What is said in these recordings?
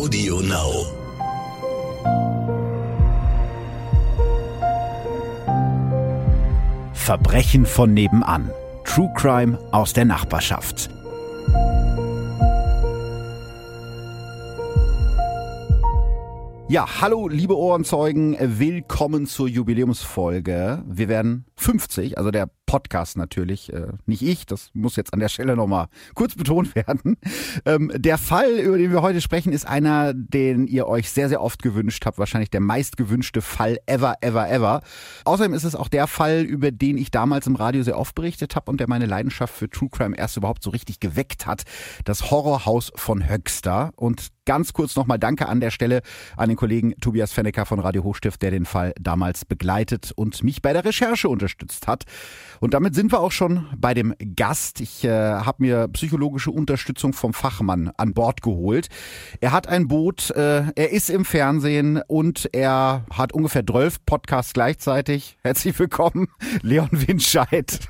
Audio Now. Verbrechen von nebenan. True Crime aus der Nachbarschaft. Ja, hallo liebe Ohrenzeugen, willkommen zur Jubiläumsfolge. Wir werden 50, also der Podcast natürlich, äh, nicht ich, das muss jetzt an der Stelle nochmal kurz betont werden. Ähm, der Fall, über den wir heute sprechen, ist einer, den ihr euch sehr, sehr oft gewünscht habt. Wahrscheinlich der meistgewünschte Fall ever, ever, ever. Außerdem ist es auch der Fall, über den ich damals im Radio sehr oft berichtet habe und der meine Leidenschaft für True Crime erst überhaupt so richtig geweckt hat. Das Horrorhaus von Höxter. Und ganz kurz nochmal Danke an der Stelle an den Kollegen Tobias Fennecker von Radio Hochstift, der den Fall damals begleitet und mich bei der Recherche unterstützt hat. Und damit sind wir auch schon bei dem Gast. Ich äh, habe mir psychologische Unterstützung vom Fachmann an Bord geholt. Er hat ein Boot, äh, er ist im Fernsehen und er hat ungefähr 12 Podcasts gleichzeitig. Herzlich willkommen, Leon Winscheid.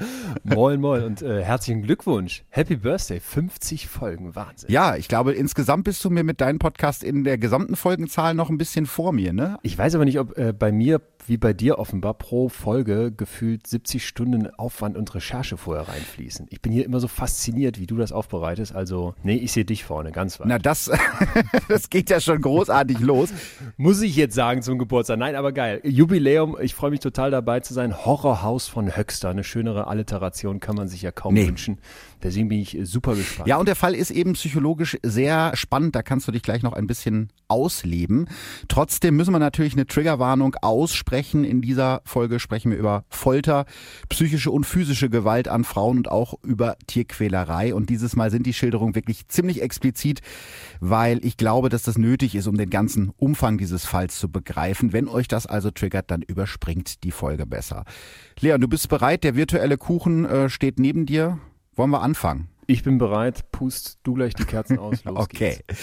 moin, moin und äh, herzlichen Glückwunsch. Happy Birthday, 50 Folgen, Wahnsinn. Ja, ich glaube, insgesamt bist du mir mit deinem Podcast in der gesamten Folgenzahl noch ein bisschen vor mir, ne? Ich weiß aber nicht, ob äh, bei mir wie bei dir offenbar pro Folge gefühlt 70 Stunden Aufwand und Recherche vorher reinfließen. Ich bin hier immer so fasziniert, wie du das aufbereitest. Also, nee, ich sehe dich vorne, ganz weit. Na, das, das geht ja schon großartig los. Muss ich jetzt sagen zum Geburtstag. Nein, aber geil. Jubiläum, ich freue mich total dabei zu sein. Horrorhaus von Höxter. Eine schönere Alliteration kann man sich ja kaum nee. wünschen. Deswegen bin ich super gespannt. Ja, und der Fall ist eben psychologisch sehr spannend. Da kannst du dich gleich noch ein bisschen ausleben. Trotzdem müssen wir natürlich eine Triggerwarnung aussprechen. In dieser Folge sprechen wir über Folter, psychische und physische Gewalt an Frauen und auch über Tierquälerei. Und dieses Mal sind die Schilderungen wirklich ziemlich explizit, weil ich glaube, dass das nötig ist, um den ganzen Umfang dieses Falls zu begreifen. Wenn euch das also triggert, dann überspringt die Folge besser. Leon, du bist bereit. Der virtuelle Kuchen äh, steht neben dir. Wollen wir anfangen? Ich bin bereit. Pust du gleich die Kerzen aus. Los okay. Geht's.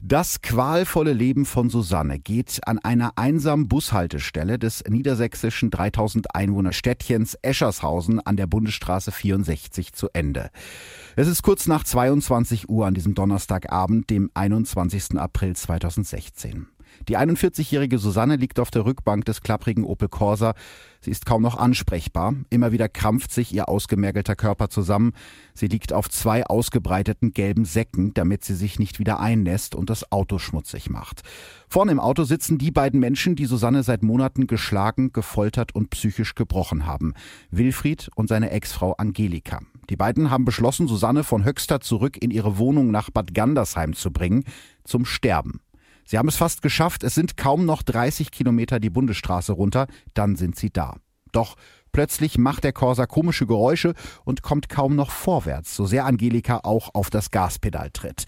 Das qualvolle Leben von Susanne geht an einer einsamen Bushaltestelle des niedersächsischen 3000 Einwohner Städtchens Eschershausen an der Bundesstraße 64 zu Ende. Es ist kurz nach 22 Uhr an diesem Donnerstagabend, dem 21. April 2016. Die 41-jährige Susanne liegt auf der Rückbank des klapprigen Opel Corsa. Sie ist kaum noch ansprechbar. Immer wieder krampft sich ihr ausgemergelter Körper zusammen. Sie liegt auf zwei ausgebreiteten gelben Säcken, damit sie sich nicht wieder einnässt und das Auto schmutzig macht. Vorne im Auto sitzen die beiden Menschen, die Susanne seit Monaten geschlagen, gefoltert und psychisch gebrochen haben. Wilfried und seine Ex-Frau Angelika. Die beiden haben beschlossen, Susanne von Höxter zurück in ihre Wohnung nach Bad Gandersheim zu bringen, zum Sterben. Sie haben es fast geschafft, es sind kaum noch 30 Kilometer die Bundesstraße runter, dann sind sie da. Doch plötzlich macht der Corsa komische Geräusche und kommt kaum noch vorwärts, so sehr Angelika auch auf das Gaspedal tritt.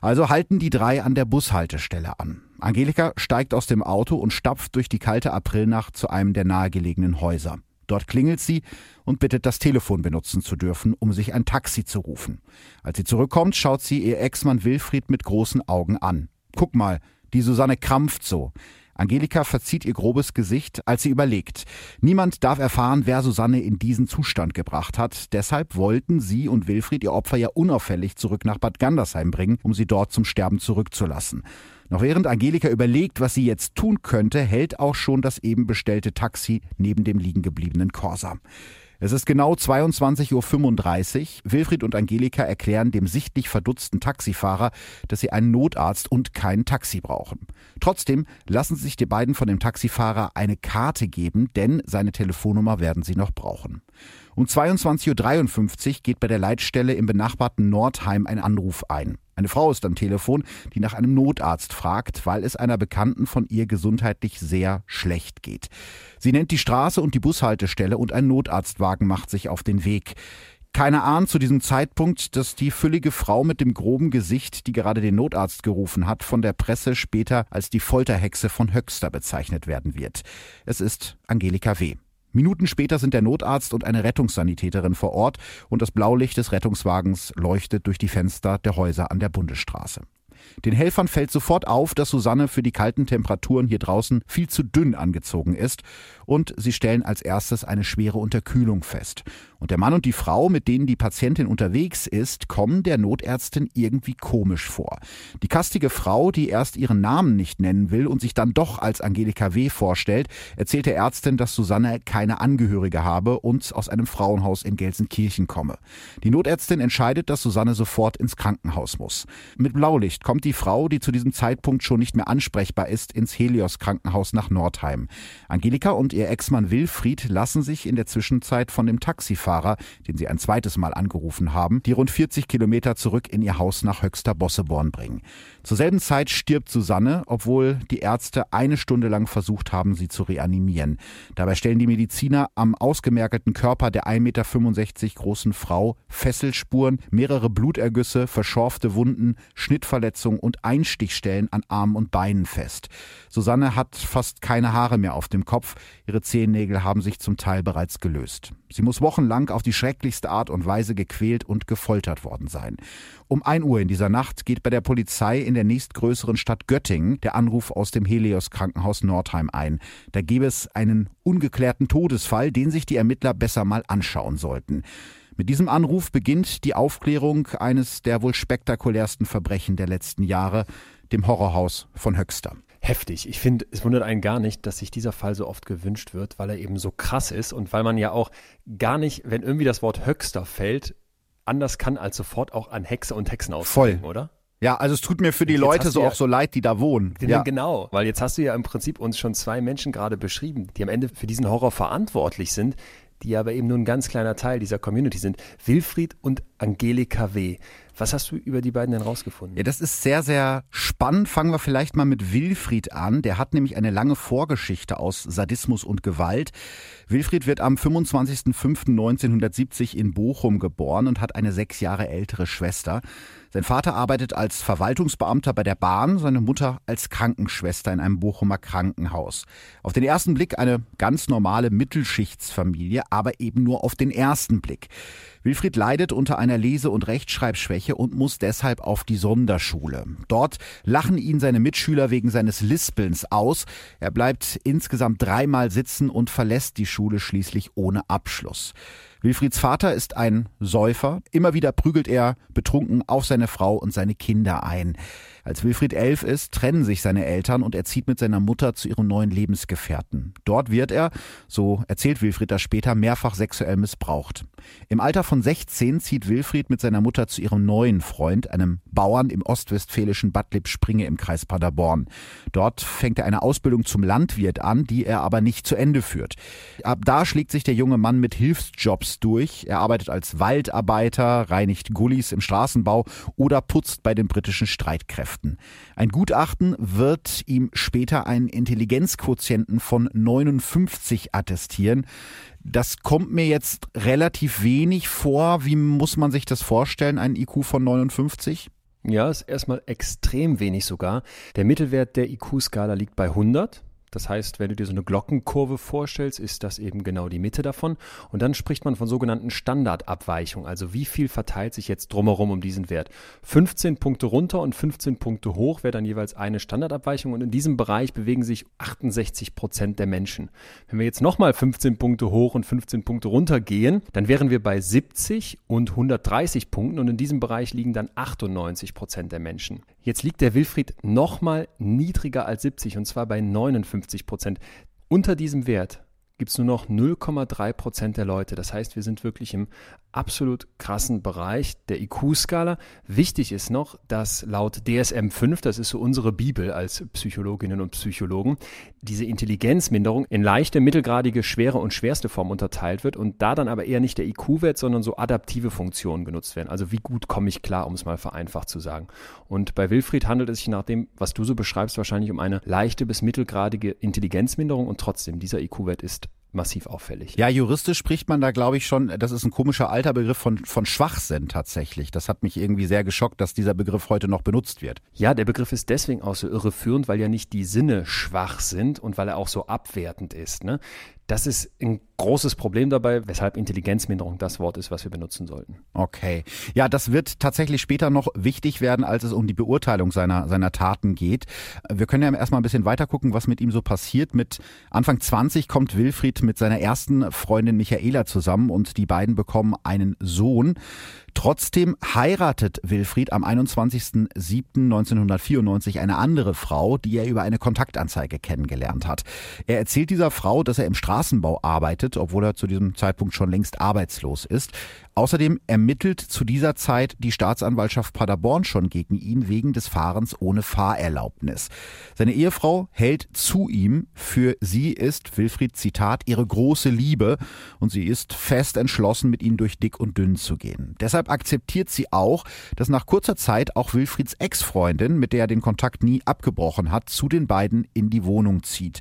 Also halten die drei an der Bushaltestelle an. Angelika steigt aus dem Auto und stapft durch die kalte Aprilnacht zu einem der nahegelegenen Häuser. Dort klingelt sie und bittet, das Telefon benutzen zu dürfen, um sich ein Taxi zu rufen. Als sie zurückkommt, schaut sie ihr Ex-Mann Wilfried mit großen Augen an. Guck mal, die Susanne krampft so. Angelika verzieht ihr grobes Gesicht, als sie überlegt. Niemand darf erfahren, wer Susanne in diesen Zustand gebracht hat. Deshalb wollten sie und Wilfried ihr Opfer ja unauffällig zurück nach Bad Gandersheim bringen, um sie dort zum Sterben zurückzulassen. Noch während Angelika überlegt, was sie jetzt tun könnte, hält auch schon das eben bestellte Taxi neben dem liegen gebliebenen Corsa. Es ist genau 22.35 Uhr. Wilfried und Angelika erklären dem sichtlich verdutzten Taxifahrer, dass sie einen Notarzt und kein Taxi brauchen. Trotzdem lassen sich die beiden von dem Taxifahrer eine Karte geben, denn seine Telefonnummer werden sie noch brauchen. Um 22.53 Uhr geht bei der Leitstelle im benachbarten Nordheim ein Anruf ein. Eine Frau ist am Telefon, die nach einem Notarzt fragt, weil es einer Bekannten von ihr gesundheitlich sehr schlecht geht. Sie nennt die Straße und die Bushaltestelle und ein Notarztwagen macht sich auf den Weg. Keiner ahnt zu diesem Zeitpunkt, dass die füllige Frau mit dem groben Gesicht, die gerade den Notarzt gerufen hat, von der Presse später als die Folterhexe von Höxter bezeichnet werden wird. Es ist Angelika W. Minuten später sind der Notarzt und eine Rettungssanitäterin vor Ort und das Blaulicht des Rettungswagens leuchtet durch die Fenster der Häuser an der Bundesstraße. Den Helfern fällt sofort auf, dass Susanne für die kalten Temperaturen hier draußen viel zu dünn angezogen ist und sie stellen als erstes eine schwere Unterkühlung fest. Und der Mann und die Frau, mit denen die Patientin unterwegs ist, kommen der Notärztin irgendwie komisch vor. Die kastige Frau, die erst ihren Namen nicht nennen will und sich dann doch als Angelika W. vorstellt, erzählt der Ärztin, dass Susanne keine Angehörige habe und aus einem Frauenhaus in Gelsenkirchen komme. Die Notärztin entscheidet, dass Susanne sofort ins Krankenhaus muss. Mit Blaulicht kommt die Frau, die zu diesem Zeitpunkt schon nicht mehr ansprechbar ist, ins Helios Krankenhaus nach Nordheim. Angelika und ihr Ex-Mann Wilfried lassen sich in der Zwischenzeit von dem Taxifahrer, den sie ein zweites Mal angerufen haben, die rund 40 Kilometer zurück in ihr Haus nach Höxter Bosseborn bringen. Zur selben Zeit stirbt Susanne, obwohl die Ärzte eine Stunde lang versucht haben, sie zu reanimieren. Dabei stellen die Mediziner am ausgemerkelten Körper der 1,65 Meter großen Frau Fesselspuren, mehrere Blutergüsse, verschorfte Wunden, Schnittverletzungen und Einstichstellen an Armen und Beinen fest. Susanne hat fast keine Haare mehr auf dem Kopf, ihre Zehennägel haben sich zum Teil bereits gelöst. Sie muss wochenlang auf die schrecklichste Art und Weise gequält und gefoltert worden sein. Um ein Uhr in dieser Nacht geht bei der Polizei in der nächstgrößeren Stadt Göttingen der Anruf aus dem Helios Krankenhaus Nordheim ein. Da gäbe es einen ungeklärten Todesfall, den sich die Ermittler besser mal anschauen sollten. Mit diesem Anruf beginnt die Aufklärung eines der wohl spektakulärsten Verbrechen der letzten Jahre, dem Horrorhaus von Höxter heftig. Ich finde, es wundert einen gar nicht, dass sich dieser Fall so oft gewünscht wird, weil er eben so krass ist und weil man ja auch gar nicht, wenn irgendwie das Wort Höxter fällt, anders kann als sofort auch an Hexe und Hexen ausdenken, oder? Ja, also es tut mir für die Leute so ja, auch so leid, die da wohnen. Ja. Genau, weil jetzt hast du ja im Prinzip uns schon zwei Menschen gerade beschrieben, die am Ende für diesen Horror verantwortlich sind, die aber eben nur ein ganz kleiner Teil dieser Community sind. Wilfried und Angelika W. Was hast du über die beiden denn rausgefunden? Ja, das ist sehr, sehr spannend. Fangen wir vielleicht mal mit Wilfried an. Der hat nämlich eine lange Vorgeschichte aus Sadismus und Gewalt. Wilfried wird am 25.05.1970 in Bochum geboren und hat eine sechs Jahre ältere Schwester. Sein Vater arbeitet als Verwaltungsbeamter bei der Bahn, seine Mutter als Krankenschwester in einem Bochumer Krankenhaus. Auf den ersten Blick eine ganz normale Mittelschichtsfamilie, aber eben nur auf den ersten Blick. Wilfried leidet unter einer Lese- und Rechtschreibschwäche und muss deshalb auf die Sonderschule. Dort lachen ihn seine Mitschüler wegen seines Lispelns aus. Er bleibt insgesamt dreimal sitzen und verlässt die Schule schließlich ohne Abschluss. Wilfrieds Vater ist ein Säufer. Immer wieder prügelt er betrunken auf seine Frau und seine Kinder ein. Als Wilfried elf ist, trennen sich seine Eltern und er zieht mit seiner Mutter zu ihrem neuen Lebensgefährten. Dort wird er, so erzählt Wilfried das später, mehrfach sexuell missbraucht. Im Alter von 16 zieht Wilfried mit seiner Mutter zu ihrem neuen Freund, einem Bauern im ostwestfälischen Bad Lippspringe im Kreis Paderborn. Dort fängt er eine Ausbildung zum Landwirt an, die er aber nicht zu Ende führt. Ab da schlägt sich der junge Mann mit Hilfsjobs durch. Er arbeitet als Waldarbeiter, reinigt Gullis im Straßenbau oder putzt bei den britischen Streitkräften. Wissenschaften. Ein Gutachten wird ihm später einen Intelligenzquotienten von 59 attestieren. Das kommt mir jetzt relativ wenig vor. Wie muss man sich das vorstellen, ein IQ von 59? Ja, ist erstmal extrem wenig sogar. Der Mittelwert der IQ-Skala liegt bei 100. Das heißt, wenn du dir so eine Glockenkurve vorstellst, ist das eben genau die Mitte davon. Und dann spricht man von sogenannten Standardabweichungen. Also wie viel verteilt sich jetzt drumherum um diesen Wert? 15 Punkte runter und 15 Punkte hoch wäre dann jeweils eine Standardabweichung. Und in diesem Bereich bewegen sich 68 Prozent der Menschen. Wenn wir jetzt nochmal 15 Punkte hoch und 15 Punkte runter gehen, dann wären wir bei 70 und 130 Punkten. Und in diesem Bereich liegen dann 98 Prozent der Menschen. Jetzt liegt der Wilfried nochmal niedriger als 70 und zwar bei 59 Prozent. Unter diesem Wert gibt es nur noch 0,3 Prozent der Leute. Das heißt, wir sind wirklich im absolut krassen Bereich der IQ-Skala. Wichtig ist noch, dass laut DSM-5, das ist so unsere Bibel als Psychologinnen und Psychologen, diese Intelligenzminderung in leichte, mittelgradige, schwere und schwerste Form unterteilt wird und da dann aber eher nicht der IQ-Wert, sondern so adaptive Funktionen genutzt werden. Also wie gut komme ich klar, um es mal vereinfacht zu sagen. Und bei Wilfried handelt es sich nach dem, was du so beschreibst, wahrscheinlich um eine leichte bis mittelgradige Intelligenzminderung und trotzdem dieser IQ-Wert ist massiv auffällig. Ja, juristisch spricht man da, glaube ich, schon, das ist ein komischer alter Begriff von, von Schwachsinn tatsächlich. Das hat mich irgendwie sehr geschockt, dass dieser Begriff heute noch benutzt wird. Ja, der Begriff ist deswegen auch so irreführend, weil ja nicht die Sinne schwach sind und weil er auch so abwertend ist. Ne? Das ist ein großes Problem dabei, weshalb Intelligenzminderung das Wort ist, was wir benutzen sollten. Okay. Ja, das wird tatsächlich später noch wichtig werden, als es um die Beurteilung seiner, seiner Taten geht. Wir können ja erstmal ein bisschen weiter gucken, was mit ihm so passiert. Mit Anfang 20 kommt Wilfried mit seiner ersten Freundin Michaela zusammen und die beiden bekommen einen Sohn. Trotzdem heiratet Wilfried am 21.07.1994 eine andere Frau, die er über eine Kontaktanzeige kennengelernt hat. Er erzählt dieser Frau, dass er im Straßenbau arbeitet, obwohl er zu diesem Zeitpunkt schon längst arbeitslos ist. Außerdem ermittelt zu dieser Zeit die Staatsanwaltschaft Paderborn schon gegen ihn wegen des Fahrens ohne Fahrerlaubnis. Seine Ehefrau hält zu ihm. Für sie ist Wilfried Zitat ihre große Liebe und sie ist fest entschlossen, mit ihm durch dick und dünn zu gehen. Deshalb akzeptiert sie auch, dass nach kurzer Zeit auch Wilfrieds Ex-Freundin, mit der er den Kontakt nie abgebrochen hat, zu den beiden in die Wohnung zieht.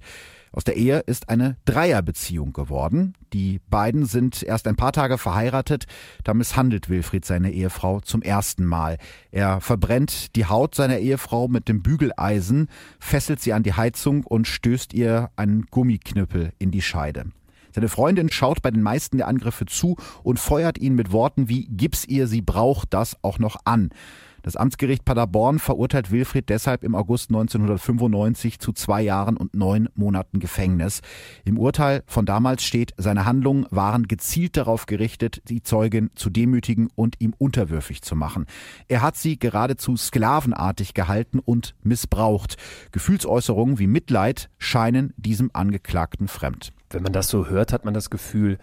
Aus der Ehe ist eine Dreierbeziehung geworden. Die beiden sind erst ein paar Tage verheiratet. Da misshandelt Wilfried seine Ehefrau zum ersten Mal. Er verbrennt die Haut seiner Ehefrau mit dem Bügeleisen, fesselt sie an die Heizung und stößt ihr einen Gummiknüppel in die Scheide. Seine Freundin schaut bei den meisten der Angriffe zu und feuert ihn mit Worten wie Gib's ihr, sie braucht das auch noch an. Das Amtsgericht Paderborn verurteilt Wilfried deshalb im August 1995 zu zwei Jahren und neun Monaten Gefängnis. Im Urteil von damals steht, seine Handlungen waren gezielt darauf gerichtet, die Zeugin zu demütigen und ihm unterwürfig zu machen. Er hat sie geradezu sklavenartig gehalten und missbraucht. Gefühlsäußerungen wie Mitleid scheinen diesem Angeklagten fremd. Wenn man das so hört, hat man das Gefühl,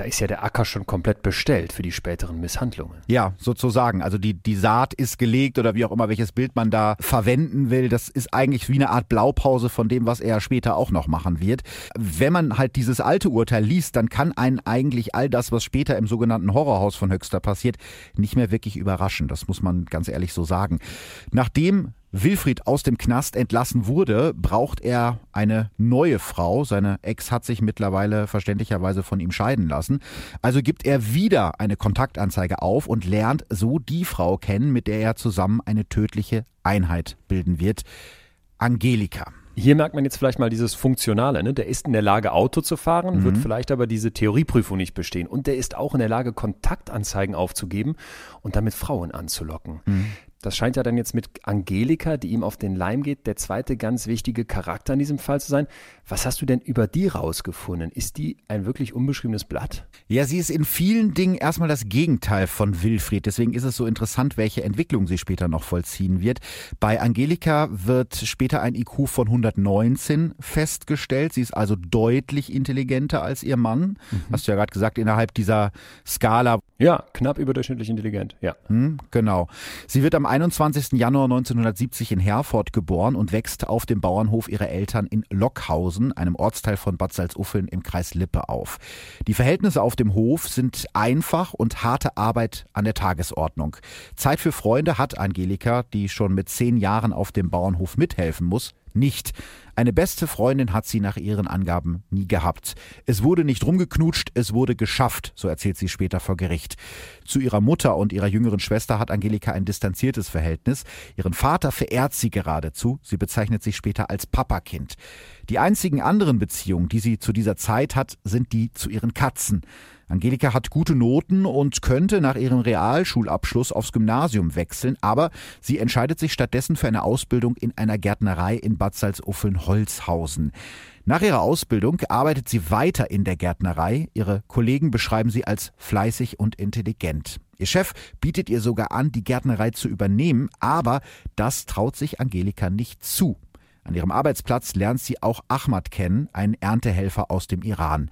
da ist ja der Acker schon komplett bestellt für die späteren Misshandlungen. Ja, sozusagen. Also die, die Saat ist gelegt oder wie auch immer, welches Bild man da verwenden will. Das ist eigentlich wie eine Art Blaupause von dem, was er später auch noch machen wird. Wenn man halt dieses alte Urteil liest, dann kann einen eigentlich all das, was später im sogenannten Horrorhaus von Höxter passiert, nicht mehr wirklich überraschen. Das muss man ganz ehrlich so sagen. Nachdem Wilfried aus dem Knast entlassen wurde, braucht er eine neue Frau. Seine Ex hat sich mittlerweile verständlicherweise von ihm scheiden lassen. Also gibt er wieder eine Kontaktanzeige auf und lernt so die Frau kennen, mit der er zusammen eine tödliche Einheit bilden wird. Angelika. Hier merkt man jetzt vielleicht mal dieses Funktionale. Ne? Der ist in der Lage, Auto zu fahren, mhm. wird vielleicht aber diese Theorieprüfung nicht bestehen. Und der ist auch in der Lage, Kontaktanzeigen aufzugeben und damit Frauen anzulocken. Mhm. Das scheint ja dann jetzt mit Angelika, die ihm auf den Leim geht, der zweite ganz wichtige Charakter in diesem Fall zu sein. Was hast du denn über die rausgefunden? Ist die ein wirklich unbeschriebenes Blatt? Ja, sie ist in vielen Dingen erstmal das Gegenteil von Wilfried. Deswegen ist es so interessant, welche Entwicklung sie später noch vollziehen wird. Bei Angelika wird später ein IQ von 119 festgestellt. Sie ist also deutlich intelligenter als ihr Mann. Mhm. Hast du ja gerade gesagt, innerhalb dieser Skala. Ja, knapp überdurchschnittlich intelligent, ja. Hm, genau. Sie wird am 21. Januar 1970 in Herford geboren und wächst auf dem Bauernhof ihrer Eltern in Lockhausen, einem Ortsteil von Bad Salzuffeln im Kreis Lippe auf. Die Verhältnisse auf dem Hof sind einfach und harte Arbeit an der Tagesordnung. Zeit für Freunde hat Angelika, die schon mit zehn Jahren auf dem Bauernhof mithelfen muss, nicht. Eine beste Freundin hat sie nach ihren Angaben nie gehabt. Es wurde nicht rumgeknutscht, es wurde geschafft, so erzählt sie später vor Gericht. Zu ihrer Mutter und ihrer jüngeren Schwester hat Angelika ein distanziertes Verhältnis. Ihren Vater verehrt sie geradezu. Sie bezeichnet sich später als Papakind. Die einzigen anderen Beziehungen, die sie zu dieser Zeit hat, sind die zu ihren Katzen. Angelika hat gute Noten und könnte nach ihrem Realschulabschluss aufs Gymnasium wechseln, aber sie entscheidet sich stattdessen für eine Ausbildung in einer Gärtnerei in Bad Salzuffeln-Holzhausen. Nach ihrer Ausbildung arbeitet sie weiter in der Gärtnerei. Ihre Kollegen beschreiben sie als fleißig und intelligent. Ihr Chef bietet ihr sogar an, die Gärtnerei zu übernehmen, aber das traut sich Angelika nicht zu. An ihrem Arbeitsplatz lernt sie auch Ahmad kennen, einen Erntehelfer aus dem Iran.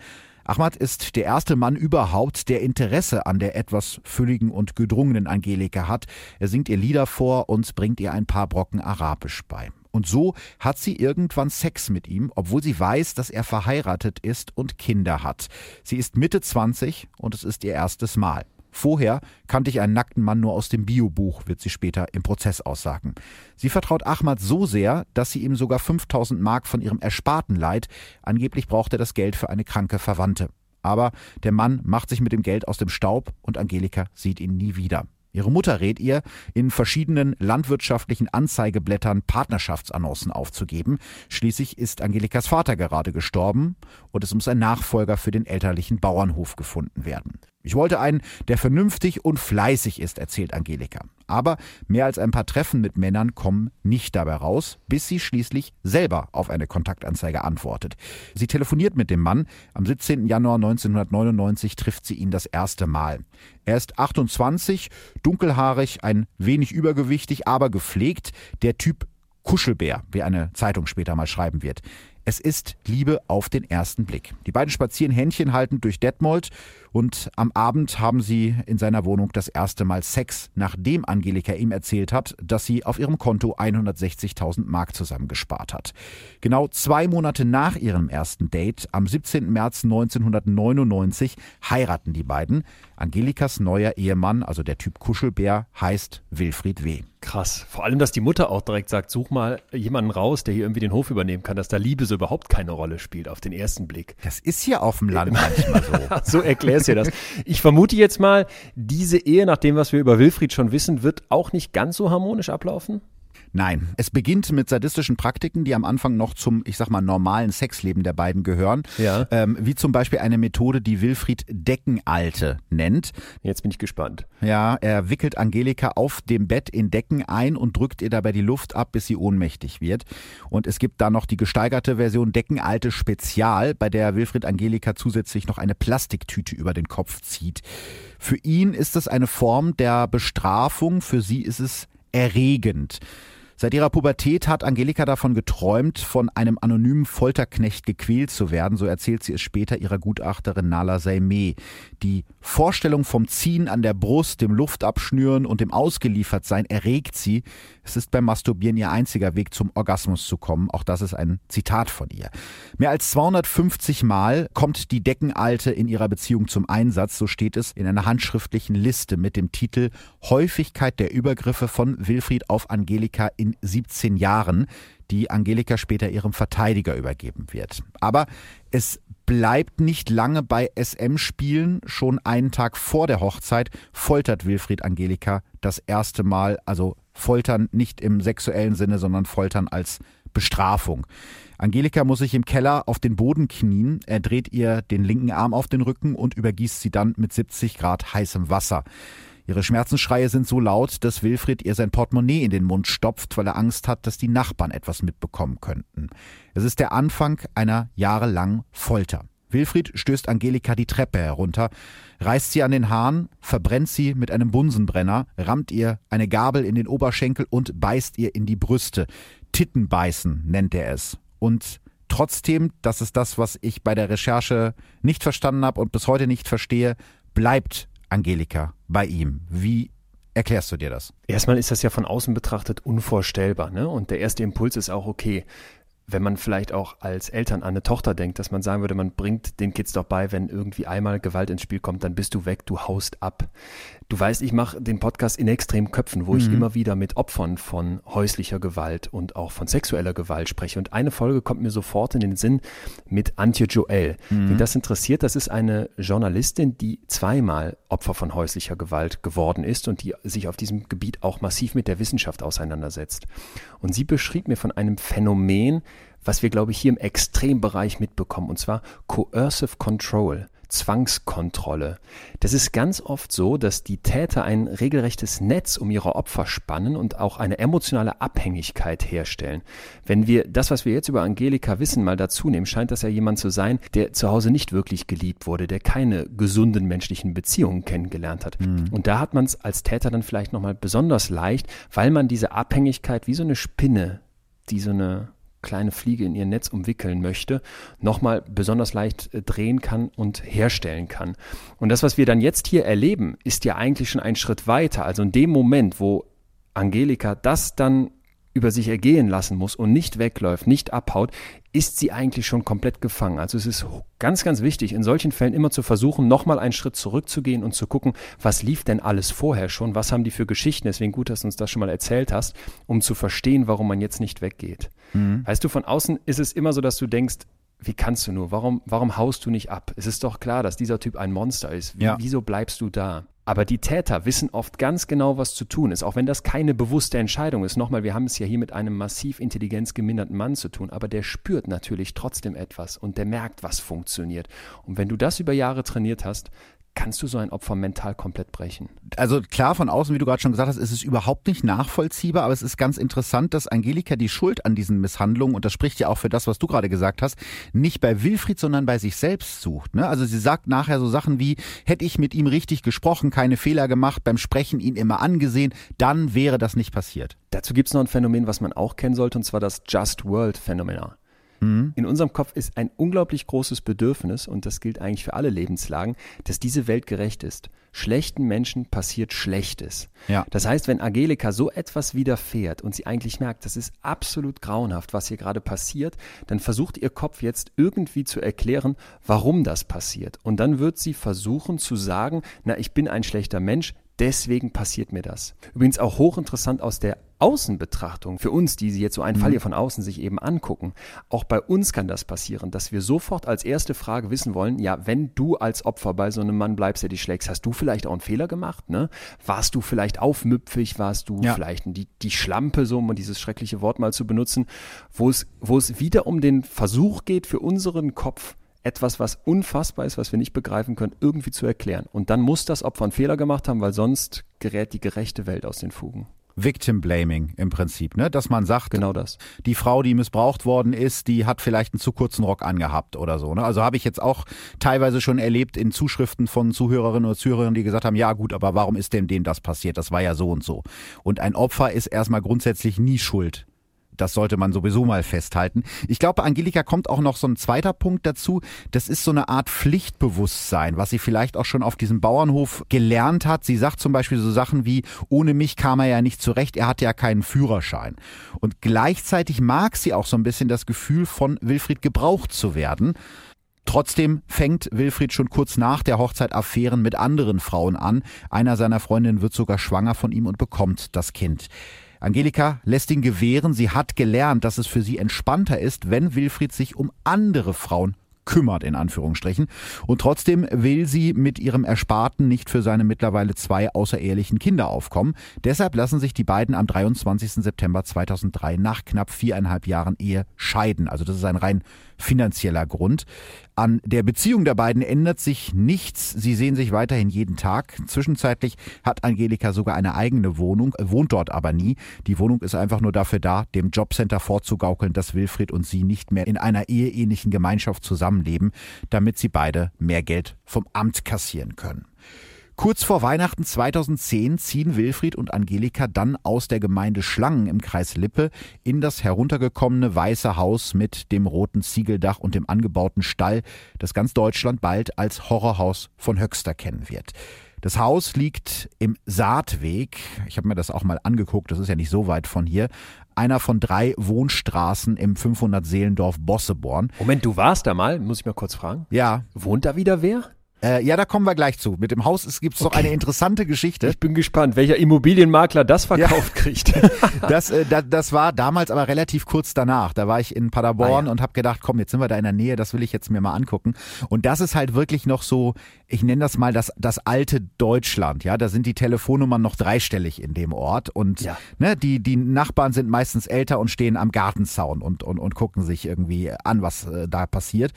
Ahmad ist der erste Mann überhaupt, der Interesse an der etwas fülligen und gedrungenen Angelika hat. Er singt ihr Lieder vor und bringt ihr ein paar Brocken Arabisch bei. Und so hat sie irgendwann Sex mit ihm, obwohl sie weiß, dass er verheiratet ist und Kinder hat. Sie ist Mitte 20 und es ist ihr erstes Mal. Vorher kannte ich einen nackten Mann nur aus dem Biobuch, wird sie später im Prozess aussagen. Sie vertraut Ahmad so sehr, dass sie ihm sogar 5000 Mark von ihrem Ersparten leiht. Angeblich braucht er das Geld für eine kranke Verwandte. Aber der Mann macht sich mit dem Geld aus dem Staub und Angelika sieht ihn nie wieder. Ihre Mutter rät ihr, in verschiedenen landwirtschaftlichen Anzeigeblättern Partnerschaftsannoncen aufzugeben. Schließlich ist Angelikas Vater gerade gestorben und es muss ein Nachfolger für den elterlichen Bauernhof gefunden werden. Ich wollte einen, der vernünftig und fleißig ist, erzählt Angelika. Aber mehr als ein paar Treffen mit Männern kommen nicht dabei raus, bis sie schließlich selber auf eine Kontaktanzeige antwortet. Sie telefoniert mit dem Mann. Am 17. Januar 1999 trifft sie ihn das erste Mal. Er ist 28, dunkelhaarig, ein wenig übergewichtig, aber gepflegt. Der Typ Kuschelbär, wie eine Zeitung später mal schreiben wird. Es ist Liebe auf den ersten Blick. Die beiden spazieren Händchen haltend durch Detmold und am Abend haben sie in seiner Wohnung das erste Mal Sex, nachdem Angelika ihm erzählt hat, dass sie auf ihrem Konto 160.000 Mark zusammengespart hat. Genau zwei Monate nach ihrem ersten Date, am 17. März 1999, heiraten die beiden. Angelikas neuer Ehemann, also der Typ Kuschelbär, heißt Wilfried W. Krass. Vor allem, dass die Mutter auch direkt sagt, such mal jemanden raus, der hier irgendwie den Hof übernehmen kann, dass da Liebe so überhaupt keine Rolle spielt auf den ersten Blick. Das ist hier auf dem Land manchmal so. so erklärst du das. Ich vermute jetzt mal, diese Ehe, nach dem, was wir über Wilfried schon wissen, wird auch nicht ganz so harmonisch ablaufen? Nein, es beginnt mit sadistischen Praktiken, die am Anfang noch zum, ich sag mal, normalen Sexleben der beiden gehören. Ja. Ähm, wie zum Beispiel eine Methode, die Wilfried Deckenalte nennt. Jetzt bin ich gespannt. Ja, er wickelt Angelika auf dem Bett in Decken ein und drückt ihr dabei die Luft ab, bis sie ohnmächtig wird. Und es gibt da noch die gesteigerte Version Deckenalte Spezial, bei der Wilfried Angelika zusätzlich noch eine Plastiktüte über den Kopf zieht. Für ihn ist es eine Form der Bestrafung, für sie ist es erregend. Seit ihrer Pubertät hat Angelika davon geträumt, von einem anonymen Folterknecht gequält zu werden, so erzählt sie es später ihrer Gutachterin Nala Seimeh. Die Vorstellung vom Ziehen an der Brust, dem Luftabschnüren und dem Ausgeliefertsein erregt sie. Es ist beim Masturbieren ihr einziger Weg zum Orgasmus zu kommen. Auch das ist ein Zitat von ihr. Mehr als 250 Mal kommt die Deckenalte in ihrer Beziehung zum Einsatz, so steht es in einer handschriftlichen Liste mit dem Titel Häufigkeit der Übergriffe von Wilfried auf Angelika in 17 Jahren, die Angelika später ihrem Verteidiger übergeben wird. Aber es bleibt nicht lange bei SM-Spielen. Schon einen Tag vor der Hochzeit foltert Wilfried Angelika das erste Mal, also foltern nicht im sexuellen Sinne, sondern foltern als Bestrafung. Angelika muss sich im Keller auf den Boden knien. Er dreht ihr den linken Arm auf den Rücken und übergießt sie dann mit 70 Grad heißem Wasser. Ihre Schmerzensschreie sind so laut, dass Wilfried ihr sein Portemonnaie in den Mund stopft, weil er Angst hat, dass die Nachbarn etwas mitbekommen könnten. Es ist der Anfang einer jahrelangen Folter. Wilfried stößt Angelika die Treppe herunter, reißt sie an den Haaren, verbrennt sie mit einem Bunsenbrenner, rammt ihr eine Gabel in den Oberschenkel und beißt ihr in die Brüste. Tittenbeißen nennt er es. Und trotzdem, das ist das, was ich bei der Recherche nicht verstanden habe und bis heute nicht verstehe, bleibt Angelika bei ihm. Wie erklärst du dir das? Erstmal ist das ja von außen betrachtet unvorstellbar. Ne? Und der erste Impuls ist auch, okay, wenn man vielleicht auch als Eltern an eine Tochter denkt, dass man sagen würde, man bringt den Kids doch bei, wenn irgendwie einmal Gewalt ins Spiel kommt, dann bist du weg, du haust ab. Du weißt, ich mache den Podcast in extremen Köpfen, wo mhm. ich immer wieder mit Opfern von häuslicher Gewalt und auch von sexueller Gewalt spreche. Und eine Folge kommt mir sofort in den Sinn mit Antje Joel. Mhm. Wen das interessiert, das ist eine Journalistin, die zweimal Opfer von häuslicher Gewalt geworden ist und die sich auf diesem Gebiet auch massiv mit der Wissenschaft auseinandersetzt. Und sie beschrieb mir von einem Phänomen, was wir, glaube ich, hier im Extrembereich mitbekommen, und zwar Coercive Control. Zwangskontrolle. Das ist ganz oft so, dass die Täter ein regelrechtes Netz um ihre Opfer spannen und auch eine emotionale Abhängigkeit herstellen. Wenn wir das, was wir jetzt über Angelika wissen, mal dazu nehmen, scheint das ja jemand zu sein, der zu Hause nicht wirklich geliebt wurde, der keine gesunden menschlichen Beziehungen kennengelernt hat. Mhm. Und da hat man es als Täter dann vielleicht nochmal besonders leicht, weil man diese Abhängigkeit wie so eine Spinne, die so eine kleine Fliege in ihr Netz umwickeln möchte, nochmal besonders leicht äh, drehen kann und herstellen kann. Und das, was wir dann jetzt hier erleben, ist ja eigentlich schon ein Schritt weiter. Also in dem Moment, wo Angelika das dann über sich ergehen lassen muss und nicht wegläuft, nicht abhaut, ist sie eigentlich schon komplett gefangen. Also es ist ganz, ganz wichtig, in solchen Fällen immer zu versuchen, nochmal einen Schritt zurückzugehen und zu gucken, was lief denn alles vorher schon, was haben die für Geschichten, deswegen gut, dass du uns das schon mal erzählt hast, um zu verstehen, warum man jetzt nicht weggeht. Mhm. Weißt du, von außen ist es immer so, dass du denkst, wie kannst du nur? Warum, warum haust du nicht ab? Es ist doch klar, dass dieser Typ ein Monster ist. Wie, ja. Wieso bleibst du da? Aber die Täter wissen oft ganz genau, was zu tun ist, auch wenn das keine bewusste Entscheidung ist. Nochmal, wir haben es ja hier mit einem massiv intelligenzgeminderten Mann zu tun, aber der spürt natürlich trotzdem etwas und der merkt, was funktioniert. Und wenn du das über Jahre trainiert hast, kannst du so ein Opfer mental komplett brechen? Also klar, von außen, wie du gerade schon gesagt hast, ist es überhaupt nicht nachvollziehbar, aber es ist ganz interessant, dass Angelika die Schuld an diesen Misshandlungen, und das spricht ja auch für das, was du gerade gesagt hast, nicht bei Wilfried, sondern bei sich selbst sucht. Ne? Also sie sagt nachher so Sachen wie, hätte ich mit ihm richtig gesprochen, keine Fehler gemacht, beim Sprechen ihn immer angesehen, dann wäre das nicht passiert. Dazu gibt es noch ein Phänomen, was man auch kennen sollte, und zwar das Just World Phänomen. Mhm. In unserem Kopf ist ein unglaublich großes Bedürfnis, und das gilt eigentlich für alle Lebenslagen, dass diese Welt gerecht ist. Schlechten Menschen passiert Schlechtes. Ja. Das heißt, wenn Angelika so etwas widerfährt und sie eigentlich merkt, das ist absolut grauenhaft, was hier gerade passiert, dann versucht ihr Kopf jetzt irgendwie zu erklären, warum das passiert. Und dann wird sie versuchen zu sagen, na, ich bin ein schlechter Mensch, Deswegen passiert mir das. Übrigens auch hochinteressant aus der Außenbetrachtung, für uns, die sie jetzt so einen mhm. Fall hier von außen sich eben angucken. Auch bei uns kann das passieren, dass wir sofort als erste Frage wissen wollen, ja, wenn du als Opfer bei so einem Mann bleibst, der dich schlägt, hast du vielleicht auch einen Fehler gemacht? Ne? Warst du vielleicht aufmüpfig? Warst du ja. vielleicht die, die Schlampe, so um dieses schreckliche Wort mal zu benutzen, wo es, wo es wieder um den Versuch geht, für unseren Kopf etwas, was unfassbar ist, was wir nicht begreifen können, irgendwie zu erklären. Und dann muss das Opfer einen Fehler gemacht haben, weil sonst gerät die gerechte Welt aus den Fugen. Victim Blaming im Prinzip, ne? Dass man sagt, genau das. Die Frau, die missbraucht worden ist, die hat vielleicht einen zu kurzen Rock angehabt oder so. Ne? Also habe ich jetzt auch teilweise schon erlebt in Zuschriften von Zuhörerinnen oder Zuhörern, die gesagt haben, ja gut, aber warum ist denn dem das passiert? Das war ja so und so. Und ein Opfer ist erstmal grundsätzlich nie schuld das sollte man sowieso mal festhalten. Ich glaube, Angelika kommt auch noch so ein zweiter Punkt dazu. Das ist so eine Art Pflichtbewusstsein, was sie vielleicht auch schon auf diesem Bauernhof gelernt hat. Sie sagt zum Beispiel so Sachen wie, ohne mich kam er ja nicht zurecht, er hatte ja keinen Führerschein. Und gleichzeitig mag sie auch so ein bisschen das Gefühl von Wilfried gebraucht zu werden. Trotzdem fängt Wilfried schon kurz nach der Hochzeit Affären mit anderen Frauen an. Einer seiner Freundinnen wird sogar schwanger von ihm und bekommt das Kind. Angelika lässt ihn gewähren, sie hat gelernt, dass es für sie entspannter ist, wenn Wilfried sich um andere Frauen kümmert, in Anführungsstrichen. Und trotzdem will sie mit ihrem Ersparten nicht für seine mittlerweile zwei außerehelichen Kinder aufkommen. Deshalb lassen sich die beiden am 23. September 2003 nach knapp viereinhalb Jahren Ehe scheiden. Also das ist ein rein finanzieller Grund. An der Beziehung der beiden ändert sich nichts. Sie sehen sich weiterhin jeden Tag. Zwischenzeitlich hat Angelika sogar eine eigene Wohnung, wohnt dort aber nie. Die Wohnung ist einfach nur dafür da, dem Jobcenter vorzugaukeln, dass Wilfried und sie nicht mehr in einer eheähnlichen Gemeinschaft zusammenleben, damit sie beide mehr Geld vom Amt kassieren können. Kurz vor Weihnachten 2010 ziehen Wilfried und Angelika dann aus der Gemeinde Schlangen im Kreis Lippe in das heruntergekommene weiße Haus mit dem roten Ziegeldach und dem angebauten Stall, das ganz Deutschland bald als Horrorhaus von Höxter kennen wird. Das Haus liegt im Saatweg. Ich habe mir das auch mal angeguckt, das ist ja nicht so weit von hier. Einer von drei Wohnstraßen im 500 Seelendorf Bosseborn. Moment, du warst da mal, muss ich mal kurz fragen? Ja. Wohnt da wieder wer? Äh, ja, da kommen wir gleich zu. Mit dem Haus gibt es okay. noch eine interessante Geschichte. Ich bin gespannt, welcher Immobilienmakler das verkauft ja. kriegt. das, äh, das, das war damals aber relativ kurz danach. Da war ich in Paderborn ah, ja. und habe gedacht, komm, jetzt sind wir da in der Nähe, das will ich jetzt mir mal angucken. Und das ist halt wirklich noch so, ich nenne das mal das, das alte Deutschland. Ja, da sind die Telefonnummern noch dreistellig in dem Ort. Und ja. ne, die, die Nachbarn sind meistens älter und stehen am Gartenzaun und, und, und gucken sich irgendwie an, was äh, da passiert.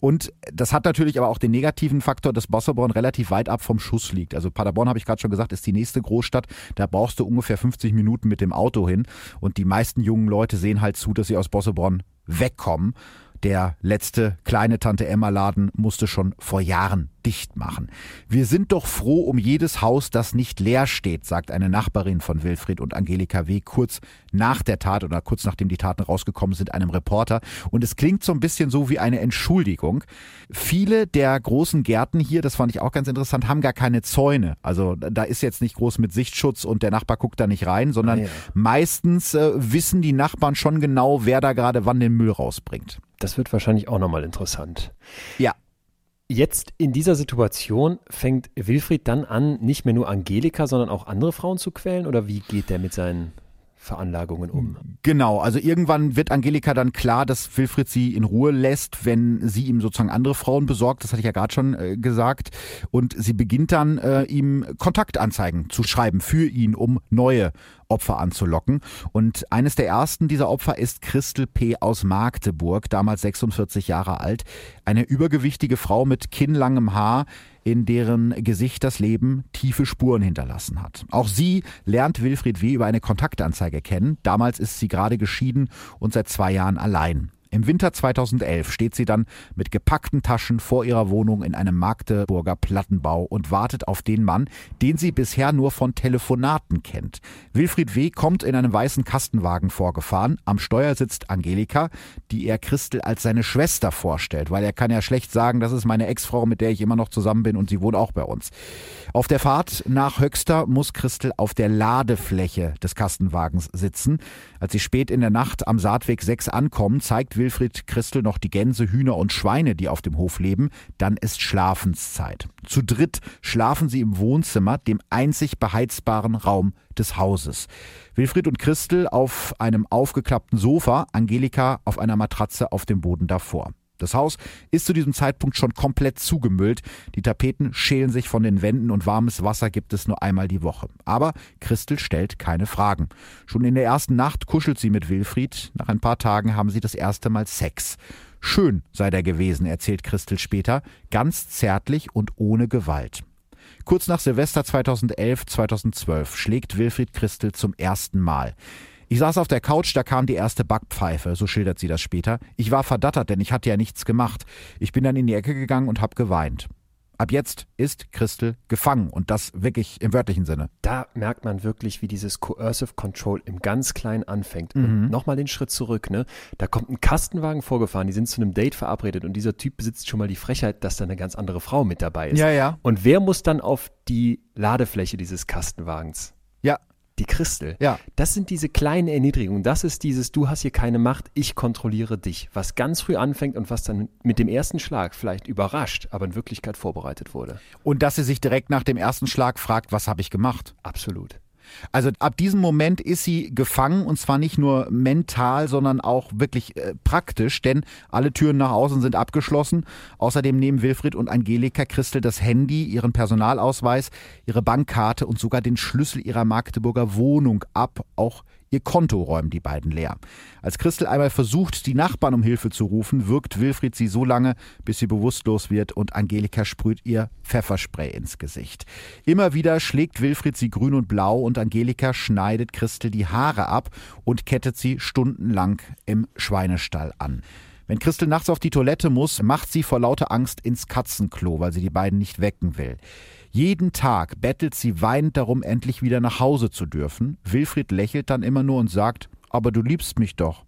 Und das hat natürlich aber auch den negativen Faktor, Faktor, dass Bosserborn relativ weit ab vom Schuss liegt. Also Paderborn, habe ich gerade schon gesagt, ist die nächste Großstadt. Da brauchst du ungefähr 50 Minuten mit dem Auto hin. Und die meisten jungen Leute sehen halt zu, dass sie aus Bosserborn wegkommen. Der letzte kleine Tante Emma Laden musste schon vor Jahren dicht machen. Wir sind doch froh um jedes Haus, das nicht leer steht, sagt eine Nachbarin von Wilfried und Angelika W. kurz nach der Tat oder kurz nachdem die Taten rausgekommen sind, einem Reporter. Und es klingt so ein bisschen so wie eine Entschuldigung. Viele der großen Gärten hier, das fand ich auch ganz interessant, haben gar keine Zäune. Also da ist jetzt nicht groß mit Sichtschutz und der Nachbar guckt da nicht rein, sondern ah, ja. meistens äh, wissen die Nachbarn schon genau, wer da gerade wann den Müll rausbringt. Das wird wahrscheinlich auch nochmal interessant. Ja. Jetzt in dieser Situation fängt Wilfried dann an, nicht mehr nur Angelika, sondern auch andere Frauen zu quälen? Oder wie geht der mit seinen Veranlagungen um. Genau, also irgendwann wird Angelika dann klar, dass Wilfried sie in Ruhe lässt, wenn sie ihm sozusagen andere Frauen besorgt. Das hatte ich ja gerade schon äh, gesagt. Und sie beginnt dann, äh, ihm Kontaktanzeigen zu schreiben für ihn, um neue Opfer anzulocken. Und eines der ersten dieser Opfer ist Christel P. aus Magdeburg, damals 46 Jahre alt. Eine übergewichtige Frau mit kinnlangem Haar, in deren Gesicht das Leben tiefe Spuren hinterlassen hat. Auch sie lernt Wilfried W. über eine Kontaktanzeige kennen. Damals ist sie gerade geschieden und seit zwei Jahren allein. Im Winter 2011 steht sie dann mit gepackten Taschen vor ihrer Wohnung in einem Magdeburger Plattenbau und wartet auf den Mann, den sie bisher nur von Telefonaten kennt. Wilfried W. kommt in einem weißen Kastenwagen vorgefahren. Am Steuer sitzt Angelika, die er Christel als seine Schwester vorstellt, weil er kann ja schlecht sagen, das ist meine Ex-Frau, mit der ich immer noch zusammen bin und sie wohnt auch bei uns. Auf der Fahrt nach Höxter muss Christel auf der Ladefläche des Kastenwagens sitzen. Als sie spät in der Nacht am Saatweg 6 ankommen, zeigt Wilfried Christel noch die Gänse, Hühner und Schweine, die auf dem Hof leben. Dann ist Schlafenszeit. Zu dritt schlafen sie im Wohnzimmer, dem einzig beheizbaren Raum des Hauses. Wilfried und Christel auf einem aufgeklappten Sofa, Angelika auf einer Matratze auf dem Boden davor. Das Haus ist zu diesem Zeitpunkt schon komplett zugemüllt. Die Tapeten schälen sich von den Wänden und warmes Wasser gibt es nur einmal die Woche. Aber Christel stellt keine Fragen. Schon in der ersten Nacht kuschelt sie mit Wilfried. Nach ein paar Tagen haben sie das erste Mal Sex. Schön sei der gewesen, erzählt Christel später, ganz zärtlich und ohne Gewalt. Kurz nach Silvester 2011-2012 schlägt Wilfried Christel zum ersten Mal. Ich saß auf der Couch, da kam die erste Backpfeife, so schildert sie das später. Ich war verdattert, denn ich hatte ja nichts gemacht. Ich bin dann in die Ecke gegangen und hab geweint. Ab jetzt ist Christel gefangen und das wirklich im wörtlichen Sinne. Da merkt man wirklich, wie dieses Coercive Control im ganz Kleinen anfängt. Mhm. nochmal den Schritt zurück, ne? Da kommt ein Kastenwagen vorgefahren, die sind zu einem Date verabredet und dieser Typ besitzt schon mal die Frechheit, dass da eine ganz andere Frau mit dabei ist. Ja, ja. Und wer muss dann auf die Ladefläche dieses Kastenwagens? Die Christel. Ja. Das sind diese kleinen Erniedrigungen. Das ist dieses, du hast hier keine Macht, ich kontrolliere dich. Was ganz früh anfängt und was dann mit dem ersten Schlag vielleicht überrascht, aber in Wirklichkeit vorbereitet wurde. Und dass sie sich direkt nach dem ersten Schlag fragt, was habe ich gemacht? Absolut. Also ab diesem Moment ist sie gefangen und zwar nicht nur mental, sondern auch wirklich äh, praktisch, denn alle Türen nach außen sind abgeschlossen. Außerdem nehmen Wilfried und Angelika Christel das Handy, ihren Personalausweis, ihre Bankkarte und sogar den Schlüssel ihrer Magdeburger Wohnung ab. Auch Ihr Konto räumen die beiden leer. Als Christel einmal versucht, die Nachbarn um Hilfe zu rufen, wirkt Wilfried sie so lange, bis sie bewusstlos wird und Angelika sprüht ihr Pfefferspray ins Gesicht. Immer wieder schlägt Wilfried sie grün und blau und Angelika schneidet Christel die Haare ab und kettet sie stundenlang im Schweinestall an. Wenn Christel nachts auf die Toilette muss, macht sie vor lauter Angst ins Katzenklo, weil sie die beiden nicht wecken will. Jeden Tag bettelt sie weinend darum, endlich wieder nach Hause zu dürfen. Wilfried lächelt dann immer nur und sagt, aber du liebst mich doch.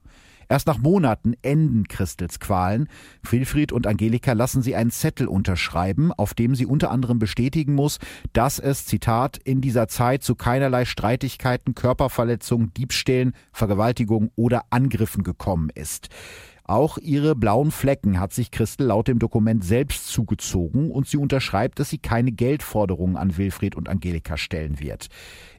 Erst nach Monaten enden Christels Qualen. Wilfried und Angelika lassen sie einen Zettel unterschreiben, auf dem sie unter anderem bestätigen muss, dass es, Zitat, in dieser Zeit zu keinerlei Streitigkeiten, Körperverletzungen, Diebstählen, Vergewaltigungen oder Angriffen gekommen ist. Auch ihre blauen Flecken hat sich Christel laut dem Dokument selbst zugezogen und sie unterschreibt, dass sie keine Geldforderungen an Wilfried und Angelika stellen wird.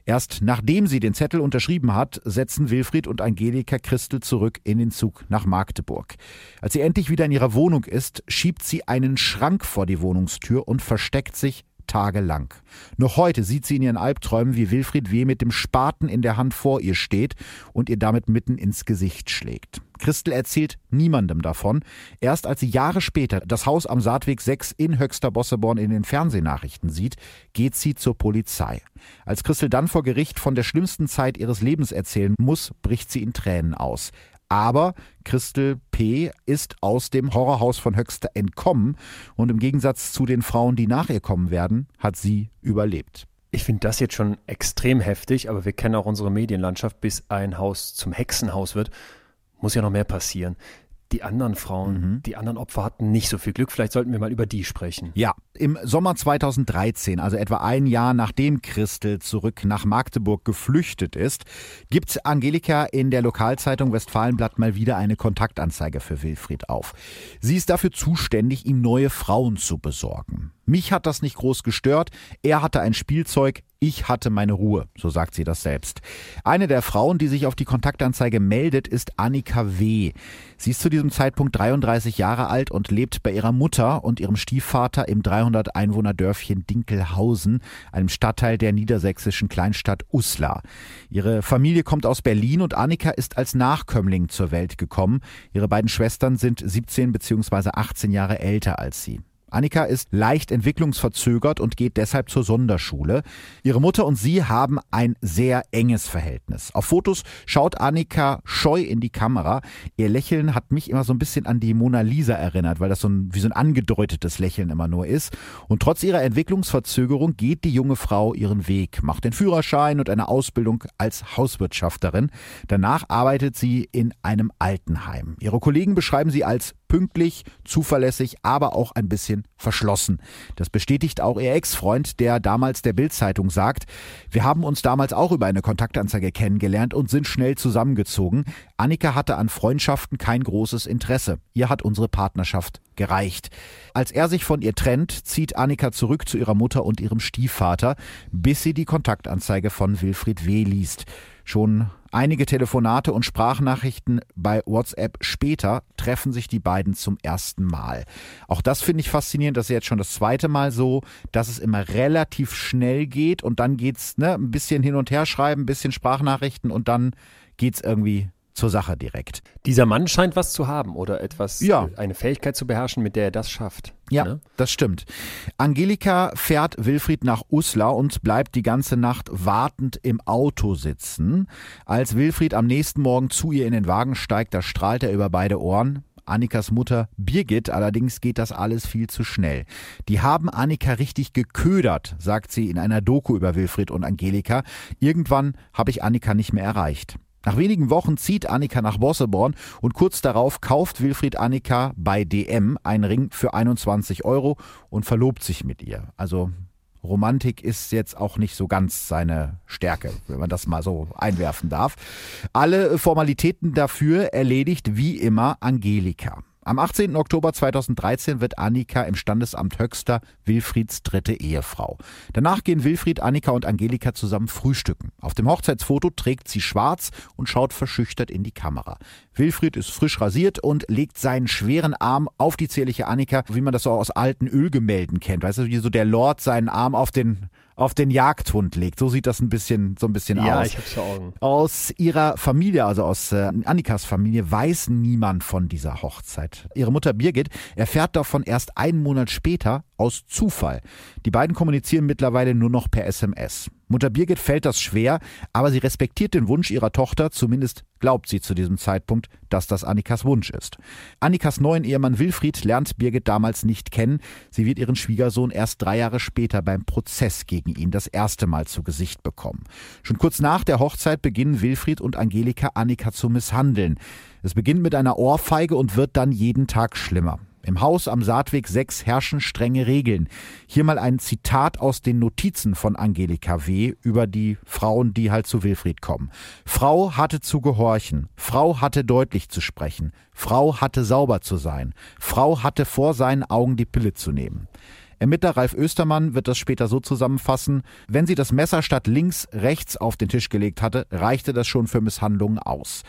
Erst nachdem sie den Zettel unterschrieben hat, setzen Wilfried und Angelika Christel zurück in den Zug nach Magdeburg. Als sie endlich wieder in ihrer Wohnung ist, schiebt sie einen Schrank vor die Wohnungstür und versteckt sich tagelang. Noch heute sieht sie in ihren Albträumen, wie Wilfried W. mit dem Spaten in der Hand vor ihr steht und ihr damit mitten ins Gesicht schlägt. Christel erzählt niemandem davon. Erst als sie Jahre später das Haus am Saatweg 6 in Höxter Bosseborn in den Fernsehnachrichten sieht, geht sie zur Polizei. Als Christel dann vor Gericht von der schlimmsten Zeit ihres Lebens erzählen muss, bricht sie in Tränen aus. Aber Christel P. ist aus dem Horrorhaus von Höxter entkommen und im Gegensatz zu den Frauen, die nach ihr kommen werden, hat sie überlebt. Ich finde das jetzt schon extrem heftig, aber wir kennen auch unsere Medienlandschaft, bis ein Haus zum Hexenhaus wird, muss ja noch mehr passieren die anderen Frauen, mhm. die anderen Opfer hatten nicht so viel Glück. Vielleicht sollten wir mal über die sprechen. Ja, im Sommer 2013, also etwa ein Jahr nachdem Christel zurück nach Magdeburg geflüchtet ist, gibt Angelika in der Lokalzeitung Westfalenblatt mal wieder eine Kontaktanzeige für Wilfried auf. Sie ist dafür zuständig, ihm neue Frauen zu besorgen. Mich hat das nicht groß gestört. Er hatte ein Spielzeug, ich hatte meine Ruhe, so sagt sie das selbst. Eine der Frauen, die sich auf die Kontaktanzeige meldet, ist Annika W. Sie ist zu diesem Zeitpunkt 33 Jahre alt und lebt bei ihrer Mutter und ihrem Stiefvater im 300 Einwohner Dörfchen Dinkelhausen, einem Stadtteil der niedersächsischen Kleinstadt Uslar. Ihre Familie kommt aus Berlin und Annika ist als Nachkömmling zur Welt gekommen. Ihre beiden Schwestern sind 17 bzw. 18 Jahre älter als sie. Annika ist leicht entwicklungsverzögert und geht deshalb zur Sonderschule. Ihre Mutter und sie haben ein sehr enges Verhältnis. Auf Fotos schaut Annika scheu in die Kamera. Ihr Lächeln hat mich immer so ein bisschen an die Mona Lisa erinnert, weil das so ein, wie so ein angedeutetes Lächeln immer nur ist. Und trotz ihrer Entwicklungsverzögerung geht die junge Frau ihren Weg, macht den Führerschein und eine Ausbildung als Hauswirtschafterin. Danach arbeitet sie in einem Altenheim. Ihre Kollegen beschreiben sie als pünktlich, zuverlässig, aber auch ein bisschen verschlossen. Das bestätigt auch ihr Ex-Freund, der damals der Bild-Zeitung sagt, wir haben uns damals auch über eine Kontaktanzeige kennengelernt und sind schnell zusammengezogen. Annika hatte an Freundschaften kein großes Interesse. Ihr hat unsere Partnerschaft gereicht. Als er sich von ihr trennt, zieht Annika zurück zu ihrer Mutter und ihrem Stiefvater, bis sie die Kontaktanzeige von Wilfried W. liest. Schon einige Telefonate und Sprachnachrichten bei WhatsApp später treffen sich die beiden zum ersten Mal. Auch das finde ich faszinierend, das ist jetzt schon das zweite Mal so, dass es immer relativ schnell geht und dann geht's ne, ein bisschen hin und her schreiben, ein bisschen Sprachnachrichten und dann geht's irgendwie zur Sache direkt. Dieser Mann scheint was zu haben oder etwas, ja. Eine Fähigkeit zu beherrschen, mit der er das schafft. Ja, ne? das stimmt. Angelika fährt Wilfried nach Uslar und bleibt die ganze Nacht wartend im Auto sitzen. Als Wilfried am nächsten Morgen zu ihr in den Wagen steigt, da strahlt er über beide Ohren. Annikas Mutter Birgit allerdings geht das alles viel zu schnell. Die haben Annika richtig geködert, sagt sie in einer Doku über Wilfried und Angelika. Irgendwann habe ich Annika nicht mehr erreicht. Nach wenigen Wochen zieht Annika nach Bosseborn und kurz darauf kauft Wilfried Annika bei DM einen Ring für 21 Euro und verlobt sich mit ihr. Also Romantik ist jetzt auch nicht so ganz seine Stärke, wenn man das mal so einwerfen darf. Alle Formalitäten dafür erledigt wie immer Angelika. Am 18. Oktober 2013 wird Annika im Standesamt Höxter Wilfrieds dritte Ehefrau. Danach gehen Wilfried, Annika und Angelika zusammen frühstücken. Auf dem Hochzeitsfoto trägt sie schwarz und schaut verschüchtert in die Kamera. Wilfried ist frisch rasiert und legt seinen schweren Arm auf die zierliche Annika, wie man das so aus alten Ölgemälden kennt. Weißt du, wie so der Lord seinen Arm auf den auf den Jagdhund legt. So sieht das ein bisschen, so ein bisschen ja, aus. Ja, ich hab's vor Augen. Aus ihrer Familie, also aus äh, Annikas Familie, weiß niemand von dieser Hochzeit. Ihre Mutter Birgit erfährt davon erst einen Monat später aus Zufall. Die beiden kommunizieren mittlerweile nur noch per SMS. Mutter Birgit fällt das schwer, aber sie respektiert den Wunsch ihrer Tochter, zumindest glaubt sie zu diesem Zeitpunkt, dass das Annikas Wunsch ist. Annikas neuen Ehemann Wilfried lernt Birgit damals nicht kennen. Sie wird ihren Schwiegersohn erst drei Jahre später beim Prozess gegen ihn das erste Mal zu Gesicht bekommen. Schon kurz nach der Hochzeit beginnen Wilfried und Angelika Annika zu misshandeln. Es beginnt mit einer Ohrfeige und wird dann jeden Tag schlimmer. Im Haus am Saatweg 6 herrschen strenge Regeln. Hier mal ein Zitat aus den Notizen von Angelika W. über die Frauen, die halt zu Wilfried kommen. Frau hatte zu gehorchen. Frau hatte deutlich zu sprechen. Frau hatte sauber zu sein. Frau hatte vor seinen Augen die Pille zu nehmen. Ermittler Ralf Östermann wird das später so zusammenfassen, wenn sie das Messer statt links rechts auf den Tisch gelegt hatte, reichte das schon für Misshandlungen aus.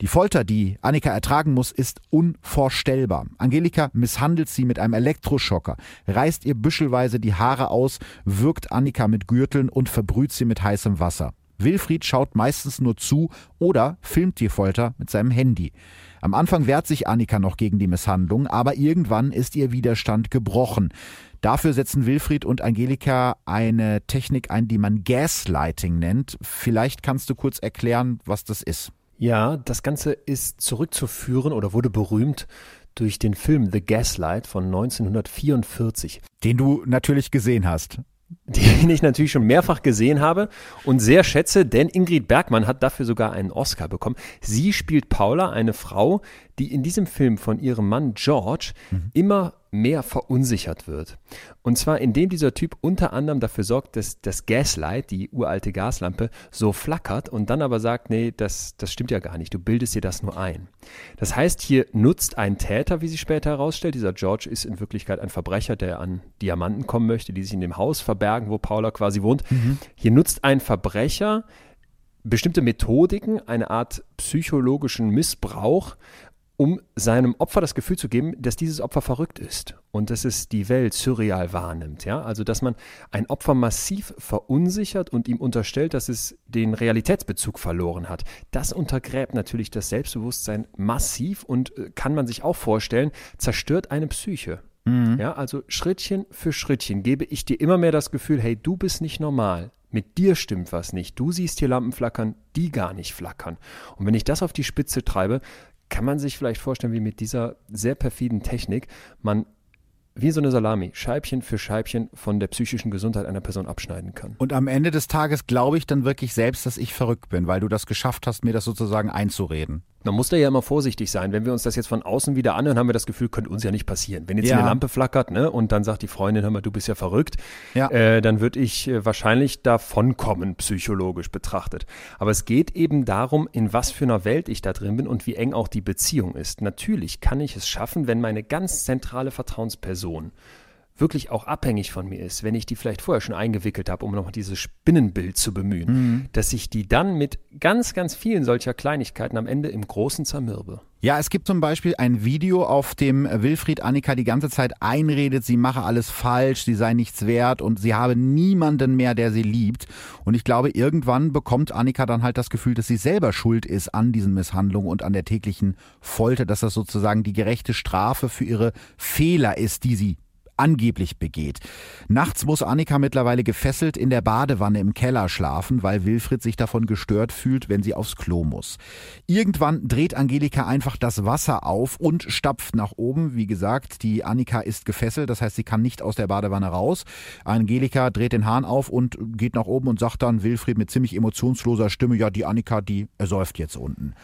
Die Folter, die Annika ertragen muss, ist unvorstellbar. Angelika misshandelt sie mit einem Elektroschocker, reißt ihr büschelweise die Haare aus, wirkt Annika mit Gürteln und verbrüht sie mit heißem Wasser. Wilfried schaut meistens nur zu oder filmt die Folter mit seinem Handy. Am Anfang wehrt sich Annika noch gegen die Misshandlung, aber irgendwann ist ihr Widerstand gebrochen. Dafür setzen Wilfried und Angelika eine Technik ein, die man Gaslighting nennt. Vielleicht kannst du kurz erklären, was das ist. Ja, das Ganze ist zurückzuführen oder wurde berühmt durch den Film The Gaslight von 1944. Den du natürlich gesehen hast. den ich natürlich schon mehrfach gesehen habe und sehr schätze, denn Ingrid Bergmann hat dafür sogar einen Oscar bekommen. Sie spielt Paula, eine Frau, die in diesem Film von ihrem Mann George mhm. immer mehr verunsichert wird. Und zwar indem dieser Typ unter anderem dafür sorgt, dass das Gaslight, die uralte Gaslampe, so flackert und dann aber sagt, nee, das, das stimmt ja gar nicht, du bildest dir das nur ein. Das heißt, hier nutzt ein Täter, wie sich später herausstellt, dieser George ist in Wirklichkeit ein Verbrecher, der an Diamanten kommen möchte, die sich in dem Haus verbergen, wo Paula quasi wohnt. Mhm. Hier nutzt ein Verbrecher bestimmte Methodiken, eine Art psychologischen Missbrauch, um seinem Opfer das Gefühl zu geben, dass dieses Opfer verrückt ist und dass es die Welt surreal wahrnimmt. Ja? Also, dass man ein Opfer massiv verunsichert und ihm unterstellt, dass es den Realitätsbezug verloren hat. Das untergräbt natürlich das Selbstbewusstsein massiv und äh, kann man sich auch vorstellen, zerstört eine Psyche. Mhm. Ja, also Schrittchen für Schrittchen gebe ich dir immer mehr das Gefühl, hey, du bist nicht normal. Mit dir stimmt was nicht. Du siehst hier Lampen flackern, die gar nicht flackern. Und wenn ich das auf die Spitze treibe, kann man sich vielleicht vorstellen, wie mit dieser sehr perfiden Technik man wie so eine Salami, Scheibchen für Scheibchen von der psychischen Gesundheit einer Person abschneiden kann. Und am Ende des Tages glaube ich dann wirklich selbst, dass ich verrückt bin, weil du das geschafft hast, mir das sozusagen einzureden. Man muss da ja immer vorsichtig sein. Wenn wir uns das jetzt von außen wieder anhören, haben wir das Gefühl, könnte uns ja nicht passieren. Wenn jetzt ja. eine Lampe flackert ne, und dann sagt die Freundin, hör mal, du bist ja verrückt, ja. Äh, dann würde ich äh, wahrscheinlich davonkommen, psychologisch betrachtet. Aber es geht eben darum, in was für einer Welt ich da drin bin und wie eng auch die Beziehung ist. Natürlich kann ich es schaffen, wenn meine ganz zentrale Vertrauensperson wirklich auch abhängig von mir ist, wenn ich die vielleicht vorher schon eingewickelt habe, um nochmal dieses Spinnenbild zu bemühen, mhm. dass ich die dann mit ganz, ganz vielen solcher Kleinigkeiten am Ende im Großen zermürbe. Ja, es gibt zum Beispiel ein Video, auf dem Wilfried Annika die ganze Zeit einredet, sie mache alles falsch, sie sei nichts wert und sie habe niemanden mehr, der sie liebt. Und ich glaube, irgendwann bekommt Annika dann halt das Gefühl, dass sie selber schuld ist an diesen Misshandlungen und an der täglichen Folter, dass das sozusagen die gerechte Strafe für ihre Fehler ist, die sie angeblich begeht. Nachts muss Annika mittlerweile gefesselt in der Badewanne im Keller schlafen, weil Wilfried sich davon gestört fühlt, wenn sie aufs Klo muss. Irgendwann dreht Angelika einfach das Wasser auf und stapft nach oben. Wie gesagt, die Annika ist gefesselt, das heißt, sie kann nicht aus der Badewanne raus. Angelika dreht den Hahn auf und geht nach oben und sagt dann Wilfried mit ziemlich emotionsloser Stimme, ja, die Annika, die ersäuft jetzt unten.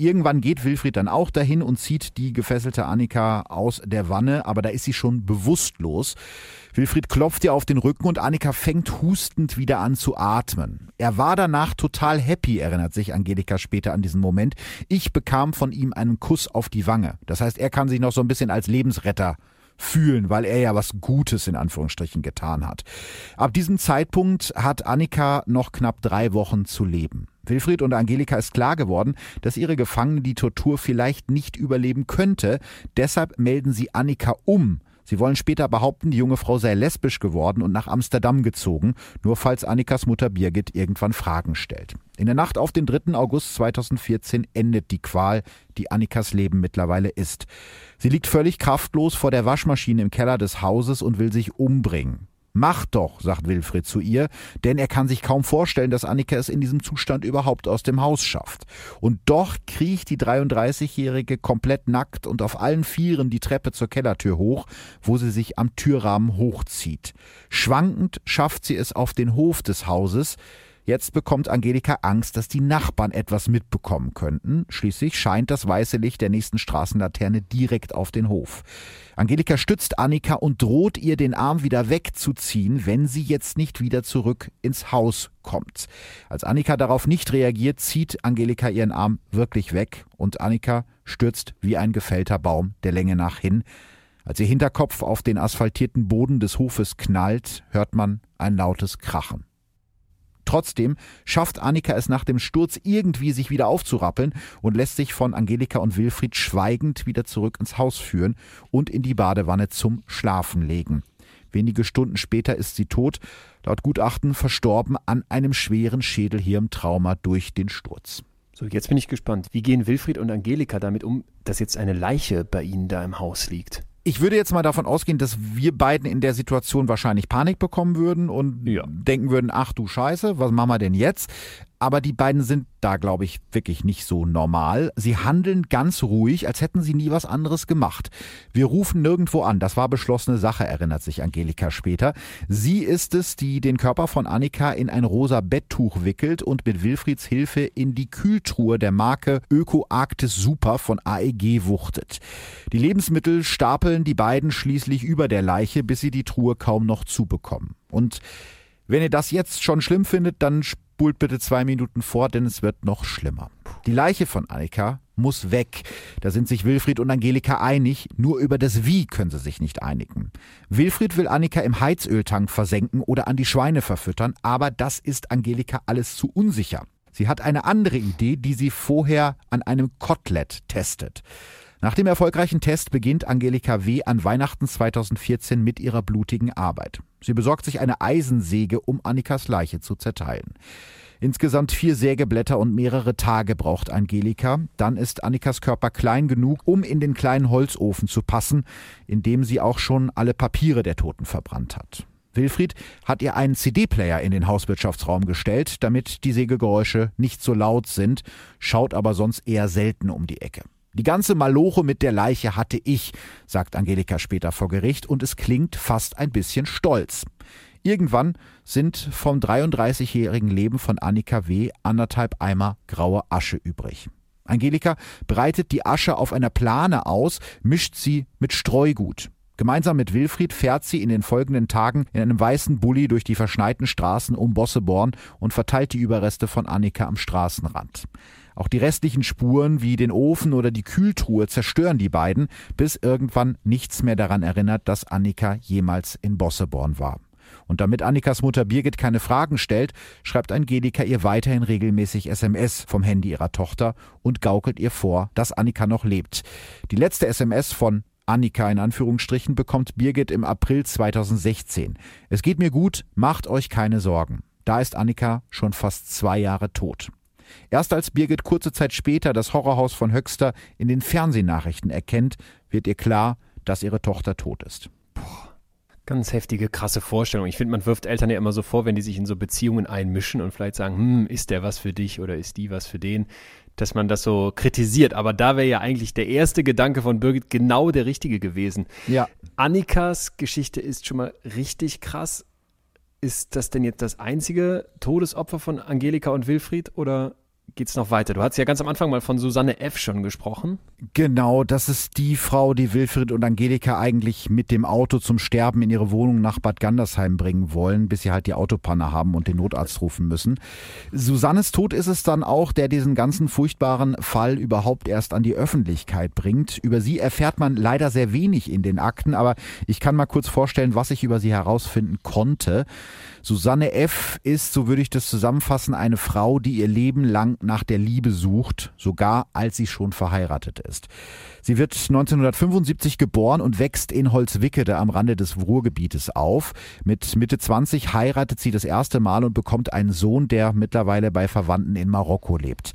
Irgendwann geht Wilfried dann auch dahin und zieht die gefesselte Annika aus der Wanne, aber da ist sie schon bewusstlos. Wilfried klopft ihr auf den Rücken und Annika fängt hustend wieder an zu atmen. Er war danach total happy, erinnert sich Angelika später an diesen Moment. Ich bekam von ihm einen Kuss auf die Wange. Das heißt, er kann sich noch so ein bisschen als Lebensretter fühlen, weil er ja was Gutes in Anführungsstrichen getan hat. Ab diesem Zeitpunkt hat Annika noch knapp drei Wochen zu leben. Wilfried und Angelika ist klar geworden, dass ihre Gefangene die Tortur vielleicht nicht überleben könnte. Deshalb melden sie Annika um. Sie wollen später behaupten, die junge Frau sei lesbisch geworden und nach Amsterdam gezogen, nur falls Annikas Mutter Birgit irgendwann Fragen stellt. In der Nacht auf den 3. August 2014 endet die Qual, die Annikas Leben mittlerweile ist. Sie liegt völlig kraftlos vor der Waschmaschine im Keller des Hauses und will sich umbringen. Mach doch, sagt Wilfried zu ihr, denn er kann sich kaum vorstellen, dass Annika es in diesem Zustand überhaupt aus dem Haus schafft. Und doch kriecht die 33-Jährige komplett nackt und auf allen Vieren die Treppe zur Kellertür hoch, wo sie sich am Türrahmen hochzieht. Schwankend schafft sie es auf den Hof des Hauses, Jetzt bekommt Angelika Angst, dass die Nachbarn etwas mitbekommen könnten. Schließlich scheint das weiße Licht der nächsten Straßenlaterne direkt auf den Hof. Angelika stützt Annika und droht ihr, den Arm wieder wegzuziehen, wenn sie jetzt nicht wieder zurück ins Haus kommt. Als Annika darauf nicht reagiert, zieht Angelika ihren Arm wirklich weg und Annika stürzt wie ein gefällter Baum der Länge nach hin. Als ihr Hinterkopf auf den asphaltierten Boden des Hofes knallt, hört man ein lautes Krachen. Trotzdem schafft Annika es nach dem Sturz irgendwie, sich wieder aufzurappeln und lässt sich von Angelika und Wilfried schweigend wieder zurück ins Haus führen und in die Badewanne zum Schlafen legen. Wenige Stunden später ist sie tot, laut Gutachten verstorben an einem schweren Schädelhirntrauma durch den Sturz. So, jetzt bin ich gespannt. Wie gehen Wilfried und Angelika damit um, dass jetzt eine Leiche bei ihnen da im Haus liegt? Ich würde jetzt mal davon ausgehen, dass wir beiden in der Situation wahrscheinlich Panik bekommen würden und ja. denken würden, ach du Scheiße, was machen wir denn jetzt? Aber die beiden sind da, glaube ich, wirklich nicht so normal. Sie handeln ganz ruhig, als hätten sie nie was anderes gemacht. Wir rufen nirgendwo an. Das war beschlossene Sache, erinnert sich Angelika später. Sie ist es, die den Körper von Annika in ein rosa Betttuch wickelt und mit Wilfrieds Hilfe in die Kühltruhe der Marke Öko Arktis Super von AEG wuchtet. Die Lebensmittel stapeln die beiden schließlich über der Leiche, bis sie die Truhe kaum noch zubekommen. Und wenn ihr das jetzt schon schlimm findet, dann spult bitte zwei Minuten vor, denn es wird noch schlimmer. Die Leiche von Annika muss weg. Da sind sich Wilfried und Angelika einig, nur über das Wie können sie sich nicht einigen. Wilfried will Annika im Heizöltank versenken oder an die Schweine verfüttern, aber das ist Angelika alles zu unsicher. Sie hat eine andere Idee, die sie vorher an einem Kotelett testet. Nach dem erfolgreichen Test beginnt Angelika W. an Weihnachten 2014 mit ihrer blutigen Arbeit. Sie besorgt sich eine Eisensäge, um Annikas Leiche zu zerteilen. Insgesamt vier Sägeblätter und mehrere Tage braucht Angelika. Dann ist Annikas Körper klein genug, um in den kleinen Holzofen zu passen, in dem sie auch schon alle Papiere der Toten verbrannt hat. Wilfried hat ihr einen CD-Player in den Hauswirtschaftsraum gestellt, damit die Sägegeräusche nicht so laut sind, schaut aber sonst eher selten um die Ecke. Die ganze Maloche mit der Leiche hatte ich, sagt Angelika später vor Gericht, und es klingt fast ein bisschen stolz. Irgendwann sind vom 33-jährigen Leben von Annika W. anderthalb Eimer graue Asche übrig. Angelika breitet die Asche auf einer Plane aus, mischt sie mit Streugut. Gemeinsam mit Wilfried fährt sie in den folgenden Tagen in einem weißen Bulli durch die verschneiten Straßen um Bosseborn und verteilt die Überreste von Annika am Straßenrand. Auch die restlichen Spuren wie den Ofen oder die Kühltruhe zerstören die beiden, bis irgendwann nichts mehr daran erinnert, dass Annika jemals in Bosseborn war. Und damit Annikas Mutter Birgit keine Fragen stellt, schreibt Angelika ihr weiterhin regelmäßig SMS vom Handy ihrer Tochter und gaukelt ihr vor, dass Annika noch lebt. Die letzte SMS von Annika in Anführungsstrichen bekommt Birgit im April 2016. Es geht mir gut, macht euch keine Sorgen. Da ist Annika schon fast zwei Jahre tot. Erst als Birgit kurze Zeit später das Horrorhaus von Höxter in den Fernsehnachrichten erkennt, wird ihr klar, dass ihre Tochter tot ist. Ganz heftige, krasse Vorstellung. Ich finde, man wirft Eltern ja immer so vor, wenn die sich in so Beziehungen einmischen und vielleicht sagen, hm, ist der was für dich oder ist die was für den, dass man das so kritisiert. Aber da wäre ja eigentlich der erste Gedanke von Birgit genau der richtige gewesen. Ja. Annikas Geschichte ist schon mal richtig krass. Ist das denn jetzt das einzige Todesopfer von Angelika und Wilfried oder geht es noch weiter? Du hast ja ganz am Anfang mal von Susanne F. schon gesprochen. Genau, das ist die Frau, die Wilfried und Angelika eigentlich mit dem Auto zum Sterben in ihre Wohnung nach Bad Gandersheim bringen wollen, bis sie halt die Autopanne haben und den Notarzt rufen müssen. Susannes Tod ist es dann auch, der diesen ganzen furchtbaren Fall überhaupt erst an die Öffentlichkeit bringt. Über sie erfährt man leider sehr wenig in den Akten, aber ich kann mal kurz vorstellen, was ich über sie herausfinden konnte. Susanne F. ist, so würde ich das zusammenfassen, eine Frau, die ihr Leben lang nach der Liebe sucht, sogar als sie schon verheiratet ist. Sie wird 1975 geboren und wächst in Holzwickede am Rande des Ruhrgebietes auf. Mit Mitte 20 heiratet sie das erste Mal und bekommt einen Sohn, der mittlerweile bei Verwandten in Marokko lebt.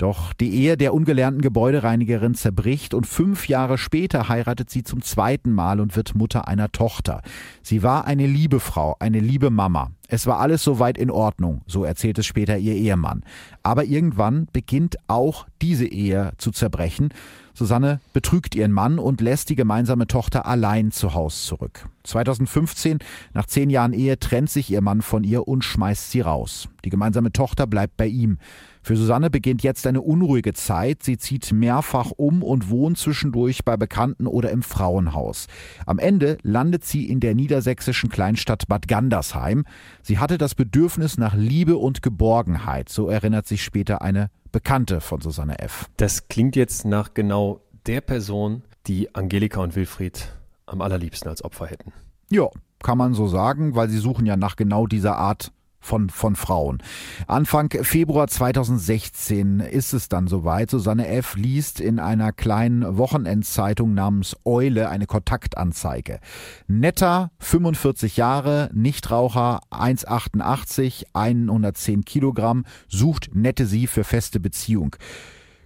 Doch die Ehe der ungelernten Gebäudereinigerin zerbricht und fünf Jahre später heiratet sie zum zweiten Mal und wird Mutter einer Tochter. Sie war eine liebe Frau, eine liebe Mama. Es war alles soweit in Ordnung, so erzählt es später ihr Ehemann. Aber irgendwann beginnt auch diese Ehe zu zerbrechen. Susanne betrügt ihren Mann und lässt die gemeinsame Tochter allein zu Hause zurück. 2015, nach zehn Jahren Ehe, trennt sich ihr Mann von ihr und schmeißt sie raus. Die gemeinsame Tochter bleibt bei ihm. Für Susanne beginnt jetzt eine unruhige Zeit. Sie zieht mehrfach um und wohnt zwischendurch bei Bekannten oder im Frauenhaus. Am Ende landet sie in der niedersächsischen Kleinstadt Bad Gandersheim. Sie hatte das Bedürfnis nach Liebe und Geborgenheit, so erinnert sich später eine Bekannte von Susanne F. Das klingt jetzt nach genau der Person, die Angelika und Wilfried am allerliebsten als Opfer hätten. Ja, kann man so sagen, weil sie suchen ja nach genau dieser Art von, von Frauen. Anfang Februar 2016 ist es dann soweit. Susanne F. liest in einer kleinen Wochenendzeitung namens Eule eine Kontaktanzeige. Netter, 45 Jahre, Nichtraucher, 1,88, 110 Kilogramm, sucht nette sie für feste Beziehung.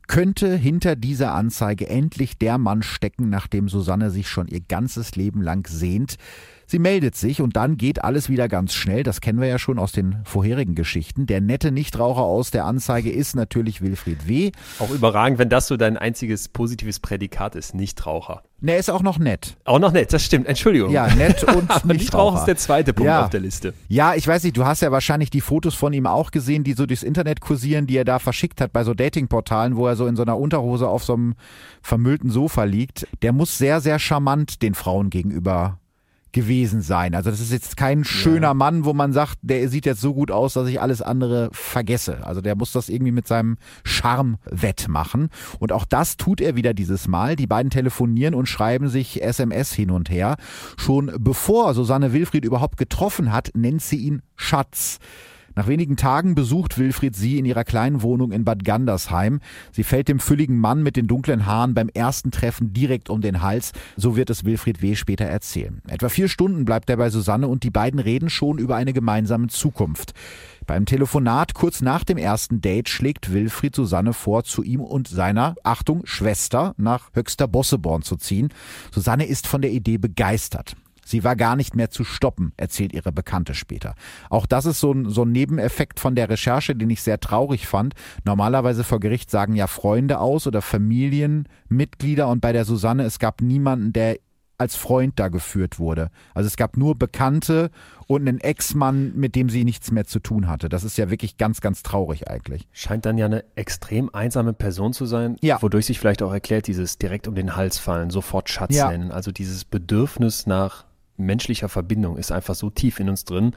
Könnte hinter dieser Anzeige endlich der Mann stecken, nach dem Susanne sich schon ihr ganzes Leben lang sehnt? Sie meldet sich und dann geht alles wieder ganz schnell. Das kennen wir ja schon aus den vorherigen Geschichten. Der nette Nichtraucher aus der Anzeige ist natürlich Wilfried W. Auch überragend, wenn das so dein einziges positives Prädikat ist, Nichtraucher. Ne, er ist auch noch nett. Auch noch nett, das stimmt. Entschuldigung. Ja, nett und Aber Nichtraucher ist der zweite Punkt Ja. auf der Liste. Ja, ich weiß nicht, du hast ja wahrscheinlich die Fotos von ihm auch gesehen, die so durchs Internet kursieren, die er da verschickt hat bei so Datingportalen, wo er so in so einer Unterhose auf so einem vermüllten Sofa liegt. Der muss sehr, sehr charmant den Frauen gegenüber gewesen sein. Also das ist jetzt kein schöner Mann, wo man sagt, der sieht jetzt so gut aus, dass ich alles andere vergesse. Also der muss das irgendwie mit seinem Charme wettmachen. Und auch das tut er wieder dieses Mal. Die beiden telefonieren und schreiben sich SMS hin und her. Schon bevor Susanne Wilfried überhaupt getroffen hat, nennt sie ihn Schatz. Nach wenigen Tagen besucht Wilfried sie in ihrer kleinen Wohnung in Bad Gandersheim. Sie fällt dem fülligen Mann mit den dunklen Haaren beim ersten Treffen direkt um den Hals. So wird es Wilfried W. später erzählen. Etwa vier Stunden bleibt er bei Susanne und die beiden reden schon über eine gemeinsame Zukunft. Beim Telefonat kurz nach dem ersten Date schlägt Wilfried Susanne vor, zu ihm und seiner, Achtung, Schwester nach Höchster Bosseborn zu ziehen. Susanne ist von der Idee begeistert. Sie war gar nicht mehr zu stoppen, erzählt ihre Bekannte später. Auch das ist so ein, so ein Nebeneffekt von der Recherche, den ich sehr traurig fand. Normalerweise vor Gericht sagen ja Freunde aus oder Familienmitglieder und bei der Susanne, es gab niemanden, der als Freund da geführt wurde. Also es gab nur Bekannte und einen Ex-Mann, mit dem sie nichts mehr zu tun hatte. Das ist ja wirklich ganz, ganz traurig eigentlich. Scheint dann ja eine extrem einsame Person zu sein, Ja. wodurch sich vielleicht auch erklärt, dieses direkt um den Hals fallen, sofort Schatz Ja. nennen. Also dieses Bedürfnis nach menschlicher Verbindung ist einfach so tief in uns drin,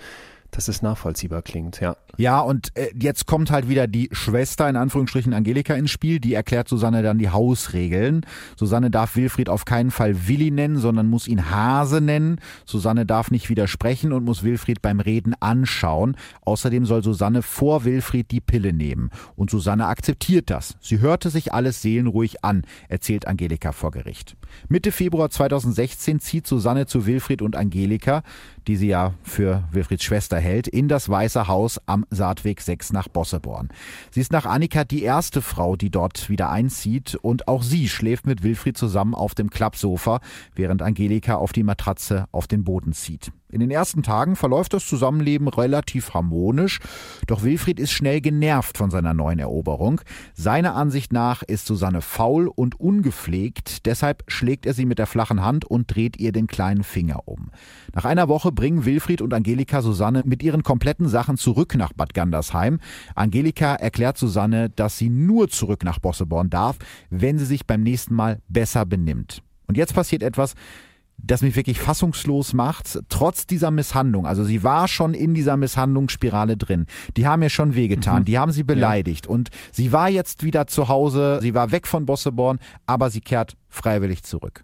dass es nachvollziehbar klingt, ja. Ja, und äh, jetzt kommt halt wieder die Schwester, in Anführungsstrichen Angelika, ins Spiel. Die erklärt Susanne dann die Hausregeln. Susanne darf Wilfried auf keinen Fall Willi nennen, sondern muss ihn Hase nennen. Susanne darf nicht widersprechen und muss Wilfried beim Reden anschauen. Außerdem soll Susanne vor Wilfried die Pille nehmen. Und Susanne akzeptiert das. Sie hörte sich alles seelenruhig an, erzählt Angelika vor Gericht. Mitte Februar 2016 zieht Susanne zu Wilfried und Angelika, die sie ja für Wilfrieds Schwester hält, in das Weiße Haus am Saatweg 6 nach Bosseborn. Sie ist nach Annika die erste Frau, die dort wieder einzieht und auch sie schläft mit Wilfried zusammen auf dem Klappsofa, während Angelika auf die Matratze auf den Boden zieht. In den ersten Tagen verläuft das Zusammenleben relativ harmonisch, doch Wilfried ist schnell genervt von seiner neuen Eroberung. Seiner Ansicht nach ist Susanne faul und ungepflegt, deshalb schlägt er sie mit der flachen Hand und dreht ihr den kleinen Finger um. Nach einer Woche bringen Wilfried und Angelika Susanne mit ihren kompletten Sachen zurück nach Bad Gandersheim. Angelika erklärt Susanne, dass sie nur zurück nach Bosseborn darf, wenn sie sich beim nächsten Mal besser benimmt. Und jetzt passiert etwas, das mich wirklich fassungslos macht, trotz dieser Misshandlung. Also sie war schon in dieser Misshandlungsspirale drin. Die haben ihr schon wehgetan, die haben sie beleidigt. Und sie war jetzt wieder zu Hause, sie war weg von Bosseborn, aber sie kehrt freiwillig zurück.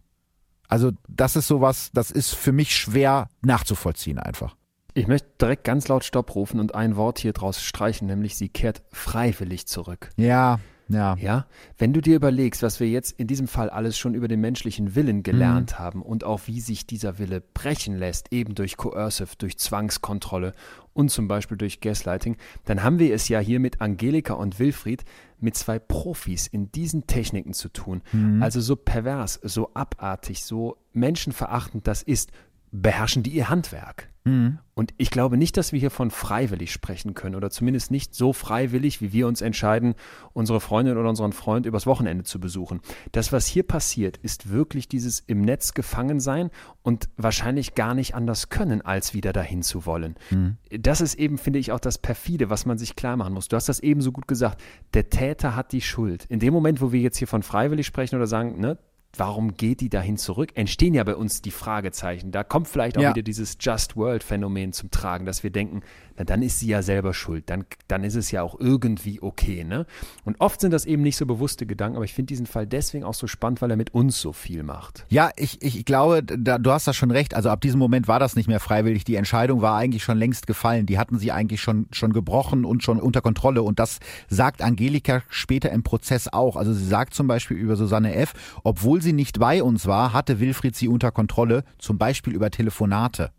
Also das ist sowas, das ist für mich schwer nachzuvollziehen einfach. Ich möchte direkt ganz laut Stopp rufen und ein Wort hier draus streichen, nämlich sie kehrt freiwillig zurück. Ja, ja. Ja, wenn du dir überlegst, was wir jetzt in diesem Fall alles schon über den menschlichen Willen gelernt haben und auch wie sich dieser Wille brechen lässt, eben durch Coercive, durch Zwangskontrolle und zum Beispiel durch Gaslighting, dann haben wir es ja hier mit Angelika und Wilfried mit zwei Profis in diesen Techniken zu tun. Also so pervers, so abartig, so menschenverachtend das ist, beherrschen die ihr Handwerk. Und ich glaube nicht, dass wir hier von freiwillig sprechen können oder zumindest nicht so freiwillig, wie wir uns entscheiden, unsere Freundin oder unseren Freund übers Wochenende zu besuchen. Das, was hier passiert, ist wirklich dieses im Netz gefangen sein und wahrscheinlich gar nicht anders können, als wieder dahin zu wollen. Das ist eben, finde ich, auch das Perfide, was man sich klar machen muss. Du hast das eben so gut gesagt. Der Täter hat die Schuld. In dem Moment, wo wir jetzt hier von freiwillig sprechen oder sagen, ne, warum geht die dahin zurück? Entstehen ja bei uns die Fragezeichen. Da kommt vielleicht auch Ja. wieder dieses Just World Phänomen zum Tragen, dass wir denken, na dann ist sie ja selber schuld. Dann, dann ist es ja auch irgendwie okay, ne? Und oft sind das eben nicht so bewusste Gedanken, aber ich finde diesen Fall deswegen auch so spannend, weil er mit uns so viel macht. Ja, ich, ich glaube, da, du hast da schon recht. Also ab diesem Moment war das nicht mehr freiwillig. Die Entscheidung war eigentlich schon längst gefallen. Die hatten sie eigentlich schon, schon gebrochen und schon unter Kontrolle. Und das sagt Angelika später im Prozess auch. Also sie sagt zum Beispiel über Susanne F., obwohl sie nicht bei uns war, hatte Wilfried sie unter Kontrolle, zum Beispiel über Telefonate.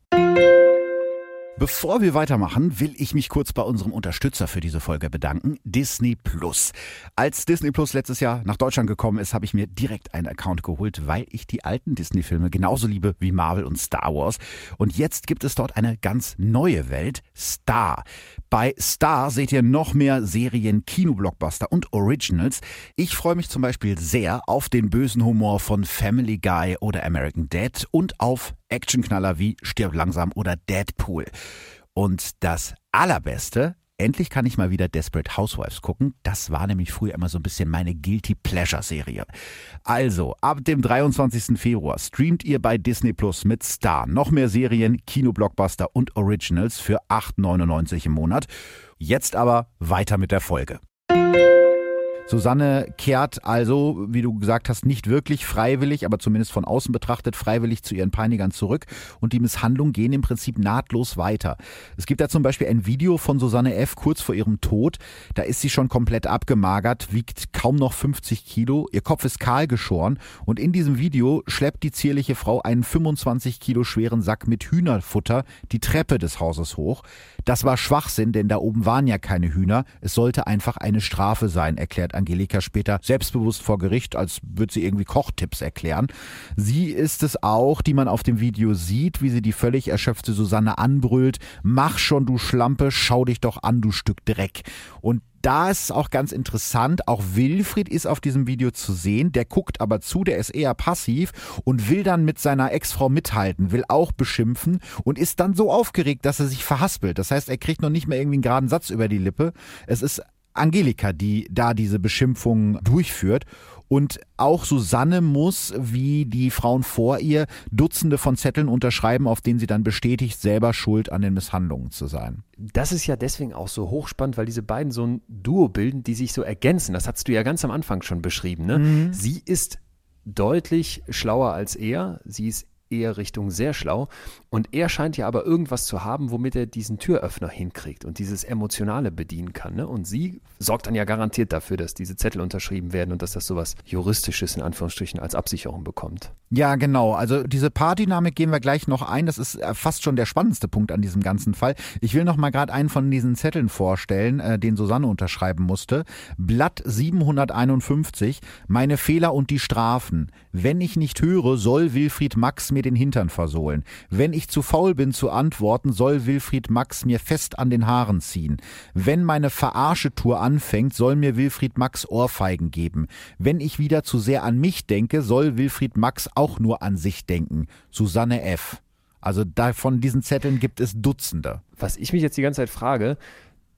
Bevor wir weitermachen, will ich mich kurz bei unserem Unterstützer für diese Folge bedanken, Disney Plus. Als Disney Plus letztes Jahr nach Deutschland gekommen ist, habe ich mir direkt einen Account geholt, weil ich die alten Disney-Filme genauso liebe wie Marvel und Star Wars. Und jetzt gibt es dort eine ganz neue Welt, Star. Bei Star seht ihr noch mehr Serien, Kinoblockbuster und Originals. Ich freue mich zum Beispiel sehr auf den bösen Humor von Family Guy oder American Dad und auf Actionknaller wie Stirb langsam oder Deadpool. Und das Allerbeste, endlich kann ich mal wieder Desperate Housewives gucken. Das war nämlich früher immer so ein bisschen meine Guilty Pleasure Serie. Also, ab dem 23. Februar streamt ihr bei Disney Plus mit Star noch mehr Serien, Kinoblockbuster und Originals für 8,99 im Monat. Jetzt aber weiter mit der Folge. Susanne kehrt also, wie du gesagt hast, nicht wirklich freiwillig, aber zumindest von außen betrachtet freiwillig zu ihren Peinigern zurück und die Misshandlungen gehen im Prinzip nahtlos weiter. Es gibt da zum Beispiel ein Video von Susanne F. kurz vor ihrem Tod. Da ist sie schon komplett abgemagert, wiegt kaum noch 50 Kilo, ihr Kopf ist kahl geschoren und in diesem Video schleppt die zierliche Frau einen 25 Kilo schweren Sack mit Hühnerfutter die Treppe des Hauses hoch. Das war Schwachsinn, denn da oben waren ja keine Hühner. Es sollte einfach eine Strafe sein, erklärt Angelika später selbstbewusst vor Gericht, als würde sie irgendwie Kochtipps erklären. Sie ist es auch, die man auf dem Video sieht, wie sie die völlig erschöpfte Susanne anbrüllt. Mach schon, du Schlampe, schau dich doch an, du Stück Dreck. Und da ist es auch ganz interessant, auch Wilfried ist auf diesem Video zu sehen, der guckt aber zu, der ist eher passiv und will dann mit seiner Ex-Frau mithalten, will auch beschimpfen und ist dann so aufgeregt, dass er sich verhaspelt. Das heißt, er kriegt noch nicht mehr irgendwie einen geraden Satz über die Lippe. Es ist Angelika, die da diese Beschimpfung durchführt. Und auch Susanne muss, wie die Frauen vor ihr, Dutzende von Zetteln unterschreiben, auf denen sie dann bestätigt, selber schuld an den Misshandlungen zu sein. Das ist ja deswegen auch so hochspannend, weil diese beiden so ein Duo bilden, die sich so ergänzen. Das hast du ja ganz am Anfang schon beschrieben. Ne? Mhm. Sie ist deutlich schlauer als er. Sie ist eher Richtung sehr schlau. Und er scheint ja aber irgendwas zu haben, womit er diesen Türöffner hinkriegt und dieses Emotionale bedienen kann. Ne? Und sie sorgt dann ja garantiert dafür, dass diese Zettel unterschrieben werden und dass das sowas Juristisches in Anführungsstrichen als Absicherung bekommt. Ja, genau. Also diese Paardynamik gehen wir gleich noch ein. Das ist äh, fast schon der spannendste Punkt an diesem ganzen Fall. Ich will noch mal gerade einen von diesen Zetteln vorstellen, äh, den Susanne unterschreiben musste. Blatt 751. Meine Fehler und die Strafen. Wenn ich nicht höre, soll Wilfried Max mir den Hintern versohlen. Wenn ich zu faul bin zu antworten, soll Wilfried Max mir fest an den Haaren ziehen. Wenn meine Verarschetour anfängt, soll mir Wilfried Max Ohrfeigen geben. Wenn ich wieder zu sehr an mich denke, soll Wilfried Max auch nur an sich denken. Susanne F. Also von diesen Zetteln gibt es Dutzende. Was ich mich jetzt die ganze Zeit frage,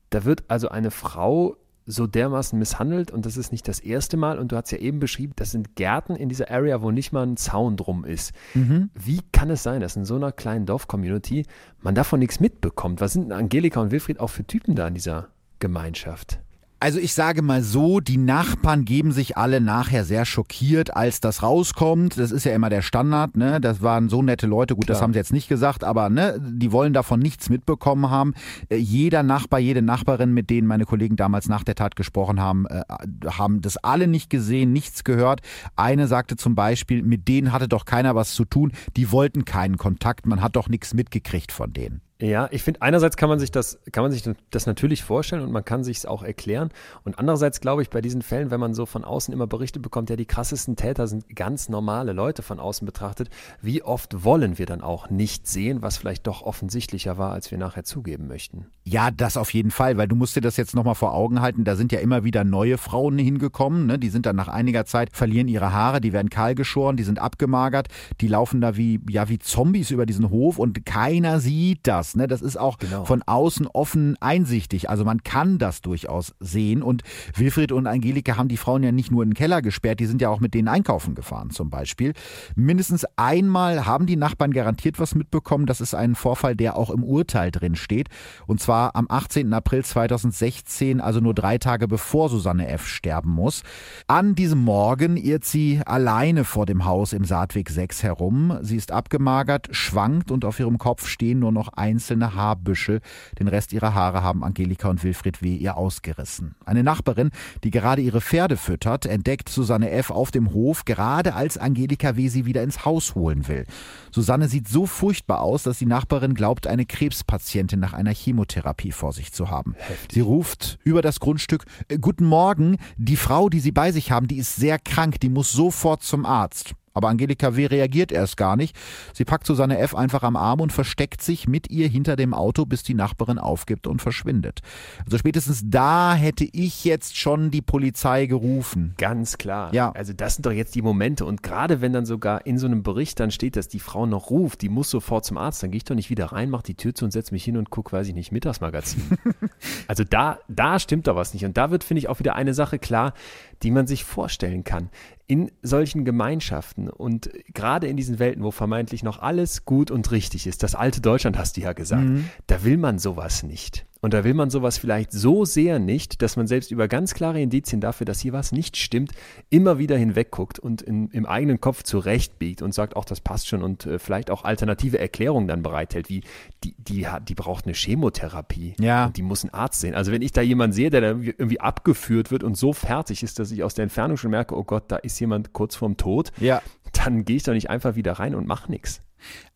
da wird also eine Frau so dermaßen misshandelt und das ist nicht das erste Mal und du hast ja eben beschrieben, das sind Gärten in dieser Area, wo nicht mal ein Zaun drum ist. Mhm. Wie kann es sein, dass in so einer kleinen Dorf-Community man davon nichts mitbekommt? Was sind Angelika und Wilfried auch für Typen da in dieser Gemeinschaft? Also ich sage mal so, die Nachbarn geben sich alle nachher sehr schockiert, als das rauskommt. Das ist ja immer der Standard, ne? Das waren so nette Leute, gut, Klar. das haben sie jetzt nicht gesagt, aber ne, die wollen davon nichts mitbekommen haben. Äh, jeder Nachbar, jede Nachbarin, mit denen meine Kollegen damals nach der Tat gesprochen haben, äh, haben das alle nicht gesehen, nichts gehört. Eine sagte zum Beispiel, mit denen hatte doch keiner was zu tun, die wollten keinen Kontakt, man hat doch nichts mitgekriegt von denen. Ja, ich finde, einerseits kann man sich das, kann man sich das natürlich vorstellen und man kann sich es auch erklären. Und andererseits glaube ich, bei diesen Fällen, wenn man so von außen immer berichtet bekommt, ja, die krassesten Täter sind ganz normale Leute von außen betrachtet. Wie oft wollen wir dann auch nicht sehen, was vielleicht doch offensichtlicher war, als wir nachher zugeben möchten? Ja, das auf jeden Fall, weil du musst dir das jetzt nochmal vor Augen halten. Da sind ja immer wieder neue Frauen hingekommen. Ne? Die sind dann nach einiger Zeit, verlieren ihre Haare, die werden kahl geschoren, die sind abgemagert, die laufen da wie, ja, wie Zombies über diesen Hof und keiner sieht das das. Ne? Das ist auch genau. von außen offen einsichtig. Also man kann das durchaus sehen. Und Wilfried und Angelika haben die Frauen ja nicht nur in den Keller gesperrt, die sind ja auch mit denen einkaufen gefahren zum Beispiel. Mindestens einmal haben die Nachbarn garantiert was mitbekommen. Das ist ein Vorfall, der auch im Urteil drin steht. Und zwar am 18. April 2016, also nur drei Tage bevor Susanne F. sterben muss. An diesem Morgen irrt sie alleine vor dem Haus im Saatweg 6 herum. Sie ist abgemagert, schwankt und auf ihrem Kopf stehen nur noch ein einzelne Haarbüschel. Den Rest ihrer Haare haben Angelika und Wilfried W. ihr ausgerissen. Eine Nachbarin, die gerade ihre Pferde füttert, entdeckt Susanne F. auf dem Hof, gerade als Angelika W. sie wieder ins Haus holen will. Susanne sieht so furchtbar aus, dass die Nachbarin glaubt, eine Krebspatientin nach einer Chemotherapie vor sich zu haben. Heftig. Sie ruft über das Grundstück, äh, Guten Morgen, die Frau, die Sie bei sich haben, die ist sehr krank, die muss sofort zum Arzt. Aber Angelika W. reagiert erst gar nicht. Sie packt Susanne F. einfach am Arm und versteckt sich mit ihr hinter dem Auto, bis die Nachbarin aufgibt und verschwindet. Also spätestens da hätte ich jetzt schon die Polizei gerufen. Ganz klar. Ja. Also das sind doch jetzt die Momente. Und gerade wenn dann sogar in so einem Bericht dann steht, dass die Frau noch ruft, die muss sofort zum Arzt, dann gehe ich doch nicht wieder rein, mach die Tür zu und setze mich hin und gucke, weiß ich nicht, Mittagsmagazin. also da, da stimmt doch was nicht. Und da wird, finde ich, auch wieder eine Sache klar, die man sich vorstellen kann in solchen Gemeinschaften und gerade in diesen Welten, wo vermeintlich noch alles gut und richtig ist, das alte Deutschland hast du ja gesagt, mhm. da will man sowas nicht. Und da will man sowas vielleicht so sehr nicht, dass man selbst über ganz klare Indizien dafür, dass hier was nicht stimmt, immer wieder hinwegguckt und in, im eigenen Kopf zurechtbiegt und sagt, auch das passt schon und äh, vielleicht auch alternative Erklärungen dann bereithält, wie die, die, hat, die braucht eine Chemotherapie. Ja. Und die muss einen Arzt sehen. Also wenn ich da jemanden sehe, der da irgendwie abgeführt wird und so fertig ist, dass ich aus der Entfernung schon merke, oh Gott, da ist jemand kurz vorm Tod, ja. dann gehe ich doch nicht einfach wieder rein und mache nichts.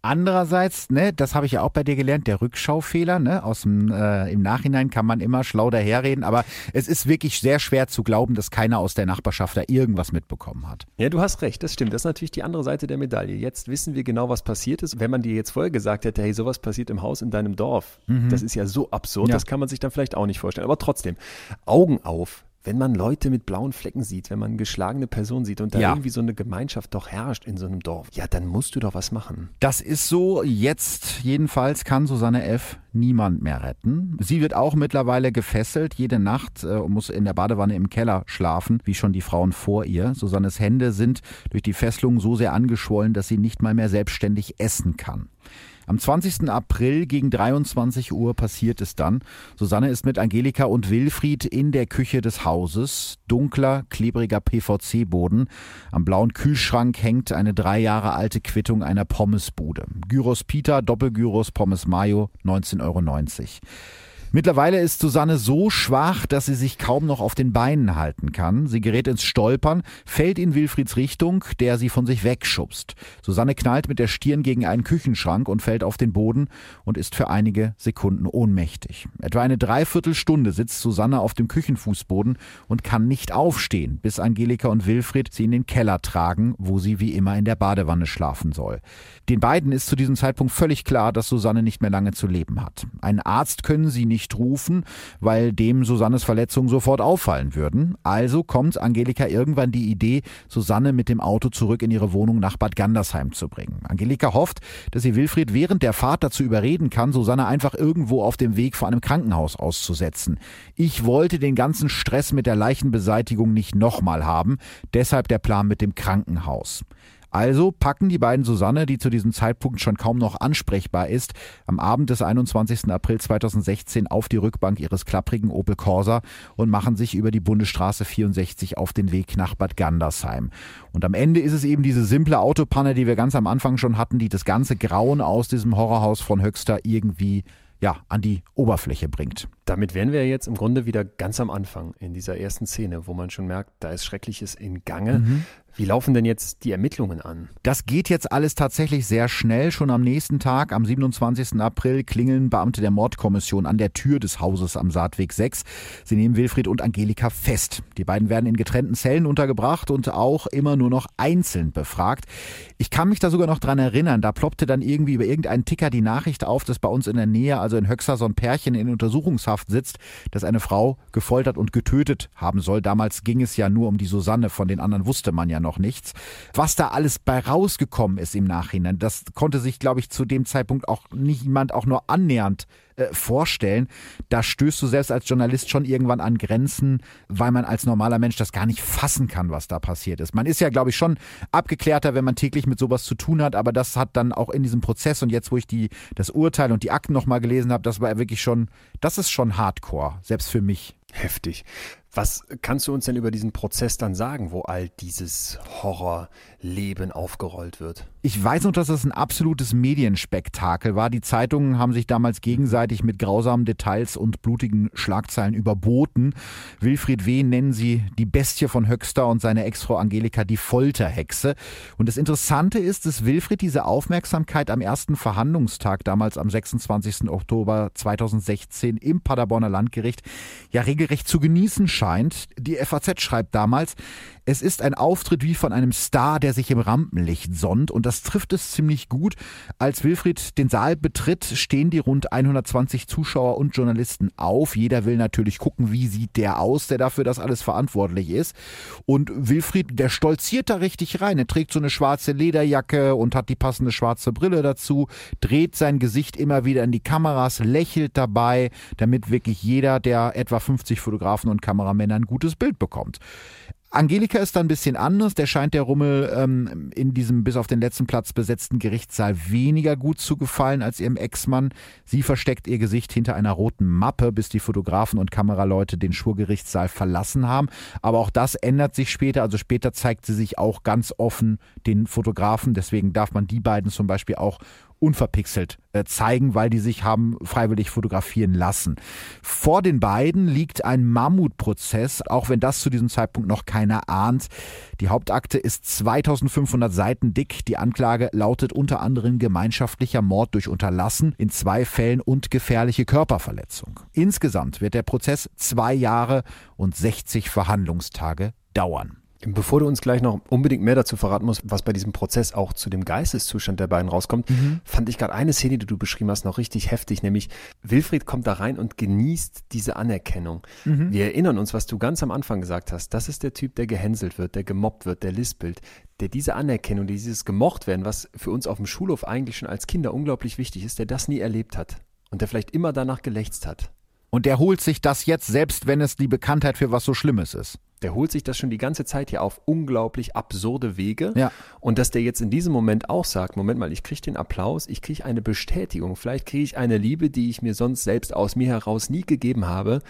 Andererseits, ne, das habe ich ja auch bei dir gelernt, der Rückschaufehler, ne, aus dem, äh, im Nachhinein kann man immer schlau daherreden, aber es ist wirklich sehr schwer zu glauben, dass keiner aus der Nachbarschaft da irgendwas mitbekommen hat. Ja, du hast recht, das stimmt. Das ist natürlich die andere Seite der Medaille. Jetzt wissen wir genau, was passiert ist. Wenn man dir jetzt vorher gesagt hätte, hey, sowas passiert im Haus in deinem Dorf, mhm. das ist ja so absurd, ja. das kann man sich dann vielleicht auch nicht vorstellen. Aber trotzdem, Augen auf wenn man Leute mit blauen Flecken sieht, wenn man geschlagene Personen sieht und da ja. irgendwie so eine Gemeinschaft doch herrscht in so einem Dorf, ja, dann musst du doch was machen. Das ist so. Jetzt jedenfalls kann Susanne F. niemand mehr retten. Sie wird auch mittlerweile gefesselt, jede Nacht äh, und muss in der Badewanne im Keller schlafen, wie schon die Frauen vor ihr. Susannes Hände sind durch die Fesselung so sehr angeschwollen, dass sie nicht mal mehr selbstständig essen kann. Am 20. April gegen 23 Uhr passiert es dann. Susanne ist mit Angelika und Wilfried in der Küche des Hauses. Dunkler, klebriger PVC-Boden. Am blauen Kühlschrank hängt eine drei Jahre alte Quittung einer Pommesbude. Gyros Pita, Doppelgyros Pommes Mayo, 19,90 Euro. Mittlerweile ist Susanne so schwach, dass sie sich kaum noch auf den Beinen halten kann. Sie gerät ins Stolpern, fällt in Wilfrieds Richtung, der sie von sich wegschubst. Susanne knallt mit der Stirn gegen einen Küchenschrank und fällt auf den Boden und ist für einige Sekunden ohnmächtig. Etwa eine Dreiviertelstunde sitzt Susanne auf dem Küchenfußboden und kann nicht aufstehen, bis Angelika und Wilfried sie in den Keller tragen, wo sie wie immer in der Badewanne schlafen soll. Den beiden ist zu diesem Zeitpunkt völlig klar, dass Susanne nicht mehr lange zu leben hat. Einen Arzt können sie nicht nicht rufen, weil dem Susannes Verletzungen sofort auffallen würden. Also kommt Angelika irgendwann die Idee, Susanne mit dem Auto zurück in ihre Wohnung nach Bad Gandersheim zu bringen. Angelika hofft, dass sie Wilfried während der Fahrt dazu überreden kann, Susanne einfach irgendwo auf dem Weg vor einem Krankenhaus auszusetzen. Ich wollte den ganzen Stress mit der Leichenbeseitigung nicht nochmal haben, deshalb der Plan mit dem Krankenhaus. Also packen die beiden Susanne, die zu diesem Zeitpunkt schon kaum noch ansprechbar ist, am Abend des 21. April 2016 auf die Rückbank ihres klapprigen Opel Corsa und machen sich über die Bundesstraße 64 auf den Weg nach Bad Gandersheim. Und am Ende ist es eben diese simple Autopanne, die wir ganz am Anfang schon hatten, die das ganze Grauen aus diesem Horrorhaus von Höxter irgendwie ja, an die Oberfläche bringt. Damit wären wir jetzt im Grunde wieder ganz am Anfang in dieser ersten Szene, wo man schon merkt, da ist Schreckliches in Gange. Mhm. Wie laufen denn jetzt die Ermittlungen an? Das geht jetzt alles tatsächlich sehr schnell. Schon am nächsten Tag, am 27. April, klingeln Beamte der Mordkommission an der Tür des Hauses am Saatweg 6. Sie nehmen Wilfried und Angelika fest. Die beiden werden in getrennten Zellen untergebracht und auch immer nur noch einzeln befragt. Ich kann mich da sogar noch dran erinnern, da ploppte dann irgendwie über irgendeinen Ticker die Nachricht auf, dass bei uns in der Nähe, also in Höxter, so ein Pärchen in Untersuchungshaft sitzt, das eine Frau gefoltert und getötet haben soll. Damals ging es ja nur um die Susanne, von den anderen wusste man ja noch nichts. Was da alles bei rausgekommen ist im Nachhinein, das konnte sich, glaube ich, zu dem Zeitpunkt auch niemand auch nur annähernd äh, vorstellen. Da stößt du selbst als Journalist schon irgendwann an Grenzen, weil man als normaler Mensch das gar nicht fassen kann, was da passiert ist. Man ist ja, glaube ich, schon abgeklärter, wenn man täglich mit sowas zu tun hat, aber das hat dann auch in diesem Prozess und jetzt, wo ich die, das Urteil und die Akten nochmal gelesen habe, das war wirklich schon, das ist schon Hardcore, selbst für mich. Heftig. Was kannst du uns denn über diesen Prozess dann sagen, wo all dieses Horrorleben aufgerollt wird? Ich weiß noch, dass das ein absolutes Medienspektakel war. Die Zeitungen haben sich damals gegenseitig mit grausamen Details und blutigen Schlagzeilen überboten. Wilfried W. nennen sie die Bestie von Höxter und seine Ex-Frau Angelika die Folterhexe. Und das Interessante ist, dass Wilfried diese Aufmerksamkeit am ersten Verhandlungstag, damals am 26. Oktober 2016 im Paderborner Landgericht, ja regelrecht zu genießen scheint. Die FAZ schreibt damals, es ist ein Auftritt wie von einem Star, der sich im Rampenlicht sonnt und das trifft es ziemlich gut. Als Wilfried den Saal betritt, stehen die rund 120 Zuschauer und Journalisten auf. Jeder will natürlich gucken, wie sieht der aus, der dafür das alles verantwortlich ist. Und Wilfried, der stolziert da richtig rein. Er trägt so eine schwarze Lederjacke und hat die passende schwarze Brille dazu, dreht sein Gesicht immer wieder in die Kameras, lächelt dabei, damit wirklich jeder der etwa 50 Fotografen und Kameramänner ein gutes Bild bekommt. Angelika ist da ein bisschen anders. Der scheint der Rummel ähm, in diesem bis auf den letzten Platz besetzten Gerichtssaal weniger gut zu gefallen als ihrem Ex-Mann. Sie versteckt ihr Gesicht hinter einer roten Mappe, bis die Fotografen und Kameraleute den Schwurgerichtssaal verlassen haben. Aber auch das ändert sich später. Also später zeigt sie sich auch ganz offen den Fotografen. Deswegen darf man die beiden zum Beispiel auch unverpixelt äh, zeigen, weil die sich haben freiwillig fotografieren lassen. Vor den beiden liegt ein Mammutprozess, auch wenn das zu diesem Zeitpunkt noch keiner ahnt. Die Hauptakte ist 2500 Seiten dick. Die Anklage lautet unter anderem gemeinschaftlicher Mord durch Unterlassen in zwei Fällen und gefährliche Körperverletzung. Insgesamt wird der Prozess zwei Jahre und 60 Verhandlungstage dauern. Bevor du uns gleich noch unbedingt mehr dazu verraten musst, was bei diesem Prozess auch zu dem Geisteszustand der beiden rauskommt, mhm. fand ich gerade eine Szene, die du beschrieben hast, noch richtig heftig, nämlich Wilfried kommt da rein und genießt diese Anerkennung. Mhm. Wir erinnern uns, was du ganz am Anfang gesagt hast. Das ist der Typ, der gehänselt wird, der gemobbt wird, der lispelt, der diese Anerkennung, dieses gemocht werden, was für uns auf dem Schulhof eigentlich schon als Kinder unglaublich wichtig ist, der das nie erlebt hat und der vielleicht immer danach gelächzt hat. Und der holt sich das jetzt, selbst wenn es die Bekanntheit für was so Schlimmes ist. Der holt sich das schon die ganze Zeit hier auf unglaublich absurde Wege. Ja. Und dass der jetzt in diesem Moment auch sagt, Moment mal, ich kriege den Applaus, ich kriege eine Bestätigung, vielleicht kriege ich eine Liebe, die ich mir sonst selbst aus mir heraus nie gegeben habe.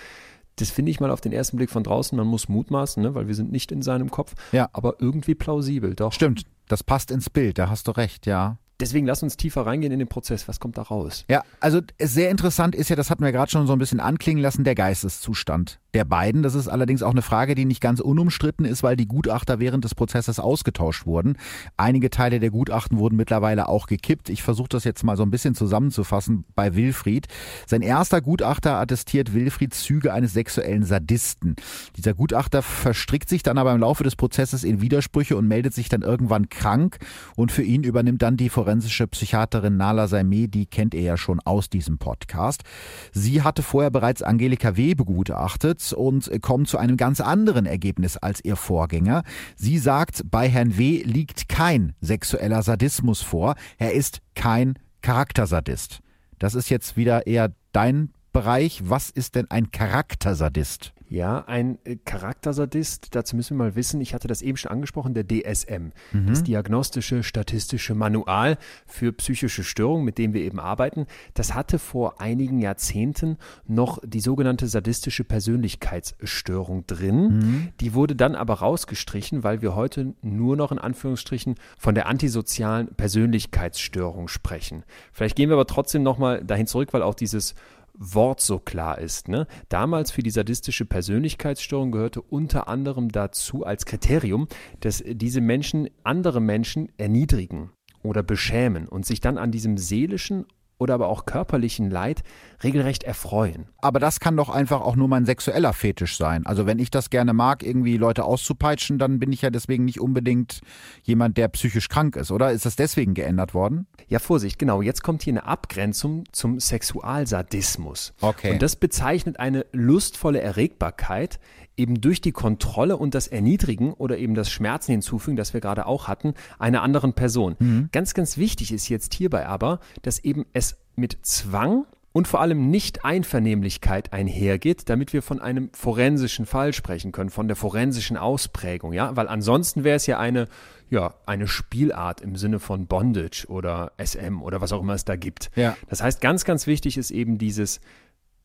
Das finde ich mal auf den ersten Blick von draußen, man muss mutmaßen, ne, weil wir sind nicht in seinem Kopf, ja. aber irgendwie plausibel, doch. Stimmt, das passt ins Bild, da hast du recht, ja. Deswegen lass uns tiefer reingehen in den Prozess. Was kommt da raus? Ja, also sehr interessant ist ja, das hatten wir gerade schon so ein bisschen anklingen lassen, der Geisteszustand der beiden. Das ist allerdings auch eine Frage, die nicht ganz unumstritten ist, weil die Gutachter während des Prozesses ausgetauscht wurden. Einige Teile der Gutachten wurden mittlerweile auch gekippt. Ich versuche das jetzt mal so ein bisschen zusammenzufassen bei Wilfried. Sein erster Gutachter attestiert Wilfried Züge eines sexuellen Sadisten. Dieser Gutachter verstrickt sich dann aber im Laufe des Prozesses in Widersprüche und meldet sich dann irgendwann krank und für ihn übernimmt dann die forensische Psychiaterin Nala Saimeh, die kennt ihr ja schon aus diesem Podcast. Sie hatte vorher bereits Angelika W. begutachtet und kommt zu einem ganz anderen Ergebnis als ihr Vorgänger. Sie sagt, bei Herrn W. liegt kein sexueller Sadismus vor. Er ist kein Charaktersadist. Das ist jetzt wieder eher dein Bereich. Was ist denn ein Charaktersadist? Ja, ein äh, Charaktersadist, dazu müssen wir mal wissen, ich hatte das eben schon angesprochen, der DSM, mhm. das Diagnostische Statistische Manual für psychische Störungen, mit dem wir eben arbeiten, das hatte vor einigen Jahrzehnten noch die sogenannte sadistische Persönlichkeitsstörung drin. Mhm. Die wurde dann aber rausgestrichen, weil wir heute nur noch in Anführungsstrichen von der antisozialen Persönlichkeitsstörung sprechen. Vielleicht gehen wir aber trotzdem nochmal dahin zurück, weil auch dieses Wort so klar ist. Ne? Damals für die sadistische Persönlichkeitsstörung gehörte unter anderem dazu als Kriterium, dass diese Menschen andere Menschen erniedrigen oder beschämen und sich dann an diesem seelischen oder aber auch körperlichen Leid regelrecht erfreuen. Aber das kann doch einfach auch nur mein sexueller Fetisch sein. Also wenn ich das gerne mag, irgendwie Leute auszupeitschen, dann bin ich ja deswegen nicht unbedingt jemand, der psychisch krank ist, oder? Ist das deswegen geändert worden? Ja, Vorsicht, genau. Jetzt kommt hier eine Abgrenzung zum Sexualsadismus. Okay. Und das bezeichnet eine lustvolle Erregbarkeit, eben durch die Kontrolle und das Erniedrigen oder eben das Schmerzen hinzufügen, das wir gerade auch hatten, einer anderen Person. Mhm. Ganz, ganz wichtig ist jetzt hierbei aber, dass eben es mit Zwang und vor allem nicht Einvernehmlichkeit einhergeht, damit wir von einem forensischen Fall sprechen können, von der forensischen Ausprägung, ja, weil ansonsten wäre es ja eine, ja, eine Spielart im Sinne von Bondage oder SM oder was auch immer es da gibt. Ja. Das heißt, ganz, ganz wichtig ist eben dieses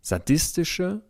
sadistische,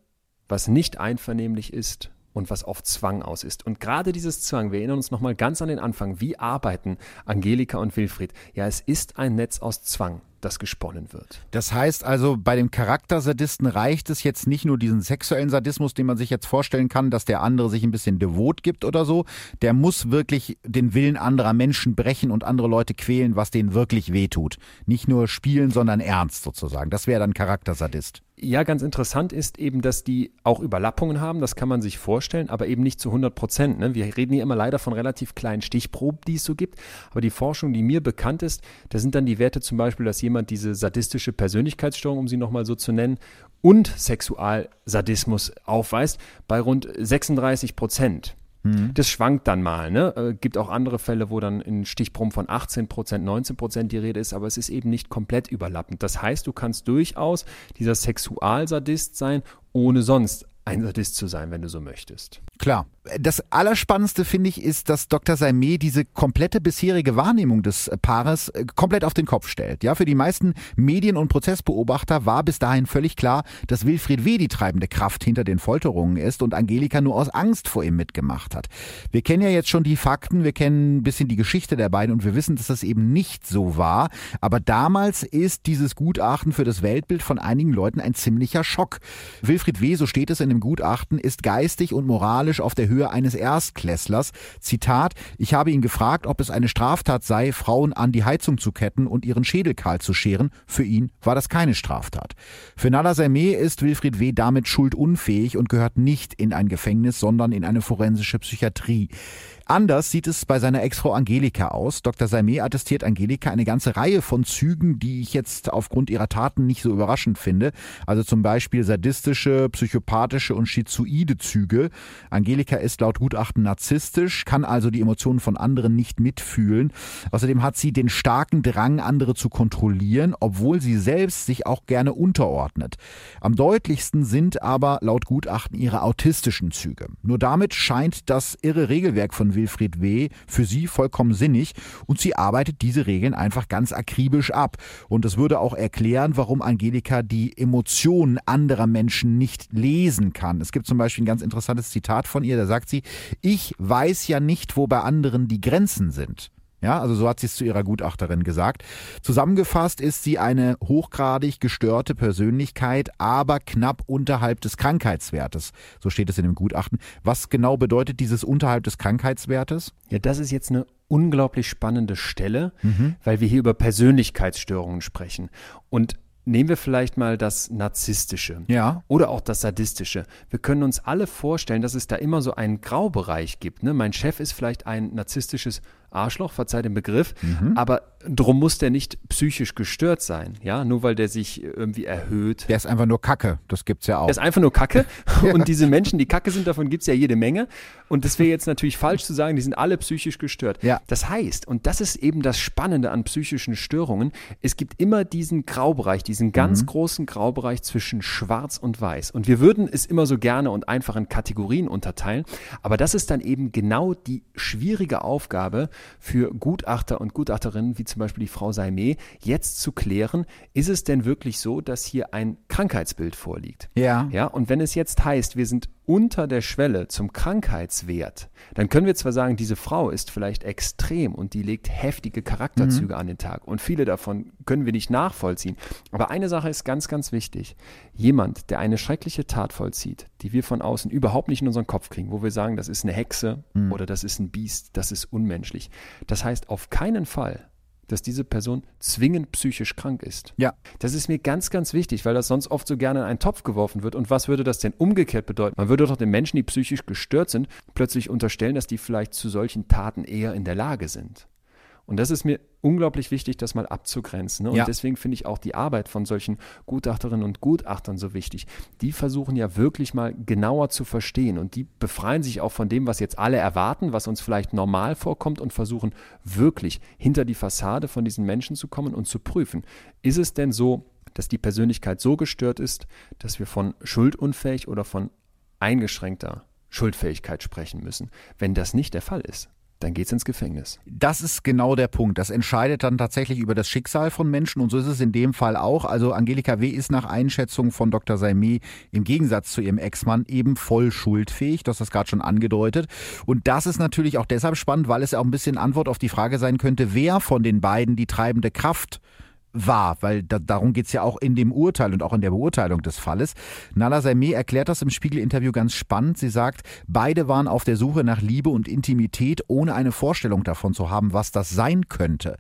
was nicht einvernehmlich ist und was auf Zwang aus ist. Und gerade dieses Zwang, wir erinnern uns nochmal ganz an den Anfang, wie arbeiten Angelika und Wilfried? Ja, es ist ein Netz aus Zwang das gesponnen wird. Das heißt also, bei dem Charaktersadisten reicht es jetzt nicht nur diesen sexuellen Sadismus, den man sich jetzt vorstellen kann, dass der andere sich ein bisschen devot gibt oder so. Der muss wirklich den Willen anderer Menschen brechen und andere Leute quälen, was denen wirklich wehtut. Nicht nur spielen, sondern ernst sozusagen. Das wäre dann Charaktersadist. Ja, ganz interessant ist eben, dass die auch Überlappungen haben, das kann man sich vorstellen, aber eben nicht zu 100 Prozent. Ne? Wir reden hier immer leider von relativ kleinen Stichproben, die es so gibt, aber die Forschung, die mir bekannt ist, da sind dann die Werte zum Beispiel, dass jemand diese sadistische Persönlichkeitsstörung, um sie nochmal so zu nennen, und Sexualsadismus aufweist, bei rund 36 Prozent. Mhm. Das schwankt dann mal. Ne? Äh, gibt auch andere Fälle, wo dann in Stichproben von 18 Prozent, 19 Prozent die Rede ist, aber es ist eben nicht komplett überlappend. Das heißt, du kannst durchaus dieser Sexualsadist sein, ohne sonst ein Sadist zu sein, wenn du so möchtest. Klar. Das Allerspannendste finde ich ist, dass Dr. Saimé diese komplette bisherige Wahrnehmung des Paares äh, komplett auf den Kopf stellt. Ja, für die meisten Medien- und Prozessbeobachter war bis dahin völlig klar, dass Wilfried W. die treibende Kraft hinter den Folterungen ist und Angelika nur aus Angst vor ihm mitgemacht hat. Wir kennen ja jetzt schon die Fakten, wir kennen ein bisschen die Geschichte der beiden und wir wissen, dass das eben nicht so war. Aber damals ist dieses Gutachten für das Weltbild von einigen Leuten ein ziemlicher Schock. Wilfried W., so steht es in dem Gutachten, ist geistig und moralisch moralisch auf der Höhe eines Erstklässlers. Zitat, ich habe ihn gefragt, ob es eine Straftat sei, Frauen an die Heizung zu ketten und ihren Schädel kahl zu scheren. Für ihn war das keine Straftat. Für Nala Sermé ist Wilfried W. damit schuldunfähig und gehört nicht in ein Gefängnis, sondern in eine forensische Psychiatrie. Anders sieht es bei seiner Ex-Frau Angelika aus. Dr. Salmé attestiert Angelika eine ganze Reihe von Zügen, die ich jetzt aufgrund ihrer Taten nicht so überraschend finde. Also zum Beispiel sadistische, psychopathische und schizoide Züge. Angelika ist laut Gutachten narzisstisch, kann also die Emotionen von anderen nicht mitfühlen. Außerdem hat sie den starken Drang, andere zu kontrollieren, obwohl sie selbst sich auch gerne unterordnet. Am deutlichsten sind aber laut Gutachten ihre autistischen Züge. Nur damit scheint das irre Regelwerk von Wilfried W. für sie vollkommen sinnig und sie arbeitet diese Regeln einfach ganz akribisch ab. Und das würde auch erklären, warum Angelika die Emotionen anderer Menschen nicht lesen kann. Es gibt zum Beispiel ein ganz interessantes Zitat von ihr, da sagt sie, ich weiß ja nicht, wo bei anderen die Grenzen sind. Ja, also so hat sie es zu ihrer Gutachterin gesagt. Zusammengefasst ist sie eine hochgradig gestörte Persönlichkeit, aber knapp unterhalb des Krankheitswertes. So steht es in dem Gutachten. Was genau bedeutet dieses unterhalb des Krankheitswertes? Ja, das ist jetzt eine unglaublich spannende Stelle, mhm. weil wir hier über Persönlichkeitsstörungen sprechen. Und Nehmen wir vielleicht mal das Narzisstische ja. oder auch das Sadistische. Wir können uns alle vorstellen, dass es da immer so einen Graubereich gibt. Ne? Mein Chef ist vielleicht ein narzisstisches Arschloch, verzeih den Begriff, mhm. aber drum muss der nicht psychisch gestört sein, ja, nur weil der sich irgendwie erhöht. Der ist einfach nur Kacke, das gibt's ja auch. Der ist einfach nur Kacke und diese Menschen, die Kacke sind, davon gibt's ja jede Menge und das wäre jetzt natürlich falsch zu sagen, die sind alle psychisch gestört. Ja. Das heißt, und das ist eben das Spannende an psychischen Störungen, es gibt immer diesen Graubereich, diesen ganz mhm. großen Graubereich zwischen schwarz und weiß und wir würden es immer so gerne und einfach in Kategorien unterteilen, aber das ist dann eben genau die schwierige Aufgabe, für Gutachter und Gutachterinnen, wie zum Beispiel die Frau Saimé, jetzt zu klären, ist es denn wirklich so, dass hier ein Krankheitsbild vorliegt? Ja. Ja, und wenn es jetzt heißt, wir sind unter der Schwelle zum Krankheitswert, dann können wir zwar sagen, diese Frau ist vielleicht extrem und die legt heftige Charakterzüge mhm. an den Tag und viele davon können wir nicht nachvollziehen. Aber eine Sache ist ganz, ganz wichtig. Jemand, der eine schreckliche Tat vollzieht, die wir von außen überhaupt nicht in unseren Kopf kriegen, wo wir sagen, das ist eine Hexe mhm. oder das ist ein Biest, das ist unmenschlich. Das heißt auf keinen Fall, dass diese Person zwingend psychisch krank ist. Ja. Das ist mir ganz, ganz wichtig, weil das sonst oft so gerne in einen Topf geworfen wird. Und was würde das denn umgekehrt bedeuten? Man würde doch den Menschen, die psychisch gestört sind, plötzlich unterstellen, dass die vielleicht zu solchen Taten eher in der Lage sind. Und das ist mir unglaublich wichtig, das mal abzugrenzen. Ne? Und ja. deswegen finde ich auch die Arbeit von solchen Gutachterinnen und Gutachtern so wichtig. Die versuchen ja wirklich mal genauer zu verstehen und die befreien sich auch von dem, was jetzt alle erwarten, was uns vielleicht normal vorkommt und versuchen wirklich hinter die Fassade von diesen Menschen zu kommen und zu prüfen. Ist es denn so, dass die Persönlichkeit so gestört ist, dass wir von schuldunfähig oder von eingeschränkter Schuldfähigkeit sprechen müssen? Wenn das nicht der Fall ist, dann geht's ins Gefängnis. Das ist genau der Punkt. Das entscheidet dann tatsächlich über das Schicksal von Menschen und so ist es in dem Fall auch. Also Angelika W. ist nach Einschätzung von Dr. Saimi im Gegensatz zu ihrem Ex-Mann eben voll schuldfähig. Du hast das gerade schon angedeutet. Und das ist natürlich auch deshalb spannend, weil es ja auch ein bisschen Antwort auf die Frage sein könnte, wer von den beiden die treibende Kraft war, weil da, darum geht's ja auch in dem Urteil und auch in der Beurteilung des Falles. Nala Saimeh erklärt das im Spiegel-Interview ganz spannend. Sie sagt, beide waren auf der Suche nach Liebe und Intimität, ohne eine Vorstellung davon zu haben, was das sein könnte.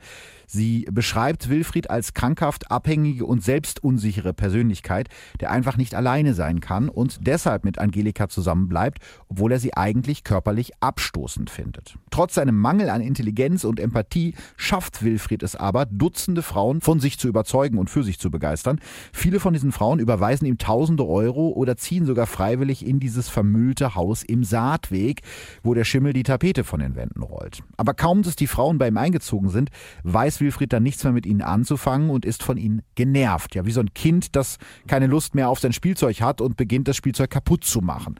Sie beschreibt Wilfried als krankhaft abhängige und selbstunsichere Persönlichkeit, der einfach nicht alleine sein kann und deshalb mit Angelika zusammenbleibt, obwohl er sie eigentlich körperlich abstoßend findet. Trotz seinem Mangel an Intelligenz und Empathie schafft Wilfried es aber, Dutzende Frauen von sich zu überzeugen und für sich zu begeistern. Viele von diesen Frauen überweisen ihm tausende Euro oder ziehen sogar freiwillig in dieses vermüllte Haus im Saatweg, wo der Schimmel die Tapete von den Wänden rollt. Aber kaum, dass die Frauen bei ihm eingezogen sind, weiß weiß Wilfried dann nichts mehr mit ihnen anzufangen und ist von ihnen genervt. Ja, wie so ein Kind, das keine Lust mehr auf sein Spielzeug hat und beginnt, das Spielzeug kaputt zu machen.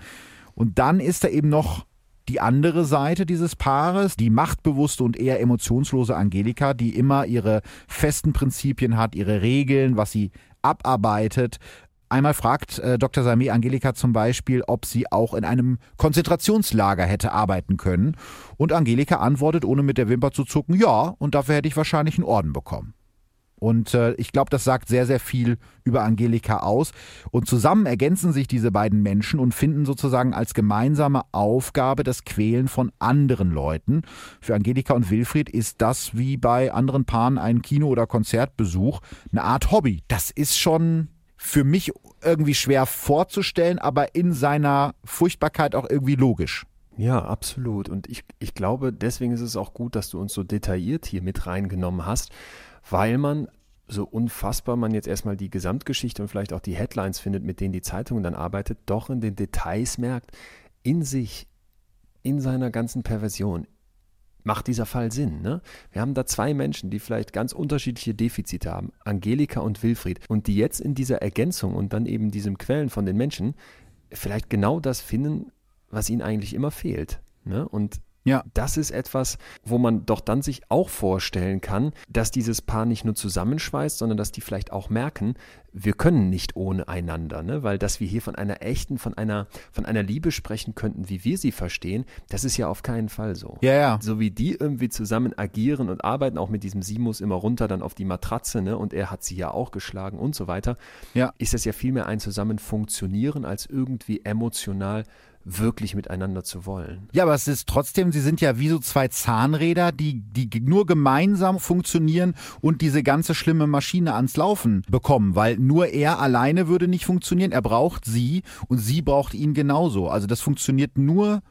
Und dann ist da eben noch die andere Seite dieses Paares, die machtbewusste und eher emotionslose Angelika, die immer ihre festen Prinzipien hat, ihre Regeln, was sie abarbeitet, Einmal fragt äh, Dr. Sameh Angelika zum Beispiel, ob sie auch in einem Konzentrationslager hätte arbeiten können. Und Angelika antwortet, ohne mit der Wimper zu zucken, ja, und dafür hätte ich wahrscheinlich einen Orden bekommen. Und äh, ich glaube, das sagt sehr, sehr viel über Angelika aus. Und zusammen ergänzen sich diese beiden Menschen und finden sozusagen als gemeinsame Aufgabe das Quälen von anderen Leuten. Für Angelika und Wilfried ist das wie bei anderen Paaren ein Kino- oder Konzertbesuch eine Art Hobby. Das ist schon für mich irgendwie schwer vorzustellen, aber in seiner Furchtbarkeit auch irgendwie logisch. Ja, absolut. Und ich, ich glaube, deswegen ist es auch gut, dass du uns so detailliert hier mit reingenommen hast, weil man so unfassbar man jetzt erstmal die Gesamtgeschichte und vielleicht auch die Headlines findet, mit denen die Zeitung dann arbeitet, doch in den Details merkt, in sich, in seiner ganzen Perversion, macht dieser Fall Sinn. Ne? Wir haben da zwei Menschen, die vielleicht ganz unterschiedliche Defizite haben, Angelika und Wilfried, und die jetzt in dieser Ergänzung und dann eben diesem Quellen von den Menschen vielleicht genau das finden, was ihnen eigentlich immer fehlt. Ne? Und ja. Das ist etwas, wo man doch dann sich auch vorstellen kann, dass dieses Paar nicht nur zusammenschweißt, sondern dass die vielleicht auch merken, wir können nicht ohne einander, ne? weil dass wir hier von einer echten, von einer, von einer Liebe sprechen könnten, wie wir sie verstehen, das ist ja auf keinen Fall so. Ja, ja. So wie die irgendwie zusammen agieren und arbeiten, auch mit diesem Simus immer runter dann auf die Matratze, ne? Und er hat sie ja auch geschlagen und so weiter, ja. ist das ja vielmehr ein Zusammen funktionieren als irgendwie emotional wirklich miteinander zu wollen. Ja, aber es ist trotzdem, sie sind ja wie so zwei Zahnräder, die, die nur gemeinsam funktionieren und diese ganze schlimme Maschine ans Laufen bekommen, weil nur er alleine würde nicht funktionieren. Er braucht sie und sie braucht ihn genauso. Also das funktioniert nur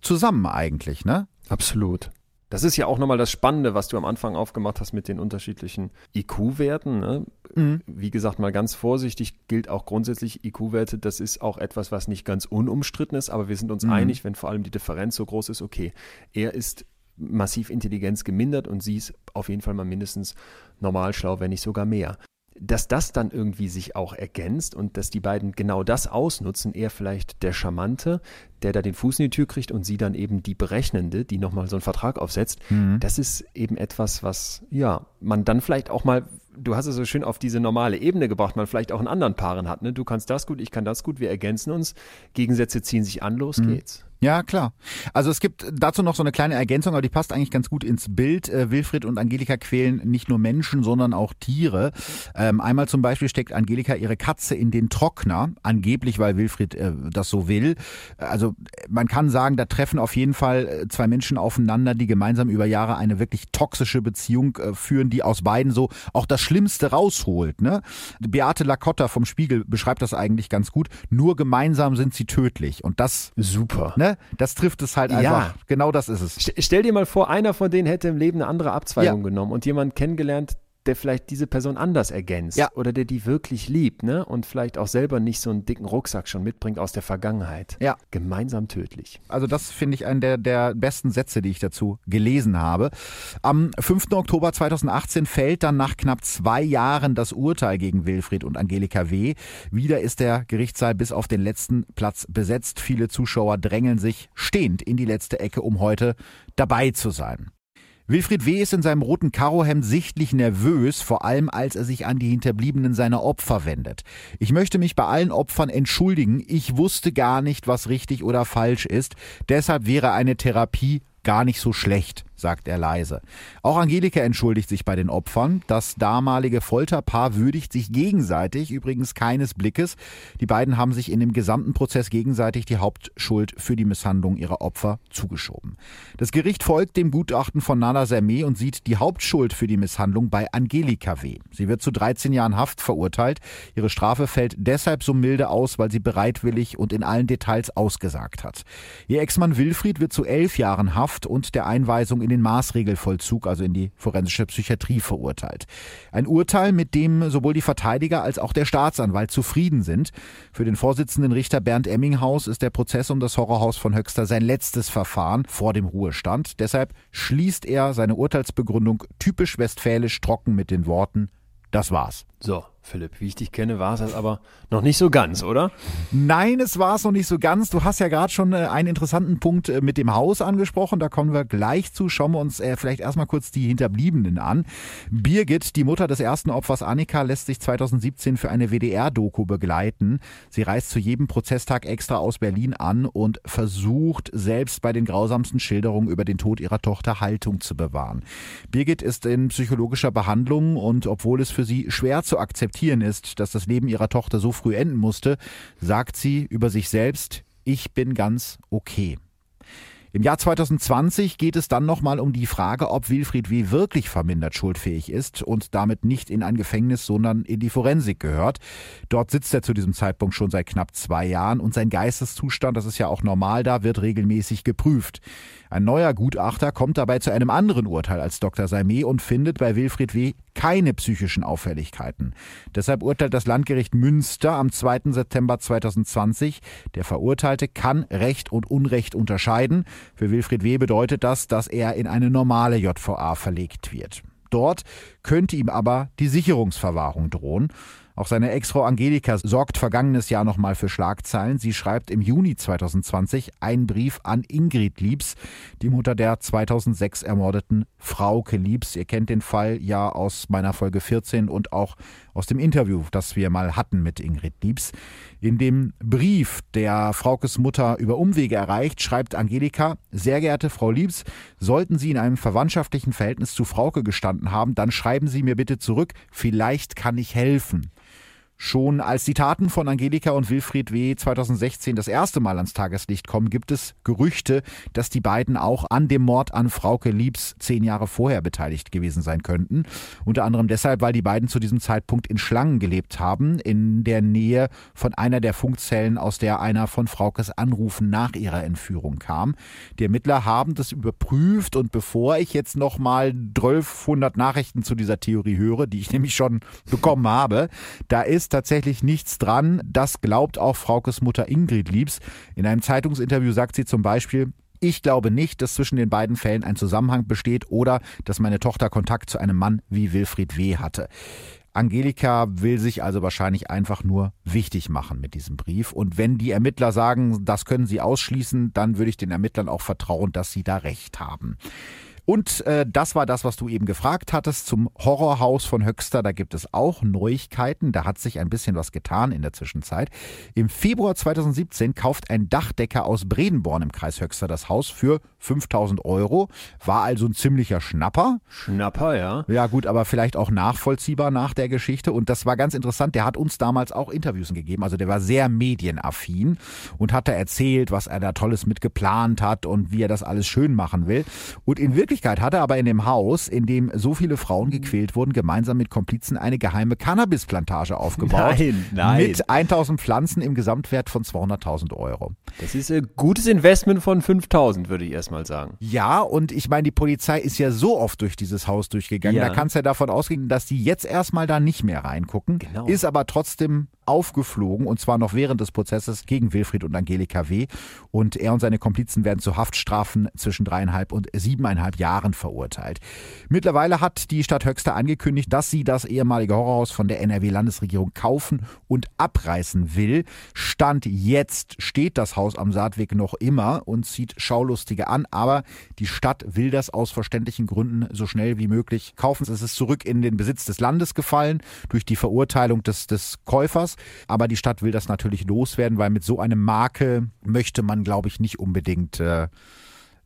zusammen eigentlich, ne? Absolut. Das ist ja auch nochmal das Spannende, was du am Anfang aufgemacht hast mit den unterschiedlichen IQ-Werten. Ne? Mhm. Wie gesagt, mal ganz vorsichtig gilt auch grundsätzlich IQ-Werte. Das ist auch etwas, was nicht ganz unumstritten ist, aber wir sind uns mhm. einig, wenn vor allem die Differenz so groß ist, okay, er ist massiv Intelligenz gemindert und sie ist auf jeden Fall mal mindestens normal schlau, wenn nicht sogar mehr dass das dann irgendwie sich auch ergänzt und dass die beiden genau das ausnutzen, er vielleicht der Charmante, der da den Fuß in die Tür kriegt und sie dann eben die Berechnende, die nochmal so einen Vertrag aufsetzt, mhm. das ist eben etwas, was, ja, man dann vielleicht auch mal, du hast es so schön auf diese normale Ebene gebracht, man vielleicht auch in anderen Paaren hat, ne? Du kannst das gut, ich kann das gut, wir ergänzen uns, Gegensätze ziehen sich an, los mhm. geht's. Ja, klar. Also es gibt dazu noch so eine kleine Ergänzung, aber die passt eigentlich ganz gut ins Bild. Äh, Wilfried und Angelika quälen nicht nur Menschen, sondern auch Tiere. Ähm, einmal zum Beispiel steckt Angelika ihre Katze in den Trockner, angeblich, weil Wilfried äh, das so will. Also man kann sagen, da treffen auf jeden Fall äh, zwei Menschen aufeinander, die gemeinsam über Jahre eine wirklich toxische Beziehung äh, führen, die aus beiden so auch das Schlimmste rausholt. Ne? Beate Lacotta vom Spiegel beschreibt das eigentlich ganz gut. Nur gemeinsam sind sie tödlich. Und das super. Ne? Das trifft es halt einfach. Ja. Genau das ist es. Stell dir mal vor, einer von denen hätte im Leben eine andere Abzweigung ja. genommen und jemand kennengelernt, der vielleicht diese Person anders ergänzt Ja. oder der die wirklich liebt, ne? Und vielleicht auch selber nicht so einen dicken Rucksack schon mitbringt aus der Vergangenheit. Ja. Gemeinsam tödlich. Also das finde ich einen der, der besten Sätze, die ich dazu gelesen habe. Am 5. Oktober 2018 fällt dann nach knapp zwei Jahren das Urteil gegen Wilfried und Angelika W. Wieder ist der Gerichtssaal bis auf den letzten Platz besetzt. Viele Zuschauer drängeln sich stehend in die letzte Ecke, um heute dabei zu sein. Wilfried W. ist in seinem roten Karohemd sichtlich nervös, vor allem als er sich an die Hinterbliebenen seiner Opfer wendet. Ich möchte mich bei allen Opfern entschuldigen. Ich wusste gar nicht, was richtig oder falsch ist. Deshalb wäre eine Therapie gar nicht so schlecht, sagt er leise. Auch Angelika entschuldigt sich bei den Opfern. Das damalige Folterpaar würdigt sich gegenseitig, übrigens keines Blickes. Die beiden haben sich in dem gesamten Prozess gegenseitig die Hauptschuld für die Misshandlung ihrer Opfer zugeschoben. Das Gericht folgt dem Gutachten von Nana Sermé und sieht die Hauptschuld für die Misshandlung bei Angelika W. Sie wird zu 13 Jahren Haft verurteilt. Ihre Strafe fällt deshalb so milde aus, weil sie bereitwillig und in allen Details ausgesagt hat. Ihr Ex-Mann Wilfried wird zu elf Jahren Haft und der Einweisung in den Maßregelvollzug, also in die forensische Psychiatrie, verurteilt. Ein Urteil, mit dem sowohl die Verteidiger als auch der Staatsanwalt zufrieden sind. Für den Vorsitzenden Richter Bernd Emminghaus ist der Prozess um das Horrorhaus von Höxter sein letztes Verfahren vor dem Ruhestand. Deshalb schließt er seine Urteilsbegründung typisch westfälisch trocken mit den Worten das war's. So, Philipp, wie ich dich kenne, war es das aber noch nicht so ganz, oder? Nein, es war es noch nicht so ganz. Du hast ja gerade schon äh, einen interessanten Punkt äh, mit dem Haus angesprochen. Da kommen wir gleich zu. Schauen wir uns äh, vielleicht erstmal kurz die Hinterbliebenen an. Birgit, die Mutter des ersten Opfers Annika, lässt sich 2017 für eine WDR-Doku begleiten. Sie reist zu jedem Prozesstag extra aus Berlin an und versucht selbst bei den grausamsten Schilderungen über den Tod ihrer Tochter Haltung zu bewahren. Birgit ist in psychologischer Behandlung und obwohl es für sie schwer zu akzeptieren ist, dass das Leben ihrer Tochter so früh enden musste, sagt sie über sich selbst, ich bin ganz okay. Im Jahr 2020 geht es dann nochmal um die Frage, ob Wilfried W. wirklich vermindert schuldfähig ist und damit nicht in ein Gefängnis, sondern in die Forensik gehört. Dort sitzt er zu diesem Zeitpunkt schon seit knapp zwei Jahren und sein Geisteszustand, das ist ja auch normal da, wird regelmäßig geprüft. Ein neuer Gutachter kommt dabei zu einem anderen Urteil als Dr. Salmé und findet bei Wilfried W. keine psychischen Auffälligkeiten. Deshalb urteilt das Landgericht Münster am 2. September 2020, der Verurteilte kann Recht und Unrecht unterscheiden. Für Wilfried W. bedeutet das, dass er in eine normale JVA verlegt wird. Dort könnte ihm aber die Sicherungsverwahrung drohen. Auch seine Ex-Frau Angelika sorgt vergangenes Jahr nochmal für Schlagzeilen. Sie schreibt im Juni 2020 einen Brief an Ingrid Liebs, die Mutter der 2006 ermordeten Frauke Liebs. Ihr kennt den Fall ja aus meiner Folge 14 und auch aus dem Interview, das wir mal hatten mit Ingrid Liebs. In dem Brief, der Fraukes Mutter über Umwege erreicht, schreibt Angelika, sehr geehrte Frau Liebs, sollten Sie in einem verwandtschaftlichen Verhältnis zu Frauke gestanden haben, dann schreiben Sie mir bitte zurück, vielleicht kann ich helfen. Schon als die Taten von Angelika und Wilfried W. 2016 das erste Mal ans Tageslicht kommen, gibt es Gerüchte, dass die beiden auch an dem Mord an Frauke Liebs zehn Jahre vorher beteiligt gewesen sein könnten. Unter anderem deshalb, weil die beiden zu diesem Zeitpunkt in Schlangen gelebt haben, in der Nähe von einer der Funkzellen, aus der einer von Fraukes Anrufen nach ihrer Entführung kam. Die Ermittler haben das überprüft und bevor ich jetzt nochmal 1200 Nachrichten zu dieser Theorie höre, die ich nämlich schon bekommen habe, da ist tatsächlich nichts dran. Das glaubt auch Fraukes Mutter Ingrid Liebs. In einem Zeitungsinterview sagt sie zum Beispiel, ich glaube nicht, dass zwischen den beiden Fällen ein Zusammenhang besteht oder dass meine Tochter Kontakt zu einem Mann wie Wilfried W. hatte. Angelika will sich also wahrscheinlich einfach nur wichtig machen mit diesem Brief. Und wenn die Ermittler sagen, das können sie ausschließen, dann würde ich den Ermittlern auch vertrauen, dass sie da recht haben. Und äh, das war das, was du eben gefragt hattest zum Horrorhaus von Höxter. Da gibt es auch Neuigkeiten. Da hat sich ein bisschen was getan in der Zwischenzeit. Im Februar 2017 kauft ein Dachdecker aus Bredenborn im Kreis Höxter das Haus für 5000 Euro. War also ein ziemlicher Schnapper. Schnapper, ja. Ja gut, aber vielleicht auch nachvollziehbar nach der Geschichte. Und das war ganz interessant. Der hat uns damals auch Interviews gegeben. Also der war sehr medienaffin und hat da erzählt, was er da Tolles mitgeplant hat und wie er das alles schön machen will. Und in Wirklichkeit Möglichkeit hat er aber in dem Haus, in dem so viele Frauen gequält wurden, gemeinsam mit Komplizen eine geheime Cannabisplantage aufgebaut. Nein, nein. Mit 1000 Pflanzen im Gesamtwert von 200.000 Euro. Das ist ein gutes Investment von 5000, würde ich erstmal sagen. Ja, und ich meine, die Polizei ist ja so oft durch dieses Haus durchgegangen. Ja. Da kannst du ja davon ausgehen, dass die jetzt erstmal da nicht mehr reingucken. Genau. Ist aber trotzdem aufgeflogen und zwar noch während des Prozesses gegen Wilfried und Angelika W. Und er und seine Komplizen werden zu Haftstrafen zwischen dreieinhalb und siebeneinhalb Jahren verurteilt. Mittlerweile hat die Stadt Höxter angekündigt, dass sie das ehemalige Horrorhaus von der NRW-Landesregierung kaufen und abreißen will. Stand jetzt steht das Haus am Saatweg noch immer und zieht Schaulustige an, aber die Stadt will das aus verständlichen Gründen so schnell wie möglich kaufen. Es ist zurück in den Besitz des Landes gefallen durch die Verurteilung des, des Käufers, aber die Stadt will das natürlich loswerden, weil mit so einem Marke möchte man, glaube ich, nicht unbedingt äh,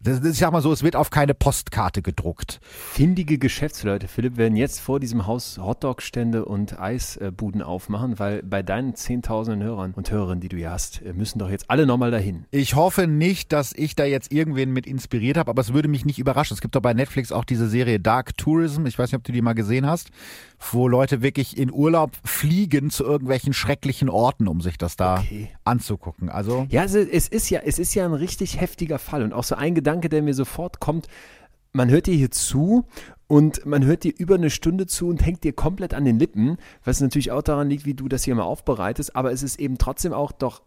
das, ich sag mal so, es wird auf keine Postkarte gedruckt. Findige Geschäftsleute, Philipp, werden jetzt vor diesem Haus Hotdog-Stände und Eisbuden aufmachen, weil bei deinen zehntausenden Hörern und Hörerinnen, die du hier hast, müssen doch jetzt alle nochmal dahin. Ich hoffe nicht, dass ich da jetzt irgendwen mit inspiriert habe, aber es würde mich nicht überraschen. Es gibt doch bei Netflix auch diese Serie Dark Tourism. Ich weiß nicht, ob du die mal gesehen hast, wo Leute wirklich in Urlaub fliegen zu irgendwelchen schrecklichen Orten, um sich das da Okay. anzugucken. Also Ja, es ist ja, es ist ja ein richtig heftiger Fall und auch so ein Gedanke, der mir sofort kommt, man hört dir hier zu und man hört dir über eine Stunde zu und hängt dir komplett an den Lippen, was natürlich auch daran liegt, wie du das hier mal aufbereitest, aber es ist eben trotzdem auch doch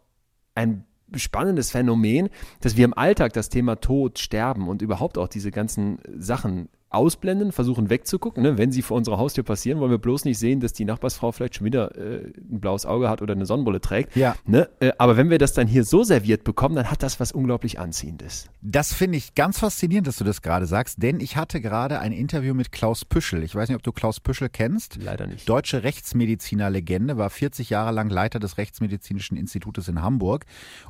ein spannendes Phänomen, dass wir im Alltag das Thema Tod, Sterben und überhaupt auch diese ganzen Sachen ausblenden, versuchen wegzugucken. Ne? Wenn sie vor unserer Haustür passieren, wollen wir bloß nicht sehen, dass die Nachbarsfrau vielleicht schon wieder äh, ein blaues Auge hat oder eine Sonnenbrille trägt. Ja. Ne? Äh, aber wenn wir das dann hier so serviert bekommen, dann hat das was unglaublich Anziehendes. Das finde ich ganz faszinierend, dass du das gerade sagst, denn ich hatte gerade ein Interview mit Klaus Püschel. Ich weiß nicht, ob du Klaus Püschel kennst. Leider nicht. Deutsche Rechtsmediziner-Legende, war 40 Jahre lang Leiter des Rechtsmedizinischen Institutes in Hamburg.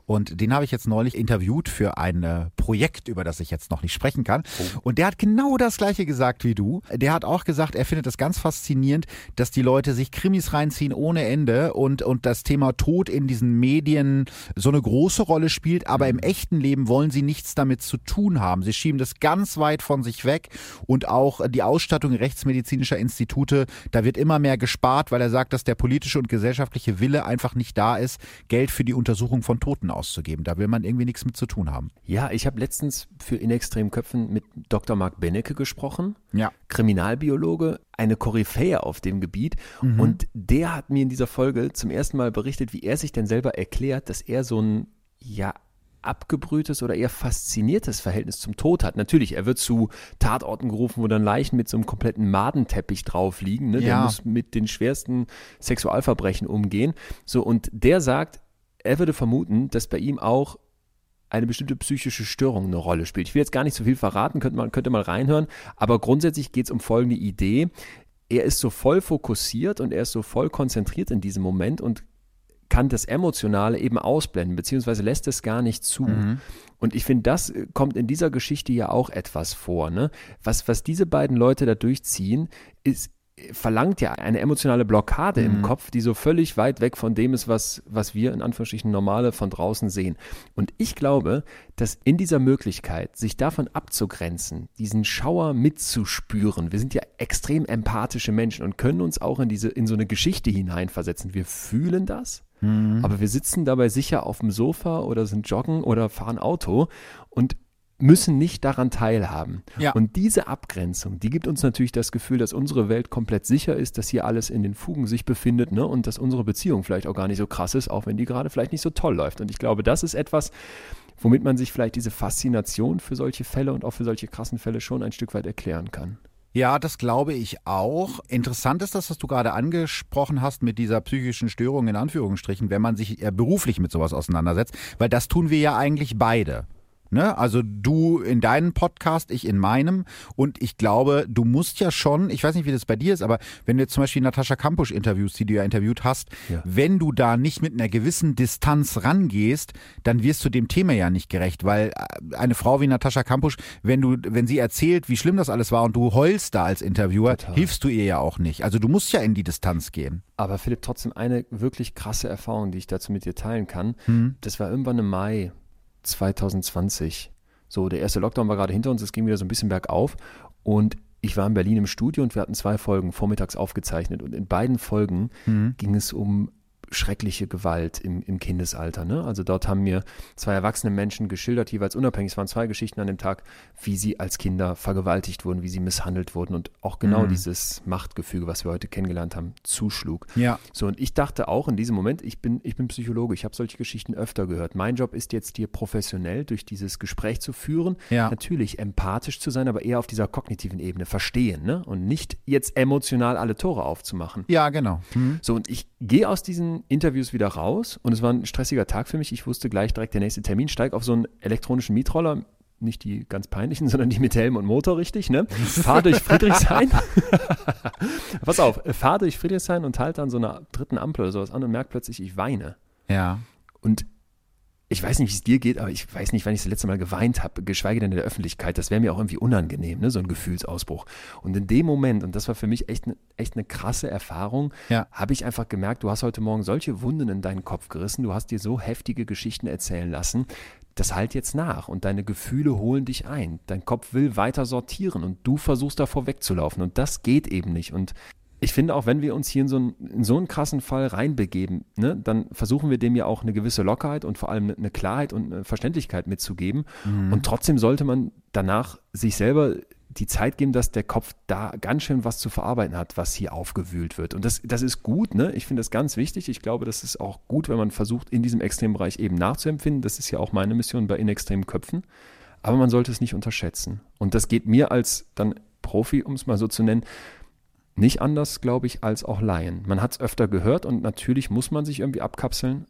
Und den habe ich jetzt neulich interviewt für ein äh, Projekt, über das ich jetzt noch nicht sprechen kann. Und der hat genau das Gleiche gesagt wie du. Der hat auch gesagt, er findet es ganz faszinierend, dass die Leute sich Krimis reinziehen ohne Ende und, und das Thema Tod in diesen Medien so eine große Rolle spielt. Aber im echten Leben wollen sie nichts damit zu tun haben. Sie schieben das ganz weit von sich weg und auch die Ausstattung rechtsmedizinischer Institute, da wird immer mehr gespart, weil er sagt, dass der politische und gesellschaftliche Wille einfach nicht da ist, Geld für die Untersuchung von Toten auszugeben. Da will man irgendwie nichts mit zu tun haben. Ja, ich habe letztens für In extremen Köpfen mit Dr. Marc Benecke gesprochen, Ja. Kriminalbiologe, eine Koryphäe auf dem Gebiet. Und der hat mir in dieser Folge zum ersten Mal berichtet, wie er sich denn selber erklärt, dass er so ein, ja, abgebrühtes oder eher fasziniertes Verhältnis zum Tod hat. Natürlich, er wird zu Tatorten gerufen, wo dann Leichen mit so einem kompletten Madenteppich drauf liegen. Ne? Der Ja. muss mit den schwersten Sexualverbrechen umgehen. So, und der sagt, er würde vermuten, dass bei ihm auch eine bestimmte psychische Störung eine Rolle spielt. Ich will jetzt gar nicht so viel verraten, könnte man könnte mal reinhören, aber grundsätzlich geht es um folgende Idee. Er ist so voll fokussiert und er ist so voll konzentriert in diesem Moment und kann das Emotionale eben ausblenden, beziehungsweise lässt es gar nicht zu. Und ich finde, das äh, kommt in dieser Geschichte ja auch etwas vor. Ne? Was, was diese beiden Leute da durchziehen, ist, verlangt ja eine emotionale Blockade im Kopf, die so völlig weit weg von dem ist, was, was wir in Anführungsstrichen normale von draußen sehen. Und ich glaube, dass in dieser Möglichkeit, sich davon abzugrenzen, diesen Schauer mitzuspüren, wir sind ja extrem empathische Menschen und können uns auch in diese, in so eine Geschichte hineinversetzen. Wir fühlen das, aber wir sitzen dabei sicher auf dem Sofa oder sind joggen oder fahren Auto und müssen nicht daran teilhaben. Ja. Und diese Abgrenzung, die gibt uns natürlich das Gefühl, dass unsere Welt komplett sicher ist, dass hier alles in den Fugen sich befindet ne? und dass unsere Beziehung vielleicht auch gar nicht so krass ist, auch wenn die gerade vielleicht nicht so toll läuft. Und ich glaube, das ist etwas, womit man sich vielleicht diese Faszination für solche Fälle und auch für solche krassen Fälle schon ein Stück weit erklären kann. Ja, das glaube ich auch. Interessant ist das, was du gerade angesprochen hast mit dieser psychischen Störung in Anführungsstrichen, wenn man sich beruflich mit sowas auseinandersetzt, weil das tun wir ja eigentlich beide. Ne? Also du in deinem Podcast, ich in meinem. Und ich glaube, du musst ja schon, ich weiß nicht, wie das bei dir ist, aber wenn du jetzt zum Beispiel Natascha Kampusch interviewst, die du ja interviewt hast, Ja. wenn du da nicht mit einer gewissen Distanz rangehst, dann wirst du dem Thema ja nicht gerecht, weil äh, eine Frau wie Natascha Kampusch, wenn du, wenn sie erzählt, wie schlimm das alles war und du heulst da als Interviewer, Total. hilfst du ihr ja auch nicht. Also du musst ja in die Distanz gehen. Aber Philipp, trotzdem eine wirklich krasse Erfahrung, die ich dazu mit dir teilen kann. Das war irgendwann im Mai 2020. So, der erste Lockdown war gerade hinter uns, es ging wieder so ein bisschen bergauf und ich war in Berlin im Studio und wir hatten zwei Folgen vormittags aufgezeichnet und in beiden Folgen mhm. ging es um schreckliche Gewalt im, im Kindesalter. Ne? Also dort haben mir zwei erwachsene Menschen geschildert, jeweils unabhängig, es waren zwei Geschichten an dem Tag, wie sie als Kinder vergewaltigt wurden, wie sie misshandelt wurden und auch genau mhm. dieses Machtgefüge, was wir heute kennengelernt haben, zuschlug. Ja. So, und ich dachte auch in diesem Moment, ich bin, ich bin Psychologe, ich habe solche Geschichten öfter gehört. Mein Job ist jetzt hier professionell durch dieses Gespräch zu führen, ja. natürlich empathisch zu sein, aber eher auf dieser kognitiven Ebene verstehen ne? und nicht jetzt emotional alle Tore aufzumachen. Ja, genau. Mhm. So, und ich gehe aus diesen Interviews wieder raus und es war ein stressiger Tag für mich. Ich wusste gleich direkt der nächste Termin, steig auf so einen elektronischen Mietroller, nicht die ganz peinlichen, sondern die mit Helm und Motor richtig, ne? Fahr durch Friedrichshain. Pass auf, fahr durch Friedrichshain und halt an so einer dritten Ampel oder sowas an und merk plötzlich, ich weine. Ja. Und ich weiß nicht, wie es dir geht, aber ich weiß nicht, wann ich das letzte Mal geweint habe, geschweige denn in der Öffentlichkeit. Das wäre mir auch irgendwie unangenehm, ne? so ein Gefühlsausbruch. Und in dem Moment, und das war für mich echt, ne, echt eine krasse Erfahrung, ja. habe ich einfach gemerkt, du hast heute Morgen solche Wunden in deinen Kopf gerissen, du hast dir so heftige Geschichten erzählen lassen, das halt jetzt nach und deine Gefühle holen dich ein. Dein Kopf will weiter sortieren und du versuchst davor wegzulaufen und das geht eben nicht. Und ich finde auch, wenn wir uns hier in so einen, in so einen krassen Fall reinbegeben, ne, dann versuchen wir dem ja auch eine gewisse Lockerheit und vor allem eine Klarheit und eine Verständlichkeit mitzugeben. Mhm. Und trotzdem sollte man danach sich selber die Zeit geben, dass der Kopf da ganz schön was zu verarbeiten hat, was hier aufgewühlt wird. Und das, das ist gut, ne? Ich finde das ganz wichtig. Ich glaube, das ist auch gut, wenn man versucht, in diesem Extrembereich eben nachzuempfinden. Das ist ja auch meine Mission bei inextremen Köpfen. Aber man sollte es nicht unterschätzen. Und das geht mir als dann Profi, um es mal so zu nennen, nicht anders, glaube ich, als auch Laien. Man hat es öfter gehört und natürlich muss man sich irgendwie abkapseln,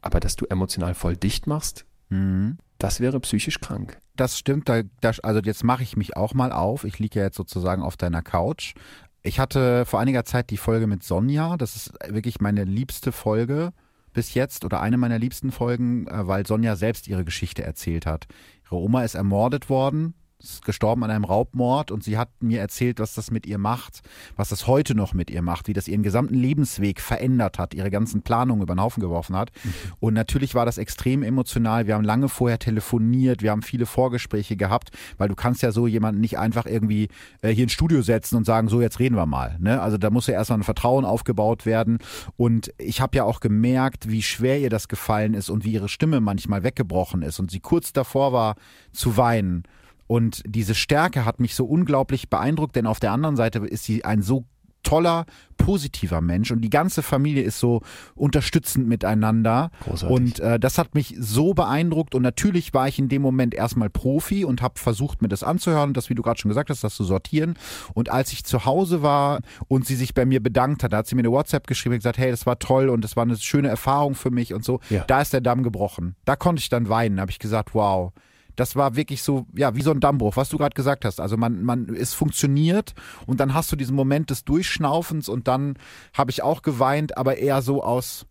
aber dass du emotional voll dicht machst, mhm. das wäre psychisch krank. Das stimmt, da, das, also jetzt mache ich mich auch mal auf. Ich liege ja jetzt sozusagen auf deiner Couch. Ich hatte vor einiger Zeit die Folge mit Sonja. Das ist wirklich meine liebste Folge bis jetzt oder eine meiner liebsten Folgen, äh, weil Sonja selbst ihre Geschichte erzählt hat. Ihre Oma ist ermordet worden ist gestorben an einem Raubmord und sie hat mir erzählt, was das mit ihr macht, was das heute noch mit ihr macht, wie das ihren gesamten Lebensweg verändert hat, ihre ganzen Planungen über den Haufen geworfen hat. Mhm. Und natürlich war das extrem emotional. Wir haben lange vorher telefoniert, wir haben viele Vorgespräche gehabt, weil du kannst ja so jemanden nicht einfach irgendwie äh, hier ins Studio setzen und sagen, so jetzt reden wir mal. Ne? Also da muss ja erstmal ein Vertrauen aufgebaut werden. Und ich habe ja auch gemerkt, wie schwer ihr das gefallen ist und wie ihre Stimme manchmal weggebrochen ist und sie kurz davor war zu weinen. Und diese Stärke hat mich so unglaublich beeindruckt, denn auf der anderen Seite ist sie ein so toller, positiver Mensch und die ganze Familie ist so unterstützend miteinander. Großartig. Und äh, das hat mich so beeindruckt und natürlich war ich in dem Moment erstmal Profi und habe versucht, mir das anzuhören, das, wie du gerade schon gesagt hast, das zu sortieren. Und als ich zu Hause war und sie sich bei mir bedankt hat, da hat sie mir eine WhatsApp geschrieben und gesagt, hey, das war toll und das war eine schöne Erfahrung für mich und so. Ja. Da ist der Damm gebrochen. Da konnte ich dann weinen, habe ich gesagt, wow das war wirklich so, ja, wie so ein Dammbruch, was du gerade gesagt hast. Also man, man, es funktioniert und dann hast du diesen Moment des Durchschnaufens und dann habe ich auch geweint, aber eher so aus,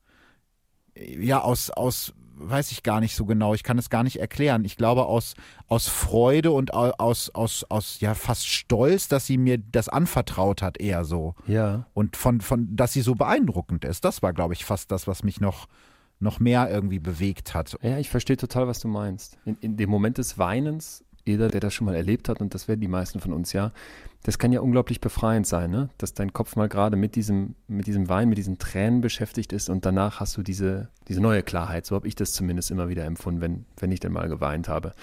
ja, aus, aus, weiß ich gar nicht so genau, ich kann es gar nicht erklären. Ich glaube aus, aus Freude und aus, aus, aus, ja, fast Stolz, dass sie mir das anvertraut hat, eher so. Ja. Und von, von, dass sie so beeindruckend ist. Das war, glaube ich, fast das, was mich noch, noch mehr irgendwie bewegt hat. Ja, ich verstehe total, was du meinst. In, in dem Moment des Weinens, jeder, der das schon mal erlebt hat, und das werden die meisten von uns ja, das kann ja unglaublich befreiend sein, ne? dass dein Kopf mal gerade mit diesem, mit diesem Wein, mit diesen Tränen beschäftigt ist und danach hast du diese, diese neue Klarheit. So habe ich das zumindest immer wieder empfunden, wenn, wenn ich denn mal geweint habe.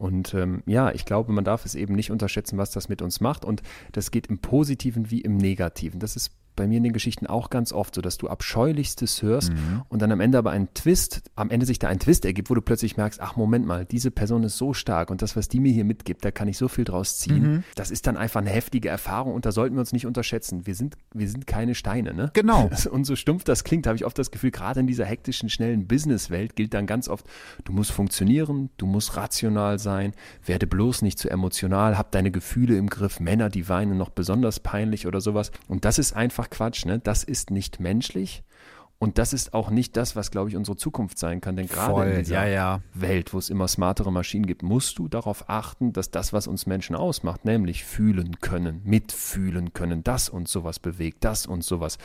Und ähm, ja, ich glaube, man darf es eben nicht unterschätzen, was das mit uns macht. Und das geht im Positiven wie im Negativen. Das ist bei mir in den Geschichten auch ganz oft so, dass du Abscheulichstes hörst mhm. und dann am Ende aber ein Twist, am Ende sich da ein Twist ergibt, wo du plötzlich merkst, ach Moment mal, diese Person ist so stark und das, was die mir hier mitgibt, da kann ich so viel draus ziehen. Mhm. Das ist dann einfach eine heftige Erfahrung und da sollten wir uns nicht unterschätzen. Wir sind, wir sind keine Steine, ne? Genau. Und so stumpf das klingt, habe ich oft das Gefühl, gerade in dieser hektischen, schnellen Businesswelt gilt dann ganz oft, du musst funktionieren, du musst rational sein, werde bloß nicht zu emotional, hab deine Gefühle im Griff, Männer, die weinen noch besonders peinlich oder sowas. Und das ist einfach Quatsch, ne? Das ist nicht menschlich. Und das ist auch nicht das, was, glaube ich, unsere Zukunft sein kann. Denn gerade Voll, in dieser ja, ja. Welt, wo es immer smartere Maschinen gibt, musst du darauf achten, dass das, was uns Menschen ausmacht, nämlich fühlen können, mitfühlen können, das uns sowas bewegt, das uns sowas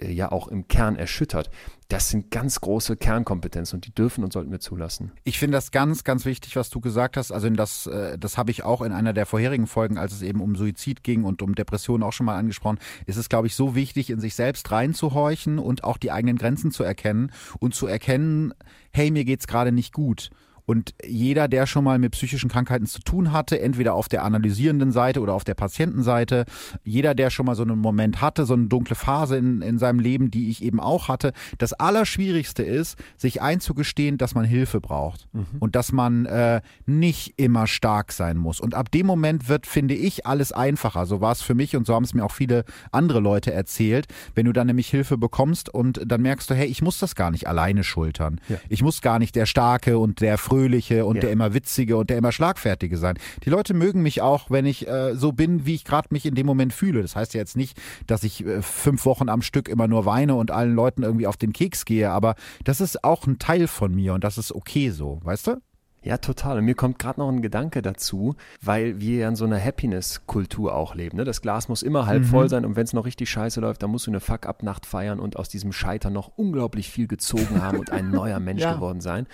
ja auch im Kern erschüttert. Das sind ganz große Kernkompetenzen und die dürfen und sollten wir zulassen. Ich finde das ganz, ganz wichtig, was du gesagt hast. Also das, äh, das habe ich auch in einer der vorherigen Folgen, als es eben um Suizid ging und um Depressionen auch schon mal angesprochen. Ist es, glaube ich, so wichtig, in sich selbst reinzuhorchen und auch die eigenen Grenzen zu erkennen und zu erkennen, hey, mir geht's gerade nicht gut. Und jeder, der schon mal mit psychischen Krankheiten zu tun hatte, entweder auf der analysierenden Seite oder auf der Patientenseite, jeder, der schon mal so einen Moment hatte, so eine dunkle Phase in, in seinem Leben, die ich eben auch hatte, das Allerschwierigste ist, sich einzugestehen, dass man Hilfe braucht mhm. und dass man äh, nicht immer stark sein muss. Und ab dem Moment wird, finde ich, alles einfacher. So war es für mich und so haben es mir auch viele andere Leute erzählt. Wenn du dann nämlich Hilfe bekommst und dann merkst du, hey, ich muss das gar nicht alleine schultern. Ja. Ich muss gar nicht der Starke und der Fröhliche und ja. der immer Witzige und der immer Schlagfertige sein. Die Leute mögen mich auch, wenn ich äh, so bin, wie ich gerade mich in dem Moment fühle. Das heißt ja jetzt nicht, dass ich äh, fünf Wochen am Stück immer nur weine und allen Leuten irgendwie auf den Keks gehe, aber das ist auch ein Teil von mir und das ist okay so, weißt du? Ja, total. Und mir kommt gerade noch ein Gedanke dazu, weil wir ja in so einer Happiness-Kultur auch leben. Ne? Das Glas muss immer halb mhm. voll sein und wenn es noch richtig scheiße läuft, dann musst du eine Fuck-up-Nacht feiern und aus diesem Scheitern noch unglaublich viel gezogen haben und ein neuer Mensch ja. geworden sein.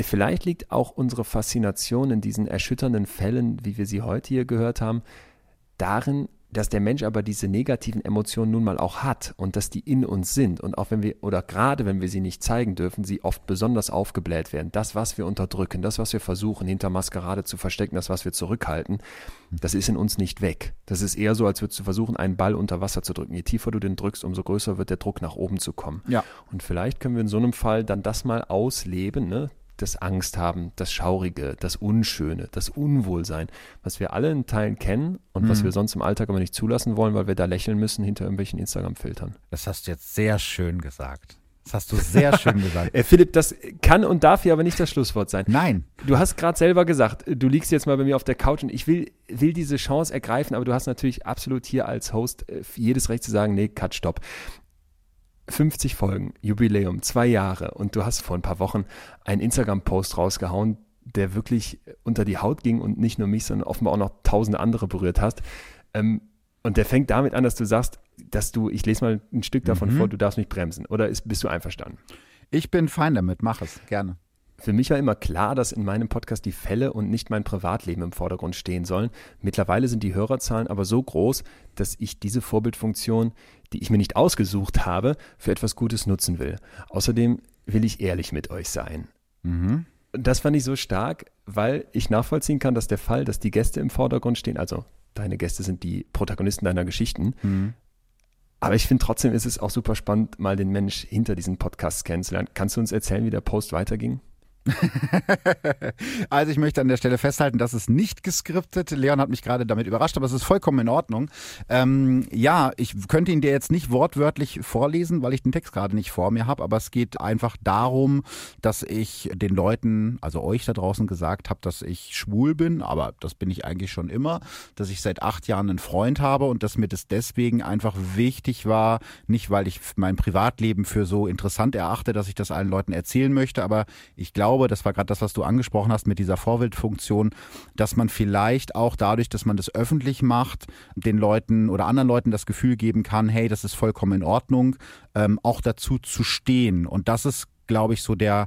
Vielleicht liegt auch unsere Faszination in diesen erschütternden Fällen, wie wir sie heute hier gehört haben, darin, dass der Mensch aber diese negativen Emotionen nun mal auch hat und dass die in uns sind und auch wenn wir oder gerade wenn wir sie nicht zeigen dürfen, sie oft besonders aufgebläht werden. Das, was wir unterdrücken, das, was wir versuchen hinter Maskerade zu verstecken, das, was wir zurückhalten, das ist in uns nicht weg. Das ist eher so, als würdest du versuchen, einen Ball unter Wasser zu drücken. Je tiefer du den drückst, umso größer wird der Druck nach oben zu kommen. Ja. Und vielleicht können wir in so einem Fall dann das mal ausleben, ne? Das Angst haben, das Schaurige, das Unschöne, das Unwohlsein, was wir alle in Teilen kennen und mhm. was wir sonst im Alltag aber nicht zulassen wollen, weil wir da lächeln müssen hinter irgendwelchen Instagram-Filtern. Das hast du jetzt sehr schön gesagt. Das hast du sehr schön gesagt. äh, Philipp, das kann und darf hier aber nicht das Schlusswort sein. Nein. Du hast gerade selber gesagt, du liegst jetzt mal bei mir auf der Couch und ich will, will diese Chance ergreifen, aber du hast natürlich absolut hier als Host äh, jedes Recht zu sagen, nee, cut, stopp. 50 Folgen, Jubiläum, zwei Jahre und du hast vor ein paar Wochen einen Instagram-Post rausgehauen, der wirklich unter die Haut ging und nicht nur mich, sondern offenbar auch noch tausende andere berührt hast. Ähm, und der fängt damit an, dass du sagst, dass du, ich lese mal ein Stück davon mhm. vor, du darfst mich bremsen. Oder ist, bist du einverstanden? Ich bin fein damit, mach es, gerne. Für mich war immer klar, dass in meinem Podcast die Fälle und nicht mein Privatleben im Vordergrund stehen sollen. Mittlerweile sind die Hörerzahlen aber so groß, dass ich diese Vorbildfunktion, die ich mir nicht ausgesucht habe, für etwas Gutes nutzen will. Außerdem will ich ehrlich mit euch sein. Mhm. Das fand ich so stark, weil ich nachvollziehen kann, dass der Fall, dass die Gäste im Vordergrund stehen, also deine Gäste sind die Protagonisten deiner Geschichten, mhm. Aber ich finde trotzdem ist es auch super spannend, mal den Mensch hinter diesen Podcasts kennenzulernen. Kannst du uns erzählen, wie der Post weiterging? also ich möchte an der Stelle festhalten, das ist nicht geskriptet. Leon hat mich gerade damit überrascht, aber es ist vollkommen in Ordnung. Ähm, ja, ich könnte ihn dir jetzt nicht wortwörtlich vorlesen, weil ich den Text gerade nicht vor mir habe, aber es geht einfach darum, dass ich den Leuten, also euch da draußen gesagt habe, dass ich schwul bin, aber das bin ich eigentlich schon immer, dass ich seit acht Jahren einen Freund habe und dass mir das deswegen einfach wichtig war, nicht weil ich mein Privatleben für so interessant erachte, dass ich das allen Leuten erzählen möchte, aber ich glaube, glaube, das war gerade das, was du angesprochen hast mit dieser Vorbildfunktion, dass man vielleicht auch dadurch, dass man das öffentlich macht, den Leuten oder anderen Leuten das Gefühl geben kann, hey, das ist vollkommen in Ordnung, ähm, auch dazu zu stehen. Und das ist, glaube ich, so der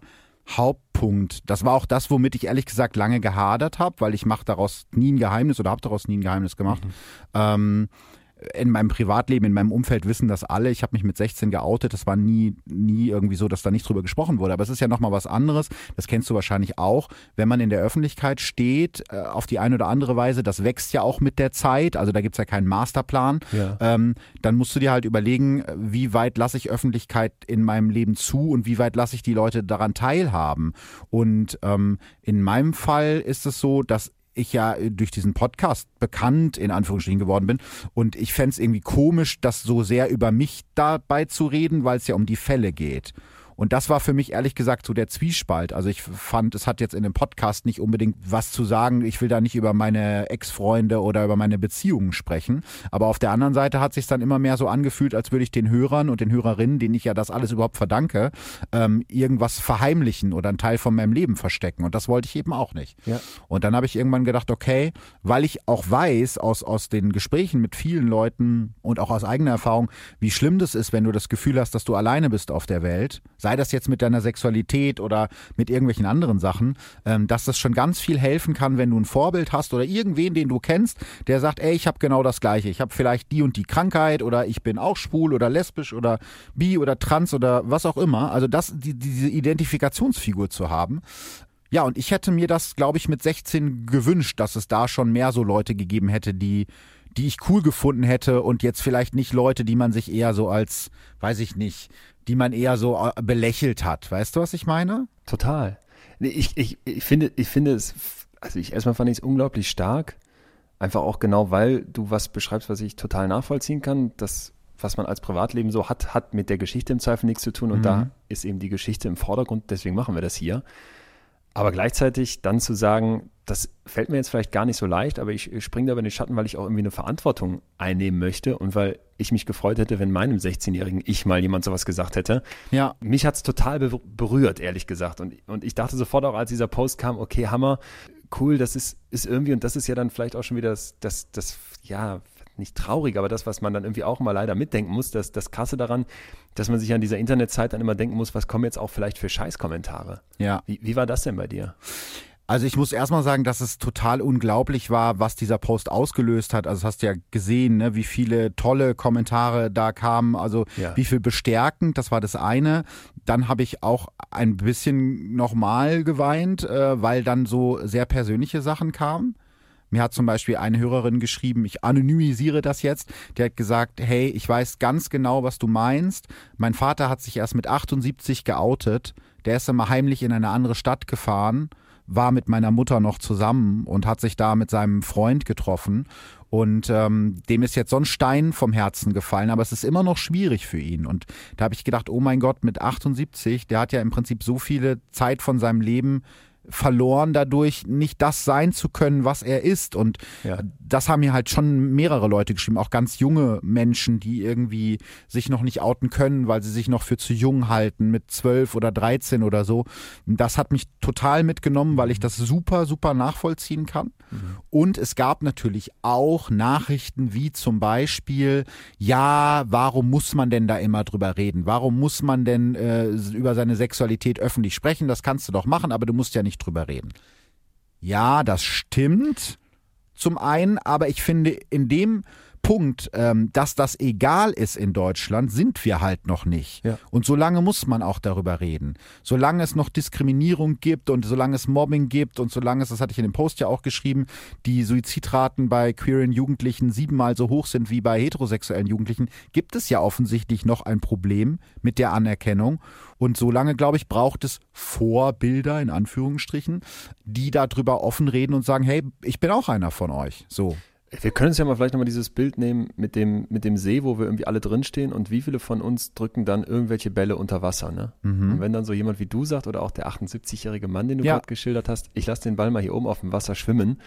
Hauptpunkt. Das war auch das, womit ich ehrlich gesagt lange gehadert habe, weil ich mache daraus nie ein Geheimnis oder habe daraus nie ein Geheimnis gemacht. Mhm. Ähm, in meinem Privatleben, in meinem Umfeld wissen das alle. Ich habe mich mit 16 geoutet. Das war nie, nie irgendwie so, dass da nicht drüber gesprochen wurde. Aber es ist ja nochmal was anderes. Das kennst du wahrscheinlich auch. Wenn man in der Öffentlichkeit steht, äh, auf die eine oder andere Weise, das wächst ja auch mit der Zeit. Also da gibt's ja keinen Masterplan. Ja. Ähm, dann musst du dir halt überlegen, wie weit lasse ich Öffentlichkeit in meinem Leben zu und wie weit lasse ich die Leute daran teilhaben. Und ähm, in meinem Fall ist es so, dass ich ja durch diesen Podcast bekannt in Anführungsstrichen geworden bin. Und ich fände es irgendwie komisch, das so sehr über mich dabei zu reden, weil es ja um die Fälle geht. Und das war für mich ehrlich gesagt so der Zwiespalt. Also ich fand, es hat jetzt in dem Podcast nicht unbedingt was zu sagen. Ich will da nicht über meine Ex-Freunde oder über meine Beziehungen sprechen. Aber auf der anderen Seite hat sich dann immer mehr so angefühlt, als würde ich den Hörern und den Hörerinnen, denen ich ja das alles überhaupt verdanke, ähm, irgendwas verheimlichen oder einen Teil von meinem Leben verstecken. Und das wollte ich eben auch nicht. Ja. Und dann habe ich irgendwann gedacht, okay, weil ich auch weiß aus, aus den Gesprächen mit vielen Leuten und auch aus eigener Erfahrung, wie schlimm das ist, wenn du das Gefühl hast, dass du alleine bist auf der Welt, sei das jetzt mit deiner Sexualität oder mit irgendwelchen anderen Sachen, ähm, dass das schon ganz viel helfen kann, wenn du ein Vorbild hast oder irgendwen, den du kennst, der sagt, ey, ich habe genau das Gleiche. Ich habe vielleicht die und die Krankheit oder ich bin auch schwul oder lesbisch oder bi oder trans oder was auch immer. Also das, die, diese Identifikationsfigur zu haben. Ja, und ich hätte mir das, glaube ich, mit 16 gewünscht, dass es da schon mehr so Leute gegeben hätte, die die ich cool gefunden hätte und jetzt vielleicht nicht Leute, die man sich eher so als, weiß ich nicht, die man eher so äh, belächelt hat. Weißt du, was ich meine? Total. Ich, ich, ich finde, ich finde es, also ich erstmal fand ich es unglaublich stark. Einfach auch genau, weil du was beschreibst, was ich total nachvollziehen kann. Das, was man als Privatleben so hat, hat mit der Geschichte im Zweifel nichts zu tun. Und mhm. da ist eben die Geschichte im Vordergrund. Deswegen machen wir das hier. Aber gleichzeitig dann zu sagen, das fällt mir jetzt vielleicht gar nicht so leicht, aber ich, springe da über den Schatten, weil ich auch irgendwie eine Verantwortung einnehmen möchte und weil ich mich gefreut hätte, wenn meinem 16-jährigen Ich mal jemand sowas gesagt hätte. Ja. Mich hat es total berührt, ehrlich gesagt. Und, und ich dachte sofort auch, als dieser Post kam, okay, Hammer, cool, das ist, ist irgendwie, und das ist ja dann vielleicht auch schon wieder das, das, das ja, nicht traurig, aber das, was man dann irgendwie auch mal leider mitdenken muss, das, das Krasse daran, dass man sich an dieser Internetzeit dann immer denken muss, was kommen jetzt auch vielleicht für Scheißkommentare. Ja. Wie, wie war das denn bei dir? Also ich muss erstmal sagen, dass es total unglaublich war, was dieser Post ausgelöst hat. Also hast du ja gesehen, ne, wie viele tolle Kommentare da kamen, also ja. wie viel bestärkend, das war das eine. Dann habe ich auch ein bisschen nochmal geweint, äh, weil dann so sehr persönliche Sachen kamen. Mir hat zum Beispiel eine Hörerin geschrieben, ich anonymisiere das jetzt, der hat gesagt, hey, ich weiß ganz genau, was du meinst. Mein Vater hat sich erst mit 78 geoutet. Der ist immer heimlich in eine andere Stadt gefahren, war mit meiner Mutter noch zusammen und hat sich da mit seinem Freund getroffen. Und ähm, dem ist jetzt so ein Stein vom Herzen gefallen, aber es ist immer noch schwierig für ihn. Und da habe ich gedacht, oh mein Gott, mit 78, der hat ja im Prinzip so viele Zeit von seinem Leben verloren dadurch, nicht das sein zu können, was er ist. Und ja. das haben mir halt schon mehrere Leute geschrieben, auch ganz junge Menschen, die irgendwie sich noch nicht outen können, weil sie sich noch für zu jung halten, mit zwölf oder dreizehn oder so. Das hat mich total mitgenommen, weil ich das super, super nachvollziehen kann. Mhm. Und es gab natürlich auch Nachrichten wie zum Beispiel, ja, warum muss man denn da immer drüber reden? Warum muss man denn äh, über seine Sexualität öffentlich sprechen? Das kannst du doch machen, aber du musst ja nicht nicht drüber reden. Ja, das stimmt zum einen, aber ich finde, in dem Punkt, ähm, dass das egal ist in Deutschland, sind wir halt noch nicht. Ja. Und solange muss man auch darüber reden. Solange es noch Diskriminierung gibt und solange es Mobbing gibt und solange es, das hatte ich in dem Post ja auch geschrieben, die Suizidraten bei queeren Jugendlichen siebenmal so hoch sind wie bei heterosexuellen Jugendlichen, gibt es ja offensichtlich noch ein Problem mit der Anerkennung. Und solange, glaube ich, braucht es Vorbilder, in Anführungsstrichen, die darüber offen reden und sagen, hey, ich bin auch einer von euch. So. Wir können uns ja mal vielleicht nochmal dieses Bild nehmen mit dem, mit dem See, wo wir irgendwie alle drinstehen und wie viele von uns drücken dann irgendwelche Bälle unter Wasser, ne? Mhm. Und wenn dann so jemand wie du sagt oder auch der 78-jährige Mann, den du ja. gerade geschildert hast, ich lasse den Ball mal hier oben auf dem Wasser schwimmen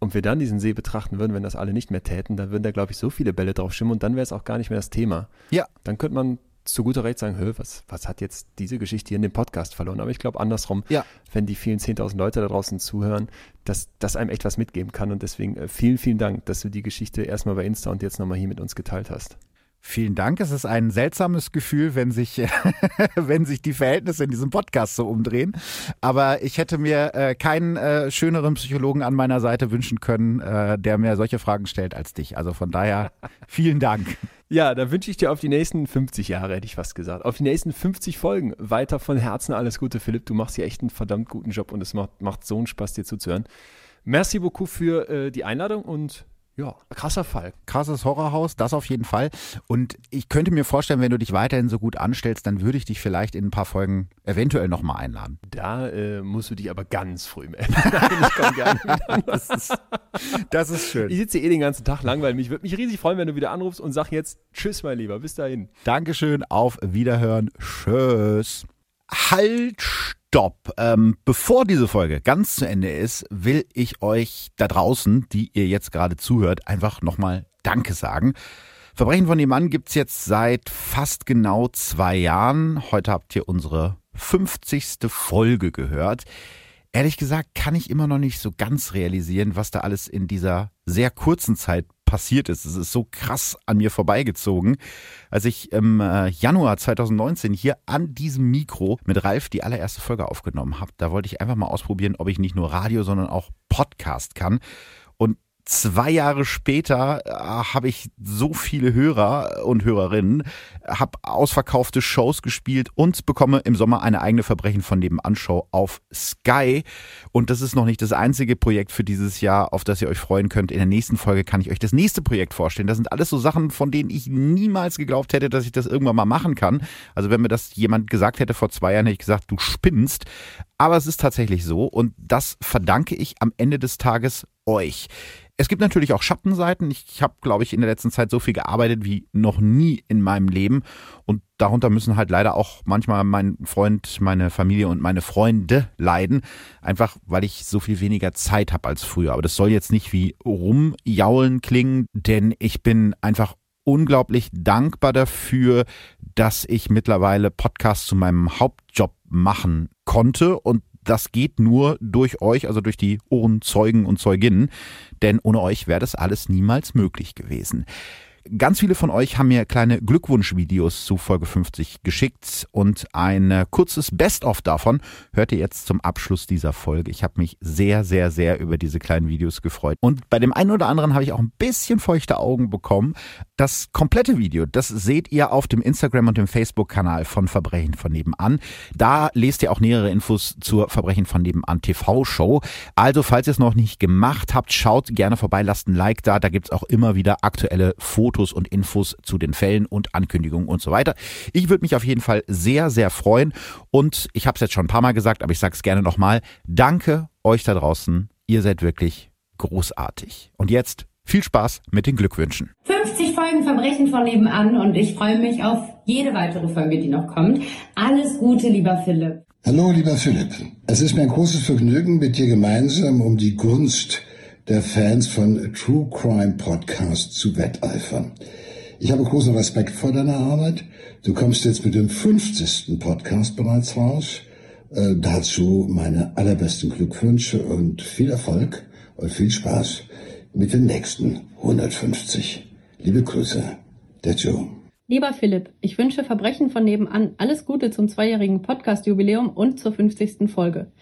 und wir dann diesen See betrachten würden, wenn das alle nicht mehr täten, dann würden da, glaube ich, so viele Bälle drauf schwimmen und dann wäre es auch gar nicht mehr das Thema. Ja. Dann könnte man zu guter Recht sagen, was, was hat jetzt diese Geschichte hier in dem Podcast verloren? Aber ich glaube andersrum, ja. wenn die vielen 10.000 Leute da draußen zuhören, dass das einem echt was mitgeben kann. Und deswegen äh, vielen, vielen Dank, dass du die Geschichte erstmal bei Insta und jetzt nochmal hier mit uns geteilt hast. Vielen Dank. Es ist ein seltsames Gefühl, wenn sich, wenn sich die Verhältnisse in diesem Podcast so umdrehen. Aber ich hätte mir äh, keinen äh, schöneren Psychologen an meiner Seite wünschen können, äh, der mir solche Fragen stellt als dich. Also von daher vielen Dank. Ja, dann wünsche ich dir auf die nächsten 50 Jahre, hätte ich fast gesagt. Auf die nächsten 50 Folgen. Weiter von Herzen alles Gute, Philipp. Du machst hier echt einen verdammt guten Job und es macht, macht so einen Spaß, dir zuzuhören. Merci beaucoup für äh, die Einladung und ja, krasser Fall. Krasses Horrorhaus, das auf jeden Fall. Und ich könnte mir vorstellen, wenn du dich weiterhin so gut anstellst, dann würde ich dich vielleicht in ein paar Folgen eventuell nochmal einladen. Da äh, musst du dich aber ganz früh melden. ich komme gerne das, ist, das ist schön. Ich sitze eh den ganzen Tag langweilig. Ich würde mich riesig freuen, wenn du wieder anrufst und sag jetzt Tschüss, mein Lieber. Bis dahin. Dankeschön, auf Wiederhören. Tschüss. Halt, stopp. Ähm, bevor diese Folge ganz zu Ende ist, will ich euch da draußen, die ihr jetzt gerade zuhört, einfach nochmal Danke sagen. Verbrechen von dem Mann gibt's jetzt seit fast genau zwei Jahren. Heute habt ihr unsere 50. Folge gehört. Ehrlich gesagt kann ich immer noch nicht so ganz realisieren, was da alles in dieser sehr kurzen Zeit passiert ist. Es ist so krass an mir vorbeigezogen. Als ich im äh, Januar 2019 hier an diesem Mikro mit Ralf die allererste Folge aufgenommen habe, da wollte ich einfach mal ausprobieren, ob ich nicht nur Radio, sondern auch Podcast kann. Zwei Jahre später äh, habe ich so viele Hörer und Hörerinnen, habe ausverkaufte Shows gespielt und bekomme im Sommer eine eigene Verbrechen von nebenan Show auf Sky. Und das ist noch nicht das einzige Projekt für dieses Jahr, auf das ihr euch freuen könnt. In der nächsten Folge kann ich euch das nächste Projekt vorstellen. Das sind alles so Sachen, von denen ich niemals geglaubt hätte, dass ich das irgendwann mal machen kann. Also wenn mir das jemand gesagt hätte vor zwei Jahren, hätte ich gesagt, du spinnst. Aber es ist tatsächlich so und das verdanke ich am Ende des Tages euch. Es gibt natürlich auch Schattenseiten. Ich habe, glaube ich, in der letzten Zeit so viel gearbeitet wie noch nie in meinem Leben. Und darunter müssen halt leider auch manchmal mein Freund, meine Familie und meine Freunde leiden. Einfach, weil ich so viel weniger Zeit habe als früher. Aber das soll jetzt nicht wie rumjaulen klingen, denn ich bin einfach unglaublich dankbar dafür, dass ich mittlerweile Podcasts zu meinem Hauptjob machen konnte und das geht nur durch euch, also durch die Ohrenzeugen und Zeuginnen, denn ohne euch wäre das alles niemals möglich gewesen. Ganz viele von euch haben mir kleine Glückwunschvideos zu Folge 50 geschickt und ein kurzes Best-of davon hört ihr jetzt zum Abschluss dieser Folge. Ich habe mich sehr, sehr, sehr über diese kleinen Videos gefreut. Und bei dem einen oder anderen habe ich auch ein bisschen feuchte Augen bekommen. Das komplette Video, das seht ihr auf dem Instagram und dem Facebook-Kanal von Verbrechen von nebenan. Da lest ihr auch nähere Infos zur Verbrechen von nebenan TV-Show. Also, falls ihr es noch nicht gemacht habt, schaut gerne vorbei, lasst ein Like da. Da gibt's auch immer wieder aktuelle Fotos Fotos und Infos zu den Fällen und Ankündigungen und so weiter. Ich würde mich auf jeden Fall sehr, sehr freuen. Und ich habe es jetzt schon ein paar Mal gesagt, aber ich sage es gerne nochmal. Danke euch da draußen. Ihr seid wirklich großartig. Und jetzt viel Spaß mit den Glückwünschen. 50 Folgen Verbrechen von nebenan und ich freue mich auf jede weitere Folge, die noch kommt. Alles Gute, lieber Philipp. Hallo, lieber Philipp. Es ist mir ein großes Vergnügen, mit dir gemeinsam um die Gunst der Fans von True Crime Podcasts zu wetteifern. Ich habe großen Respekt vor deiner Arbeit. Du kommst jetzt mit dem 50. Podcast bereits raus. Äh, dazu meine allerbesten Glückwünsche und viel Erfolg und viel Spaß mit den nächsten 150. Liebe Grüße, der Joe. Lieber Philipp, ich wünsche Verbrechen von nebenan alles Gute zum zweijährigen Podcast-Jubiläum und zur 50. Folge.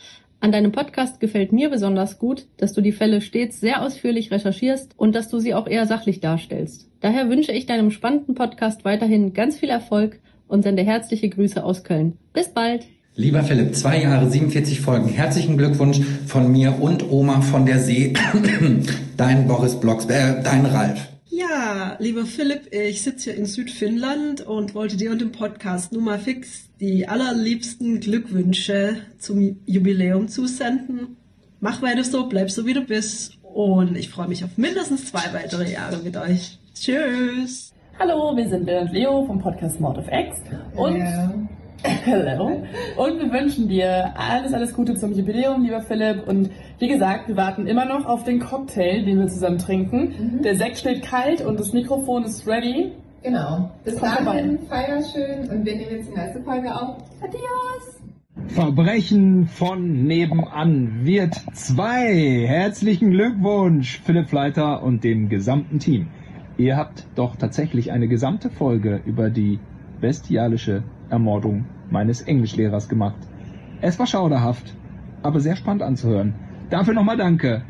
An deinem Podcast gefällt mir besonders gut, dass du die Fälle stets sehr ausführlich recherchierst und dass du sie auch eher sachlich darstellst. Daher wünsche ich deinem spannenden Podcast weiterhin ganz viel Erfolg und sende herzliche Grüße aus Köln. Bis bald! Lieber Philipp, zwei Jahre, 47 Folgen. Herzlichen Glückwunsch von mir und Oma von der See. dein Boris Blocks, äh, dein Ralf. Ja, lieber Philipp, ich sitze hier in Südfinnland und wollte dir und dem Podcast nur mal fix die allerliebsten Glückwünsche zum Jubiläum zusenden. Mach weiter so, bleib so wie du bist und ich freue mich auf mindestens zwei weitere Jahre mit euch. Tschüss! Hallo, wir sind Bill und Leo vom Podcast Mord of X und yeah. Hello. Und wir wünschen dir alles, alles Gute zum Jubiläum, lieber Philipp. Und wie gesagt, wir warten immer noch auf den Cocktail, den wir zusammen trinken. Mhm. Der Sekt steht kalt und das Mikrofon ist ready. Genau. Bis dahin, feier schön und wir nehmen jetzt die nächste Folge auf. Adios! Verbrechen von nebenan wird zwei. Herzlichen Glückwunsch, Philipp Fleiter und dem gesamten Team. Ihr habt doch tatsächlich eine gesamte Folge über die bestialische Ermordung meines Englischlehrers gemacht. Es war schauderhaft, aber sehr spannend anzuhören. Dafür nochmal danke.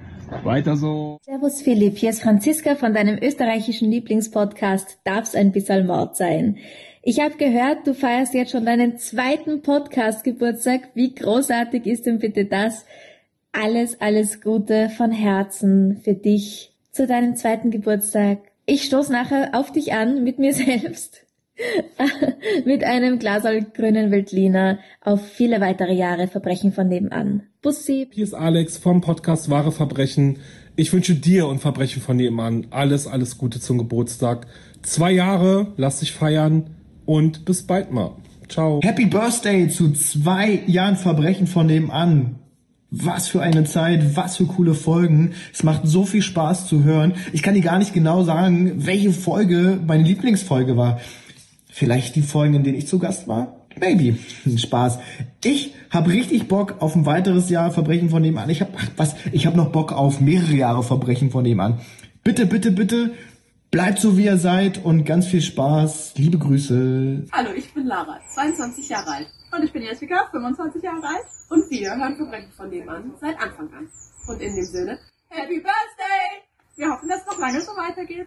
Weiter so. Servus Philipp, hier ist Franziska von deinem österreichischen Lieblingspodcast Darf's ein bisschen Mord sein. Ich habe gehört, du feierst jetzt schon deinen zweiten Podcast-Geburtstag. Wie großartig ist denn bitte das? Alles, alles Gute von Herzen für dich zu deinem zweiten Geburtstag. Ich stoß nachher auf dich an mit mir selbst mit einem Glasal grünen Veltliner auf viele weitere Jahre Verbrechen von nebenan. Bussi. Hier ist Alex vom Podcast Wahre Verbrechen. Ich wünsche dir und Verbrechen von nebenan alles, alles Gute zum Geburtstag. Zwei Jahre, lass dich feiern und bis bald mal. Ciao. Happy Birthday zu zwei Jahren Verbrechen von nebenan. Was für eine Zeit, was für coole Folgen. Es macht so viel Spaß zu hören. Ich kann dir gar nicht genau sagen, welche Folge meine Lieblingsfolge war. Vielleicht die Folgen, in denen ich zu Gast war? Maybe. Spaß. Ich habe richtig Bock auf ein weiteres Jahr Verbrechen von nebenan. Ich habe was, ich habe noch Bock auf mehrere Jahre Verbrechen von nebenan. Bitte, bitte, bitte bleibt so wie ihr seid und ganz viel Spaß. Liebe Grüße. Hallo, ich bin Lara, 22 Jahre alt. Und ich bin Jessica, 25 Jahre alt. Und wir hören Verbrechen von nebenan seit Anfang an. Und in dem Sinne, Happy Birthday! Wir hoffen, dass es noch lange so weitergeht.